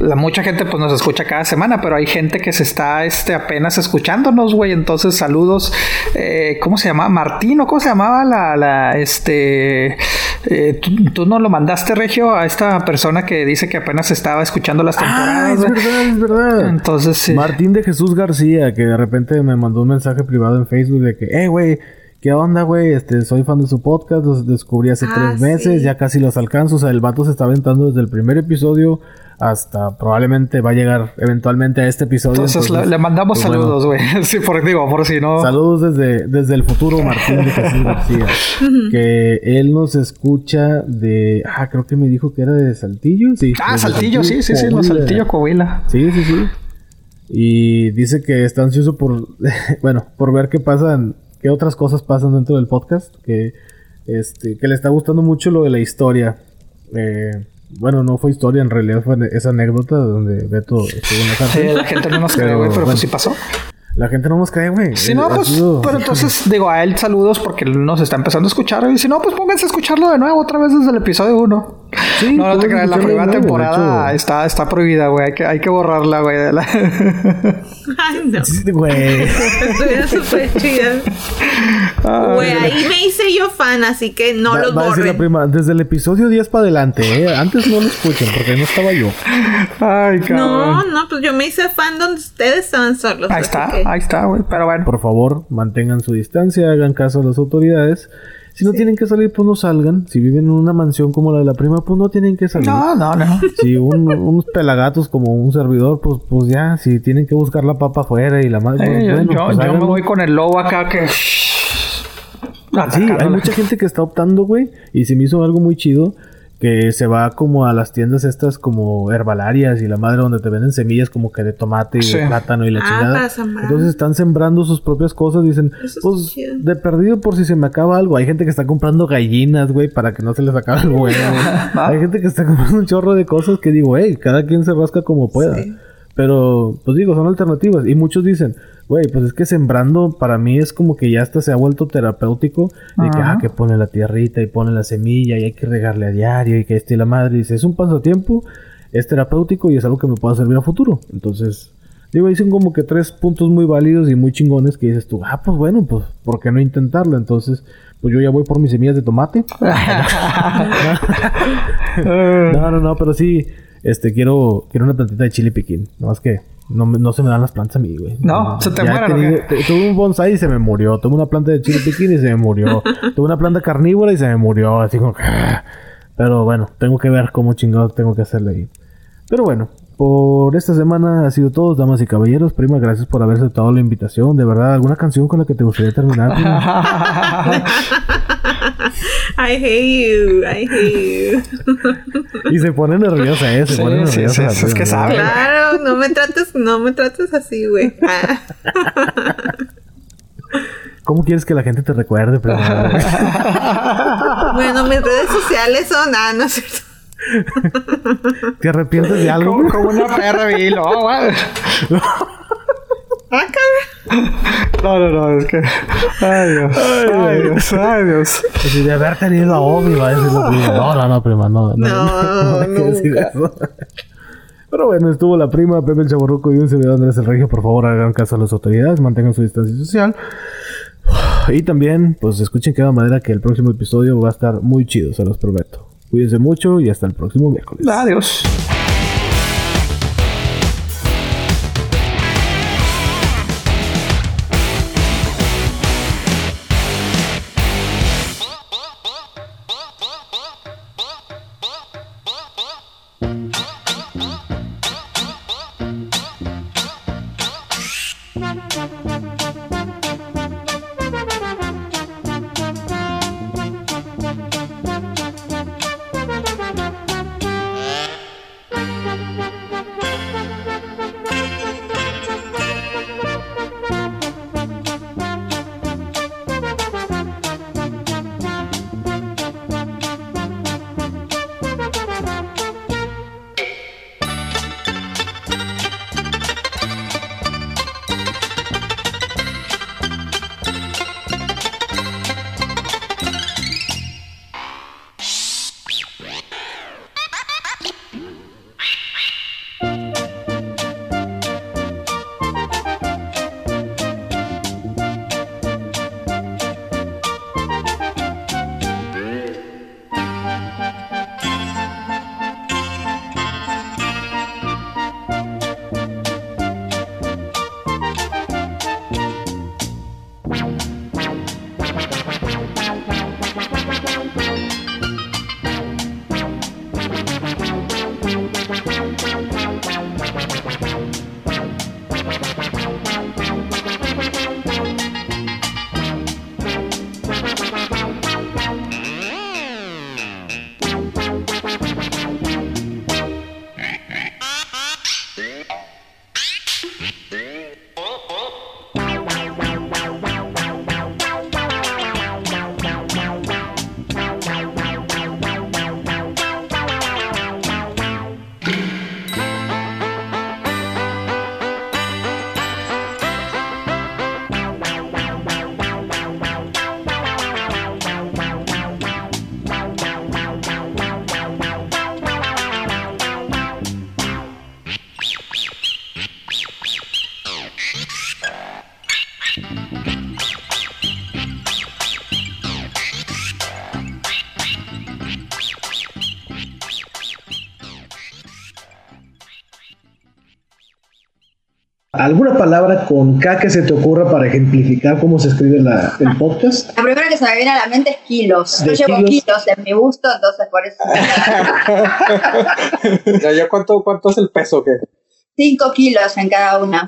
la mucha gente pues nos escucha cada semana, pero hay gente que se está, este, apenas escuchándonos, güey. Entonces, saludos. Eh, ¿Cómo se llama? Martín o cómo se llamaba la, la, este, eh, tú, tú no lo mandaste, Regio, a esta persona que dice que apenas estaba escuchando las Ah, temporadas. es verdad, es verdad. Entonces, sí. Martín de Jesús García, que de repente me mandó un mensaje privado en Facebook de que, eh, güey, ¿qué onda, güey? Este, soy fan de su podcast, los descubrí hace Ah, tres meses, sí. ya casi los alcanzo. O sea, el vato se está aventando desde el primer episodio hasta probablemente va a llegar eventualmente a este episodio. Entonces, le, le mandamos pues, saludos, güey. sí, por, digo, por si no. Saludos desde, desde el futuro, Martín de Jesús García. que él nos escucha de. Ah, creo que me dijo que era de Saltillo. Sí. Ah, desde Saltillo, sí, sí, sí, Coahuila. Saltillo, Coahuila. Sí, sí, sí. Y dice que está ansioso por, bueno, por ver qué pasan, qué otras cosas pasan dentro del podcast, que, este, que le está gustando mucho lo de la historia. Eh, bueno, no fue historia, en realidad fue esa anécdota donde Beto estuvo en la Sí, cárcel. la gente no nos cree, Pero, güey, pero bueno. pues sí pasó. La gente no nos cree, güey. Si Eh, no, ha pues, sido- pero entonces digo a él saludos porque él nos está empezando a escuchar. Y si no, pues pónganse a escucharlo de nuevo otra vez desde el episodio 1. Sí, no, no te creas, la primera temporada hecho. está, está prohibida, güey. Hay que, hay que borrarla, güey. la- Ay, no. Güey. Estuvieron súper chidas. Güey, ahí me hice yo fan, así que no Va- los va a decir la borren. prima, desde el episodio 10 para adelante, ¿eh? Antes no lo escuchen porque no estaba yo. Ay, cabrón. No, no, pues yo me hice fan donde ustedes estaban solos. ahí está, que- ahí está, güey. Pero bueno. Por favor, mantengan su distancia, hagan caso a las autoridades. Si no tienen que salir, pues no salgan. Si viven en una mansión como la de la prima, pues no tienen que salir. No, no, no. Si un- unos pelagatos como un servidor, pues, pues ya, si tienen que buscar la papa afuera y la madre. Eh, yo bueno, yo- pues yo me voy con el lobo acá que. Sí, hay mucha gente que está optando, güey. Y se me hizo algo muy chido. Que se va como a las tiendas estas como herbalarias y la madre donde te venden semillas como que de tomate y Sí. de plátano y la Ah, chingada. Entonces están sembrando sus propias cosas. Dicen, Eso pues de perdido por si se me acaba algo. Hay gente que está comprando gallinas, güey, para que no se les acabe el huevo. Hay gente que está comprando un chorro de cosas que digo, hey, cada quien se rasca como pueda. Sí. Pero, pues digo, son alternativas. Y muchos dicen, güey, pues es que sembrando para mí es como que ya hasta se ha vuelto terapéutico. De que, ah, que pone la tierrita y pone la semilla y hay que regarle a diario y que y la madre. Dice, es un pasatiempo, es terapéutico y es algo que me pueda servir a futuro. Entonces, digo, dicen como que tres puntos muy válidos y muy chingones que dices tú, ah, pues bueno, pues, ¿por qué no intentarlo? Entonces, pues yo ya voy por mis semillas de tomate. No, no, no, pero sí, este, quiero, quiero una plantita de chile piquín. No más que no, no se me dan las plantas a mí, güey. No, se te mueren, Tuve un bonsai y se me murió. Tuve una planta de chile piquín y se me murió. Tuve una planta carnívora y se me murió. Así como que... ah. Pero bueno, tengo que ver cómo chingados tengo que hacerle ahí. Pero bueno, por esta semana ha sido todo, damas y caballeros. Prima, gracias por haber aceptado la invitación. De verdad, ¿alguna canción con la que te gustaría terminar? I hate you, I hate you. y se pone nerviosa, ¿eh? Se Sí, pone sí, nerviosa. sí, la es prima, que ¿no? sabe. Claro, no me trates, no me trates así, güey. ¿Cómo quieres que la gente te recuerde, prima? Bueno, mis redes sociales son, ah, no es cierto. ¿Te arrepientes de algo? como, como una perra vil. Oh. Ah. No, no, no, es que. Ay, Dios. Ay, Dios, ay, Dios. Así de haber tenido a Obi, va a decir prima. No, no, no, prima, no. No, No, hay que decir eso. Pero bueno, estuvo la prima, Pepe el Chaborruco y un servidor Andrés el Regio. Por favor, hagan caso a las autoridades, mantengan su distancia social. Y también, pues escuchen cada manera que el próximo episodio va a estar muy chido, se los prometo. Cuídense mucho y hasta el próximo miércoles. Adiós. ¿Alguna palabra con K que se te ocurra para ejemplificar cómo se escribe la, el podcast? La primera que se me viene a la mente es kilos. Yo llevo kilos? en mi gusto, entonces por eso. ya, ya, ¿cuánto, ¿Cuánto es el peso que? 5 kilos en cada una.